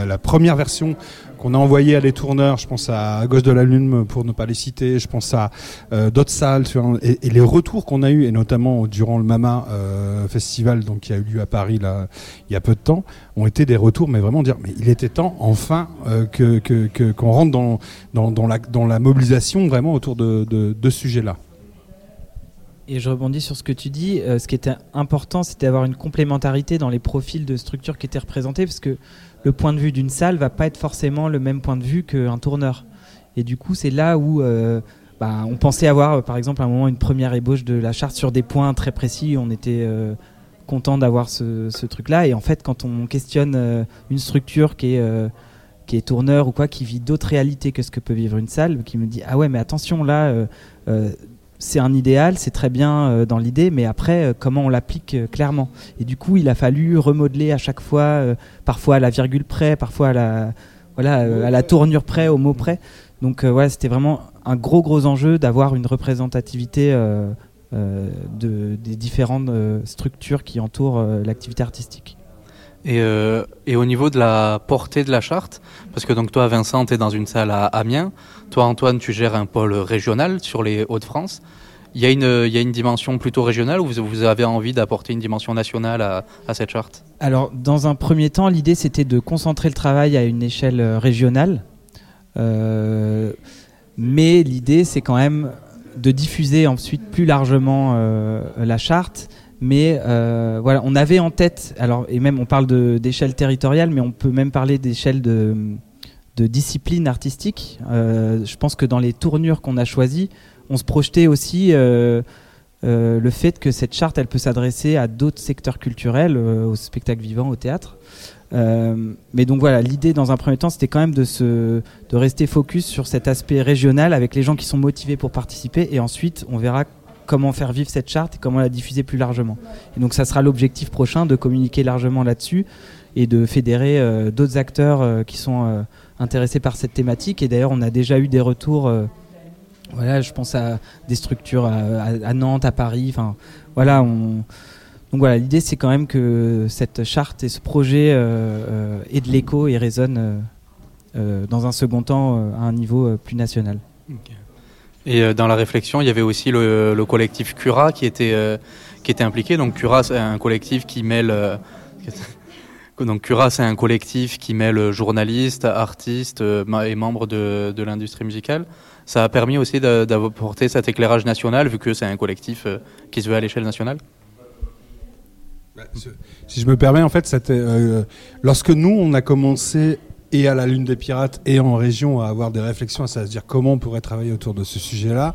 la première version qu'on a envoyée à les tourneurs, je pense à, Gauche de la Lune pour ne pas les citer, je pense à euh, d'autres salles, et, les retours qu'on a eu, et notamment durant le Mama euh, Festival, donc qui a eu lieu à Paris il y a peu de temps, ont été des retours, mais vraiment dire, mais il était temps enfin euh, qu'on rentre dans la mobilisation vraiment autour de ce sujet-là. Et je rebondis sur ce que tu dis. ce qui était important, c'était d'avoir une complémentarité dans les profils de structures qui étaient représentés, parce que le point de vue d'une salle va pas être forcément le même point de vue qu'un tourneur. Et du coup, c'est là où euh, bah, on pensait avoir, euh, par exemple, à un moment une première ébauche de la charte sur des points très précis. On était euh, content d'avoir ce, truc-là. Et en fait, quand on questionne une structure qui est qui est tourneur ou quoi, qui vit d'autres réalités que ce que peut vivre une salle, qui me dit ah ouais mais attention là, c'est un idéal, c'est très bien euh, dans l'idée, mais après euh, comment on l'applique euh, clairement. Et du coup il a fallu remodeler à chaque fois, parfois à la virgule près, parfois à la voilà à la tournure près, au mot près. Donc voilà c'était vraiment un gros gros enjeu d'avoir une représentativité de, des différentes structures qui entourent l'activité artistique. Et, euh, et au niveau de la portée de la charte, parce que donc toi Vincent, tu es dans une salle à Amiens, toi Antoine, tu gères un pôle régional sur les Hauts-de-France. Il y, a une, une dimension plutôt régionale ou vous, avez envie d'apporter une dimension nationale à, cette charte? Alors, dans un premier temps, l'idée c'était de concentrer le travail à une échelle euh, régionale. Euh, mais l'idée c'est quand même de diffuser ensuite plus largement la charte. Mais euh, voilà, on avait en tête, alors, et même on parle d'échelle territoriale, mais on peut même parler d'échelle de, discipline artistique. Euh, je pense que dans les tournures qu'on a choisies, on se projetait aussi euh, le fait que cette charte, elle peut s'adresser à d'autres secteurs culturels, au spectacle vivant, au théâtre. Mais donc voilà, l'idée dans un premier temps, c'était quand même de, se, de rester focus sur cet aspect régional avec les gens qui sont motivés pour participer. Et ensuite, on verra comment faire vivre cette charte et comment la diffuser plus largement. Et donc ça sera l'objectif prochain de communiquer largement là-dessus et de fédérer euh, d'autres acteurs euh, qui sont euh, intéressés par cette thématique. Et d'ailleurs, on a déjà eu des retours. voilà, je pense à des structures à, Nantes, à Paris. Voilà, on. Donc voilà, l'idée c'est quand même que cette charte et ce projet aient de l'écho et résonnent dans un second temps à un niveau plus national. Et euh, dans la réflexion, il y avait aussi le, le collectif Cura qui était, euh, qui était impliqué. Donc Cura, c'est un collectif qui mêle... euh, donc Cura, c'est un collectif qui mêle journalistes, artistes et membres de, l'industrie musicale. Ça a permis aussi d'a- d'apporter cet éclairage national, vu que c'est un collectif qui se veut à l'échelle nationale. Si je me permets, en fait, lorsque nous, on a commencé et à la Lune des Pirates et en région à avoir des réflexions, à se dire comment on pourrait travailler autour de ce sujet-là,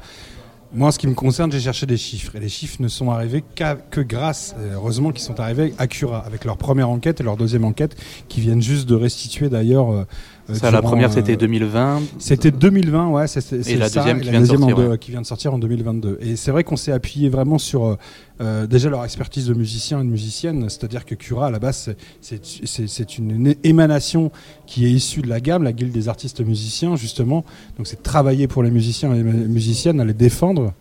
moi, en ce qui me concerne, j'ai cherché des chiffres. Et les chiffres ne sont arrivés que grâce, et heureusement qu'ils sont arrivés à Cura, avec leur première enquête et leur deuxième enquête, qui viennent juste de restituer d'ailleurs. Euh, euh, la première, euh, c'était 2020. C'était 2020, ouais. c'est- c'est- Et c'est la ça, deuxième et qui la vient de deuxième en sortir, deux- ouais. qui vient de sortir en 2022. Et c'est vrai qu'on s'est appuyé vraiment sur euh, euh, déjà leur expertise de musiciens et de musiciennes, c'est-à-dire que Cura, à la base, c'est- une émanation qui est issue de la gamme, la guilde des artistes musiciens, justement. Donc c'est travailler pour les musiciens et les mu- musiciennes, à les défendre.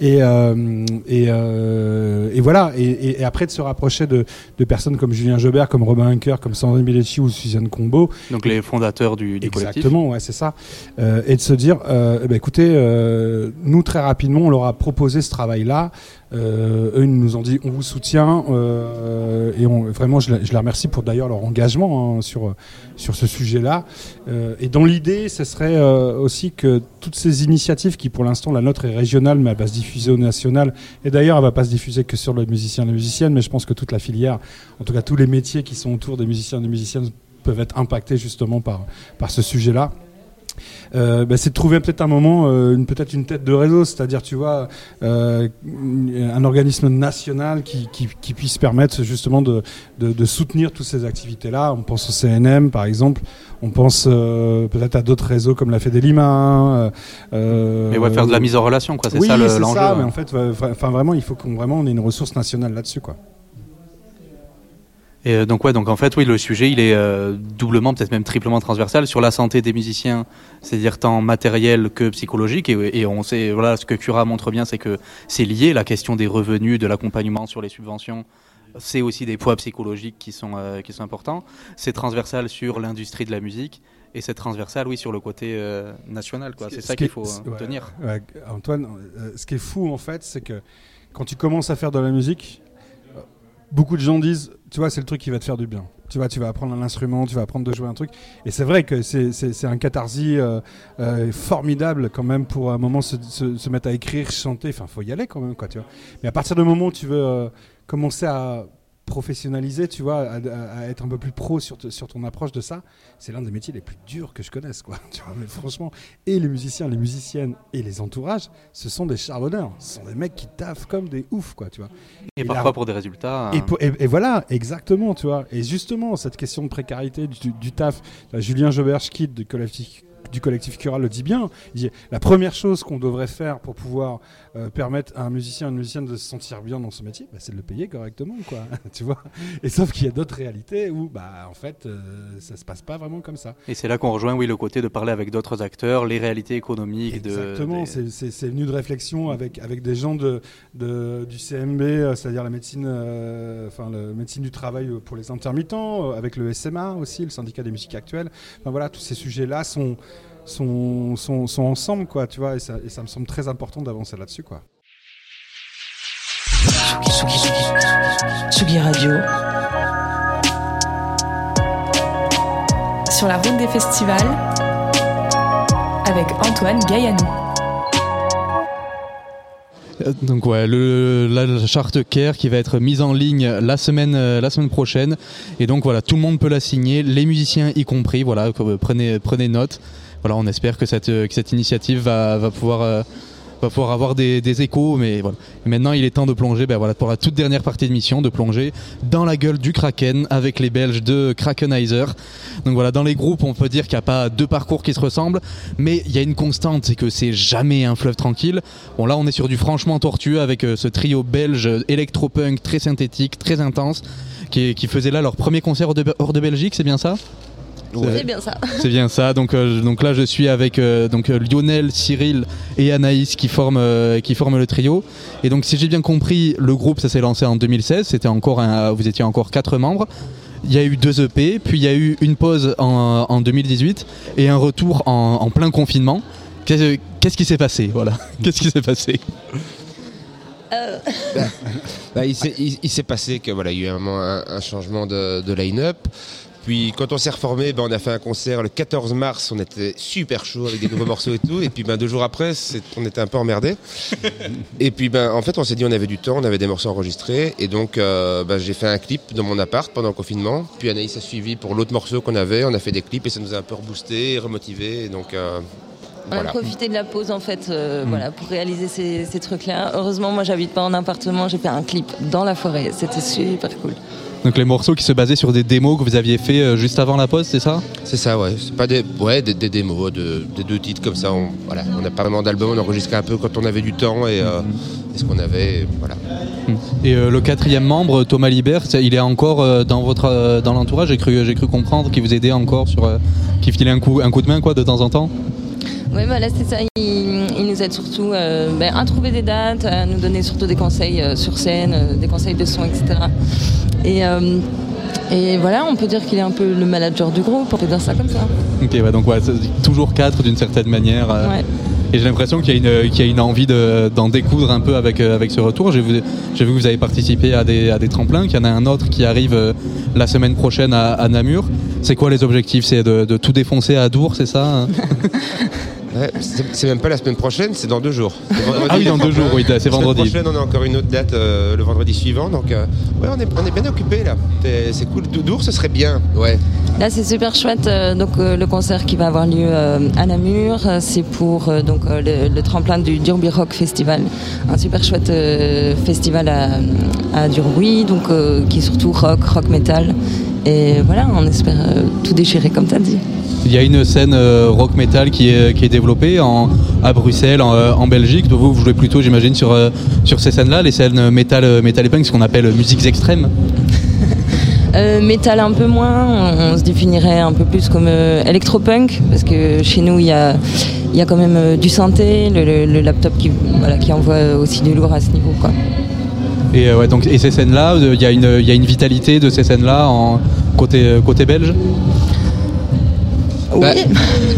Et, euh, et, euh, et voilà. Et, et- et après de se rapprocher de, de personnes comme Julien Jobert, comme Robin Hunker, comme Sandrine Bellecci ou Suzanne Combo. Donc les fondateurs du, du collectif. Exactement, ouais, c'est ça. Euh, et de se dire, ben, écoutez, euh, nous très rapidement, on leur a proposé ce travail-là. Euh, eux, ils nous ont dit, on vous soutient. euh, et on, vraiment, je, les- remercie pour d'ailleurs leur engagement hein, sur sur ce sujet-là. Euh, et dans l'idée, ce serait euh, aussi que toutes ces initiatives, qui pour l'instant la nôtre est régionale, mais elle va se diffuser au national. Et d'ailleurs, elle va pas se diffuser que sur les musiciens et les musiciennes, mais je pense que toute la filière, en tout cas tous les métiers qui sont autour des musiciens et des musiciennes, peuvent être impactés justement par par ce sujet-là. Euh, bah, c'est de trouver peut-être un moment, euh, une, peut-être une tête de réseau, c'est-à-dire, tu vois, euh, un organisme national qui, qui, qui puisse permettre justement de, de, de soutenir toutes ces activités-là. On pense au CNM, par exemple. On pense peut-être à d'autres réseaux comme la Fédé Lima. Euh, Mais ouais, faire de la mise en relation, quoi. C'est oui, ça le- c'est l'enjeu. ça, mais en fait, enfin vraiment, il faut qu'on vraiment on ait une ressource nationale là-dessus, quoi. Et euh, donc ouais, donc en fait oui, le sujet il est euh, doublement, peut-être même triplement transversal sur la santé des musiciens, c'est-à-dire tant matériel que psychologique. Et, et on sait, voilà, ce que Cura montre bien, c'est que c'est lié la question des revenus, de l'accompagnement sur les subventions. C'est aussi des poids psychologiques qui sont euh, qui sont importants. C'est transversal sur l'industrie de la musique et c'est transversal, oui, sur le côté euh, national, quoi. C'est Ce ça qui qu'il faut ouais, tenir. ouais, Antoine, ce qui est fou en fait, c'est que quand tu commences à faire de la musique, beaucoup de gens disent, tu vois, c'est le truc qui va te faire du bien. Tu vois, tu vas apprendre un instrument, tu vas apprendre de jouer un truc. Et c'est vrai que c'est- un catharsis euh, euh, formidable quand même pour un moment se mettre à écrire, chanter. Enfin, faut y aller quand même, quoi, tu vois. Mais à partir du moment où tu veux euh, commencer à professionnaliser, tu vois, à, être un peu plus pro sur, te- sur ton approche de ça, c'est l'un des métiers les plus durs que je connaisse, quoi. Tu vois, mais franchement, et les musiciens, les musiciennes et les entourages, ce sont des charbonneurs. Ce sont des mecs qui taffent comme des oufs, quoi, tu vois. Et parfois pour des résultats. et, hein. pour- et- et voilà, exactement, tu vois. Et justement, cette question de précarité du, du taf, Julien Jobert-Schkid du collectif, du collectif Cura le dit bien. Il dit, la première chose qu'on devrait faire pour pouvoir euh, permettre à un musicien, une musicienne de se sentir bien dans ce métier, bah, c'est de le payer correctement, quoi. tu vois. Et sauf qu'il y a d'autres réalités où, bah, en fait, euh, ça se passe pas vraiment comme ça. Et c'est là qu'on rejoint, oui, le côté de parler avec d'autres acteurs, les réalités économiques de. Exactement, des- c'est- venu de réflexion avec, avec des gens de, de- du CMB, euh, c'est-à-dire la médecine, euh, enfin, la médecine du travail pour les intermittents, avec le SMA aussi, le syndicat des musiques actuelles. Enfin voilà, tous ces sujets-là sont, sont, sont, sont ensemble, quoi, tu vois, et ça, et ça me semble très important d'avancer là-dessus, quoi. Tsugi Radio. Sur la route des festivals avec Antoine Gaillanou. Euh, Donc ouais, le, la, la charte Care qui va être mise en ligne la semaine, euh, la semaine prochaine. Et donc voilà, tout le monde peut la signer, les musiciens y compris. Voilà, que- prenez, prenez note. Voilà, on espère que cette, euh, initiative va, va pouvoir, euh, va pouvoir avoir des, des échos. Mais voilà. Maintenant, il est temps de plonger, ben pour la toute dernière partie de mission, de plonger dans la gueule du Kraken avec les Belges de Krakenizer. Donc voilà, dans les groupes, on peut dire qu'il n'y a pas deux parcours qui se ressemblent, mais il y a une constante, c'est que c'est jamais un fleuve tranquille. Bon là, on est sur du franchement tortueux avec euh, ce trio belge électropunk très synthétique, très intense, qui, qui faisait là leur premier concert hors de Belgique, c'est bien ça? C'est bien ça. c'est bien ça. Donc, euh, donc là, je suis avec euh, donc euh, Lionel, Cyril et Anaïs qui forment euh, qui forment le trio. Et donc, si j'ai bien compris, le groupe ça s'est lancé en 2016. C'était encore un, vous étiez encore quatre membres. Il y a eu deux EP, puis il y a eu une pause en, en 2018 et un retour en, en plein confinement. Qu'est-ce qu'est-ce qui s'est passé? Voilà. Qu'est-ce qui s'est passé? Euh, Bah, il s'est il- il s'est passé que voilà, il y a eu un, moment un- un changement de, de line-up. Puis quand on s'est reformé, ben, on a fait un concert le 14 mars, on était super chaud avec des nouveaux morceaux et tout. Et puis ben, deux jours après, on était un peu emmerdé. Et puis ben, en fait, on s'est dit on avait du temps, on avait des morceaux enregistrés. Et donc euh, ben, j'ai fait un clip dans mon appart pendant le confinement. Puis Anaïs a suivi pour l'autre morceau qu'on avait. On a fait des clips et ça nous a un peu reboosté, remotivé. Et donc euh, On a profité de la pause en fait euh, voilà, pour réaliser ces, ces trucs-là. Heureusement, moi j'habite pas en appartement, j'ai fait un clip dans la forêt. C'était super cool. Donc les morceaux qui se basaient sur des démos que vous aviez fait euh, juste avant la pause, c'est ça? C'est ça, ouais. C'est pas des, ouais, des, des démos, de, des deux titres comme ça. On, voilà, on n'a pas vraiment d'album, on enregistrait un peu quand on avait du temps et, euh, et ce qu'on avait, et voilà. Et euh, le quatrième membre, Thomas Libert, il est encore euh, dans votre dans l'entourage? J'ai cru j'ai cru comprendre qu'il vous aidait encore sur, qu'il filait un coup un coup de main quoi de temps en temps. Oui, voilà, c'est ça. Il, il nous aide surtout euh, ben, à trouver des dates, à nous donner surtout des conseils euh, sur scène, euh, des conseils de son, etc. Et, et voilà, on peut dire qu'il est un peu le manager du groupe, on peut dire ça comme ça. Ok, ouais, donc ouais, toujours quatre d'une certaine manière. Ouais. Et j'ai l'impression qu'il y, a une- qu'il y a une envie de- d'en découdre un peu avec, avec ce retour. J'ai vu, que vous avez participé à des, à des tremplins, qu'il y en a un autre qui arrive la semaine prochaine à, à Namur. C'est quoi les objectifs? C'est de, de tout défoncer à Dour, c'est ça hein? Ouais, c'est même pas la semaine prochaine, c'est dans deux jours. Vendredi, Ah oui, dans deux jours, oui, c'est La semaine vendredi. prochaine, on a encore une autre date euh, le vendredi suivant, donc euh, ouais, on est, on est bien occupé là. C'est- C'est cool. Doudour, ce serait bien, ouais. Là, c'est super chouette. euh, donc, euh, le concert qui va avoir lieu euh, à Namur, euh, c'est pour euh, donc euh, le, le tremplin du Durby Rock Festival, un super chouette euh, festival à, à Durbuy, donc euh, qui est surtout rock, rock metal. Et voilà, on espère euh, tout déchirer comme t'as dit. Il y a une scène euh, rock metal qui est, qui est développée en, à Bruxelles, en, euh, en Belgique. Donc vous, vous jouez plutôt, j'imagine, sur, sur ces scènes-là, les scènes métal, euh, métal et punk, ce qu'on appelle musiques extrêmes. Euh, métal un peu moins, on, on se définirait un peu plus comme euh, électropunk, parce que chez nous il y a, y a quand même euh, du synthé, le, le- le laptop qui, voilà, qui envoie aussi du lourd à ce niveau. Quoi. Et, euh, ouais, donc, et ces scènes-là, euh, il y, a une- il y a une vitalité de ces scènes-là en côté, euh, côté belge Bah,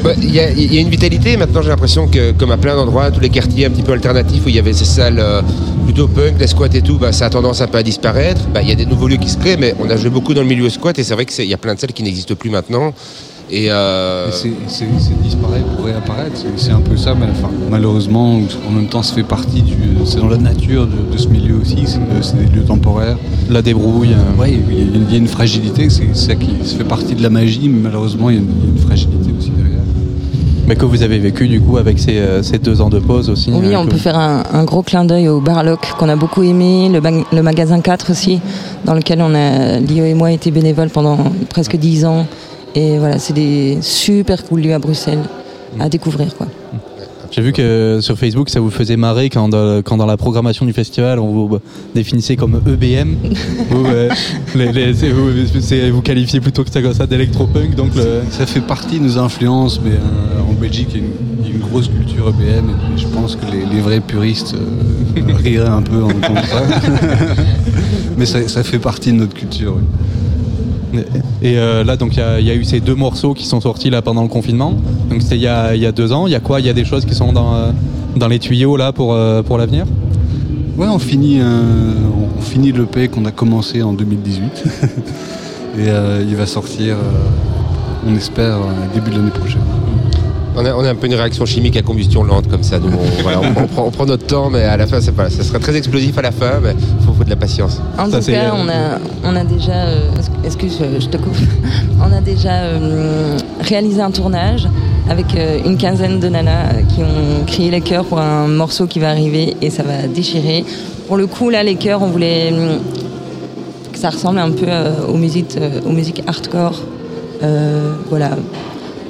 bah, Il y, a- il y a une vitalité. Maintenant, j'ai l'impression que, comme à plein d'endroits, tous les quartiers un petit peu alternatifs où il y avait ces salles euh, plutôt punk, les squats et tout, bah, ça a tendance un peu à disparaître. Bah, Il y a des nouveaux lieux qui se créent, mais on a joué beaucoup dans le milieu squat et c'est vrai qu'il y a plein de salles qui n'existent plus maintenant. Et, euh, Et c'est- disparaître pour réapparaître, c'est- un peu ça, mais enfin, malheureusement, en même temps, ça fait partie du. C'est dans la nature de, de ce milieu aussi, c'est de- c'est des lieux temporaires. La débrouille. Oui, il y, a une- il y a une fragilité, c'est ça qui ça fait partie de la magie, mais malheureusement, il y a une, il y a une fragilité aussi derrière. Mais que vous avez vécu du coup avec ces, euh, ces deux ans de pause aussi. Oui, hein, on peut faire un, un gros clin d'œil au Barlock qu'on a beaucoup aimé, le magasin 4 aussi, dans lequel on a, Lio et moi, été bénévoles pendant presque 10 ans. Et voilà, c'est des super cool lieux à Bruxelles à découvrir. Quoi. J'ai vu que sur Facebook, ça vous faisait marrer quand dans, quand dans la programmation du festival, on vous définissait comme EBM. vous, euh, les- les- c'est- vous, qualifiez plutôt que ça comme ça d'électropunk. Donc le- Ça fait partie de nos influences, mais euh, en Belgique, il y, a une, il y a une grosse culture EBM, et je pense que les, les vrais puristes euh, riraient un peu en entendant ça. mais ça, ça fait partie de notre culture. oui. Et euh, là, donc il y, a- eu ces deux morceaux qui sont sortis là pendant le confinement. Donc c'était il y a, deux ans. Il y a quoi? Il y a des choses qui sont dans, dans les tuyaux là pour, euh, pour l'avenir? Ouais, on finit, euh, on finit l'EP qu'on a commencé en 2018. et euh, il va sortir, on espère, début de l'année prochaine. On a, on a un peu une réaction chimique à combustion lente comme ça. Nous, on, voilà, on- on prend, on prend notre temps, mais à la fin, c'est pas, ça sera très explosif à la fin, mais il faut, faut de la patience. En tout cas, on a, on a déjà, euh, excuse, je, je te coupe, on a déjà euh, réalisé un tournage avec euh, une quinzaine de nanas euh, qui ont crié les chœurs pour un morceau qui va arriver et ça va déchirer. Pour le coup, là, les chœurs, on voulait que ça ressemble un peu euh, aux, musiques, euh, aux musiques hardcore, Euh, voilà,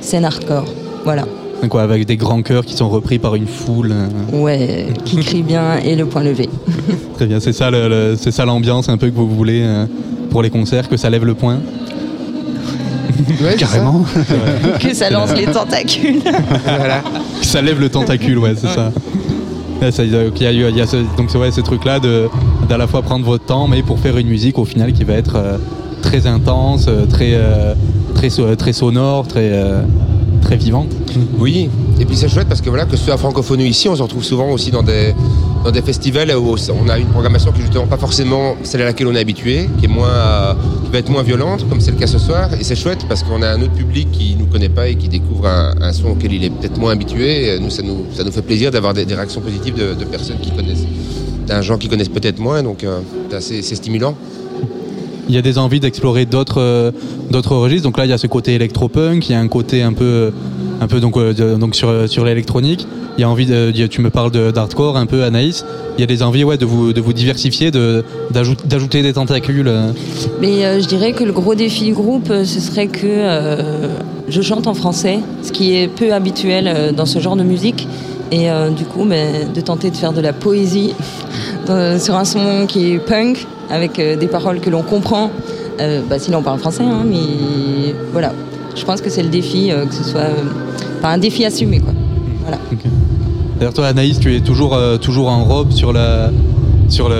scène hardcore, voilà. Ouais, avec des grands chœurs qui sont repris par une foule. euh, Ouais, qui crie bien et le point levé. Très bien, c'est ça, le- le- c'est ça l'ambiance un peu que vous voulez euh, pour les concerts, que ça lève le point. Carrément. que ça lance les tentacules. Que ça lève le tentacule, ouais, c'est ça. Ouais, ça, il y a- il y a, il y a ce, donc c'est ouais, ce truc-là de d'à la fois prendre votre temps, mais pour faire une musique au final qui va être euh, très intense, euh, très euh, très très sonore, très euh, très vivante. Oui, et puis c'est chouette parce que voilà, que ce soit à Francophonie ici, on se retrouve souvent aussi dans des, festivals où on a une programmation qui est justement pas forcément celle à laquelle on est habitué, qui, est moins, qui va être moins violente, comme c'est le cas ce soir. Et c'est chouette parce qu'on a un autre public qui nous connaît pas et qui découvre un, son auquel il est peut-être moins habitué. Nous, ça nous, ça nous fait plaisir d'avoir des, réactions positives de, personnes qui connaissent, d'un gens qui connaissent peut-être moins, donc euh, c'est stimulant. Il y a des envies d'explorer d'autres euh, d'autres registres. Donc là, il y a ce côté électropunk, il y a un côté un peu un peu donc euh, donc sur sur l'électronique. Il y a envie de, tu me parles d'hardcore un peu Anaïs. Il y a des envies ouais de vous de vous diversifier, de d'ajout- d'ajouter des tentacules. euh. Mais je dirais que le gros défi du groupe, ce serait que je chante en français, ce qui est peu habituel dans ce genre de musique. Et du coup, ben, de tenter de faire de la poésie sur un son qui est punk, avec euh, des paroles que l'on comprend. Euh, bah, sinon, on parle français, hein, mais voilà. Je pense que c'est le défi, euh, que ce soit un défi assumé. Quoi. D'ailleurs, toi, Anaïs, tu es toujours, toujours en robe sur la, sur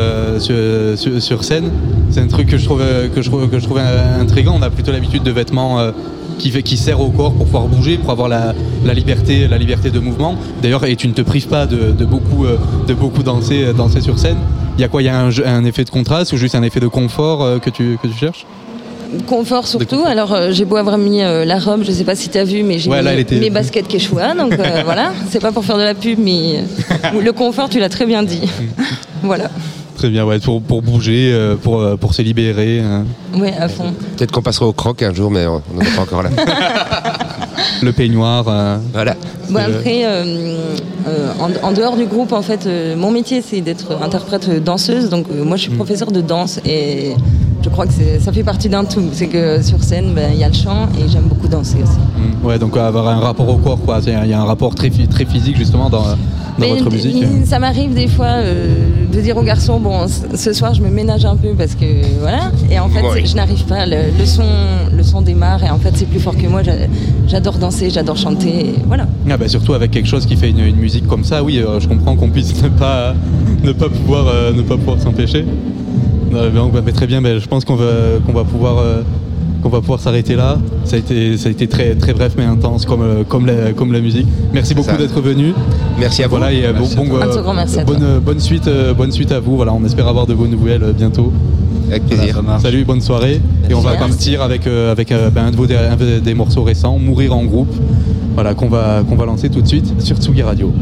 sur, scène. C'est un truc que je trouve, que je que je trouve intriguant. On a plutôt l'habitude de vêtements euh, qui, qui serrent au corps pour pouvoir bouger, pour avoir la, la liberté, la liberté de mouvement. D'ailleurs, et tu ne te prives pas de, de beaucoup, de beaucoup danser, danser sur scène. Il y a quoi Il y a un, effet de contraste ou juste un effet de confort euh, que tu, que tu cherches? Confort surtout. Alors euh, j'ai beau avoir mis euh, la robe, je sais pas si tu as vu, mais j'ai Ouais, mis là, elle était- mes baskets Quechua, donc euh, voilà. C'est pas pour faire de la pub, mais le confort, tu l'as très bien dit. voilà. Très bien, ouais, pour, pour bouger, euh, pour, euh, pour se libérer. euh. Ouais, à fond. Peut-être qu'on passera au croc un jour, mais on n'en est pas encore là. le peignoir. euh. Voilà. Bon, après, euh, euh, en, en dehors du groupe, en fait, euh, mon métier c'est d'être interprète euh, danseuse. Donc euh, moi, je suis professeure de danse et je crois que ça fait partie d'un tout. C'est que sur scène, ben, il y a le chant et j'aime beaucoup danser aussi. Mm. Ouais, donc avoir un rapport au corps, quoi. C'est- Il y a un rapport très, très physique justement dans, dans Mais votre musique. Ça m'arrive des fois euh, de dire aux garçons bon ce soir je me ménage un peu parce que voilà et en fait Ouais. je n'arrive pas le, le son le son démarre et en fait c'est plus fort que moi J'a- j'adore danser j'adore chanter et voilà Ah bah surtout avec quelque chose qui fait une, une musique comme ça, oui, euh, je comprends qu'on puisse ne pas, ne pas pouvoir, euh, ne pas pouvoir s'empêcher. Euh, ben, bah, mais très bien, je pense qu'on va, qu'on va pouvoir, euh, qu'on va pouvoir s'arrêter là. Ça a été, ça a été très, très bref mais intense comme, euh, comme, la, comme la musique. Merci beaucoup d'être venu. Merci à vous. Voilà, et, euh, Merci bon, à bon, toi. euh, Un tout grand merci à bonne, bonne suite, bonne suite à vous. Voilà, on espère avoir de vos nouvelles bientôt. Avec plaisir. Salut, bonne soirée. Et on va Merci. partir avec, avec ben, un, de vos, un des morceaux récents, Mourir en groupe. Voilà, qu'on va, qu'on va lancer tout de suite sur Tsugi Radio.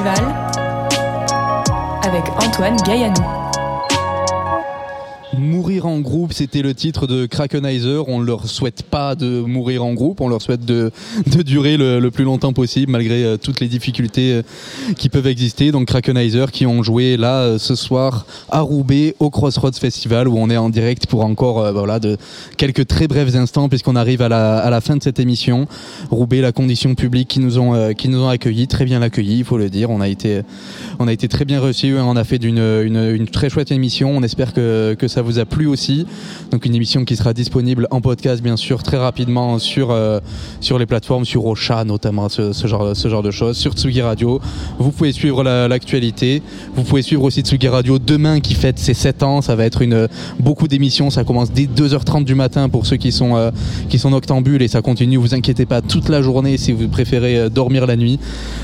La le titre de Krakenizer. On leur souhaite pas de mourir en groupe, on leur souhaite de, de durer le, plus longtemps possible malgré euh, toutes les difficultés euh, qui peuvent exister. Donc Krakenizer qui ont joué là euh, ce soir à Roubaix au Crossroads Festival où on est en direct pour encore voilà de quelques très brefs instants puisqu'on arrive à la, à la fin de cette émission. Roubaix, la condition publique qui nous ont qui nous ont accueillis, très bien accueillis, il faut le dire. On a été on a été très bien reçus, on a fait d'une une, une très chouette émission. On espère que, que ça vous a plu aussi. Donc une émission qui sera disponible en podcast bien sûr très rapidement sur euh, sur les plateformes, sur Ocha notamment, ce, genre ce genre de choses, sur Tsugi Radio. Vous pouvez suivre la- l'actualité. Vous pouvez suivre aussi Tsugi Radio demain qui fête ses 7 ans. Ça va être une beaucoup d'émissions. Ça commence dès 2h30 du matin pour ceux qui sont euh, qui sont noctambules et ça continue. Vous inquiétez pas toute la journée si vous préférez euh, dormir la nuit.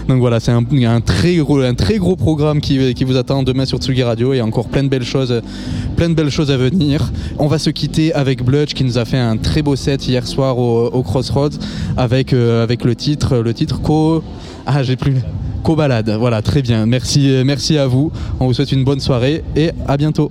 Donc voilà, c'est un, un très gros un très gros programme qui, vous attend demain sur Tsugi Radio et encore plein de belles choses, plein de belles choses à venir. On va se quitter avec Bludge qui nous a fait un très beau set hier soir au, au Crossroads avec, euh, avec le titre, le titre Co. Ah, j'ai plus. Co-balade. Voilà, très bien. Merci, euh, merci à vous. On vous souhaite une bonne soirée et à bientôt.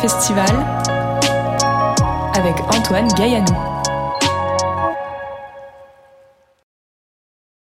Sur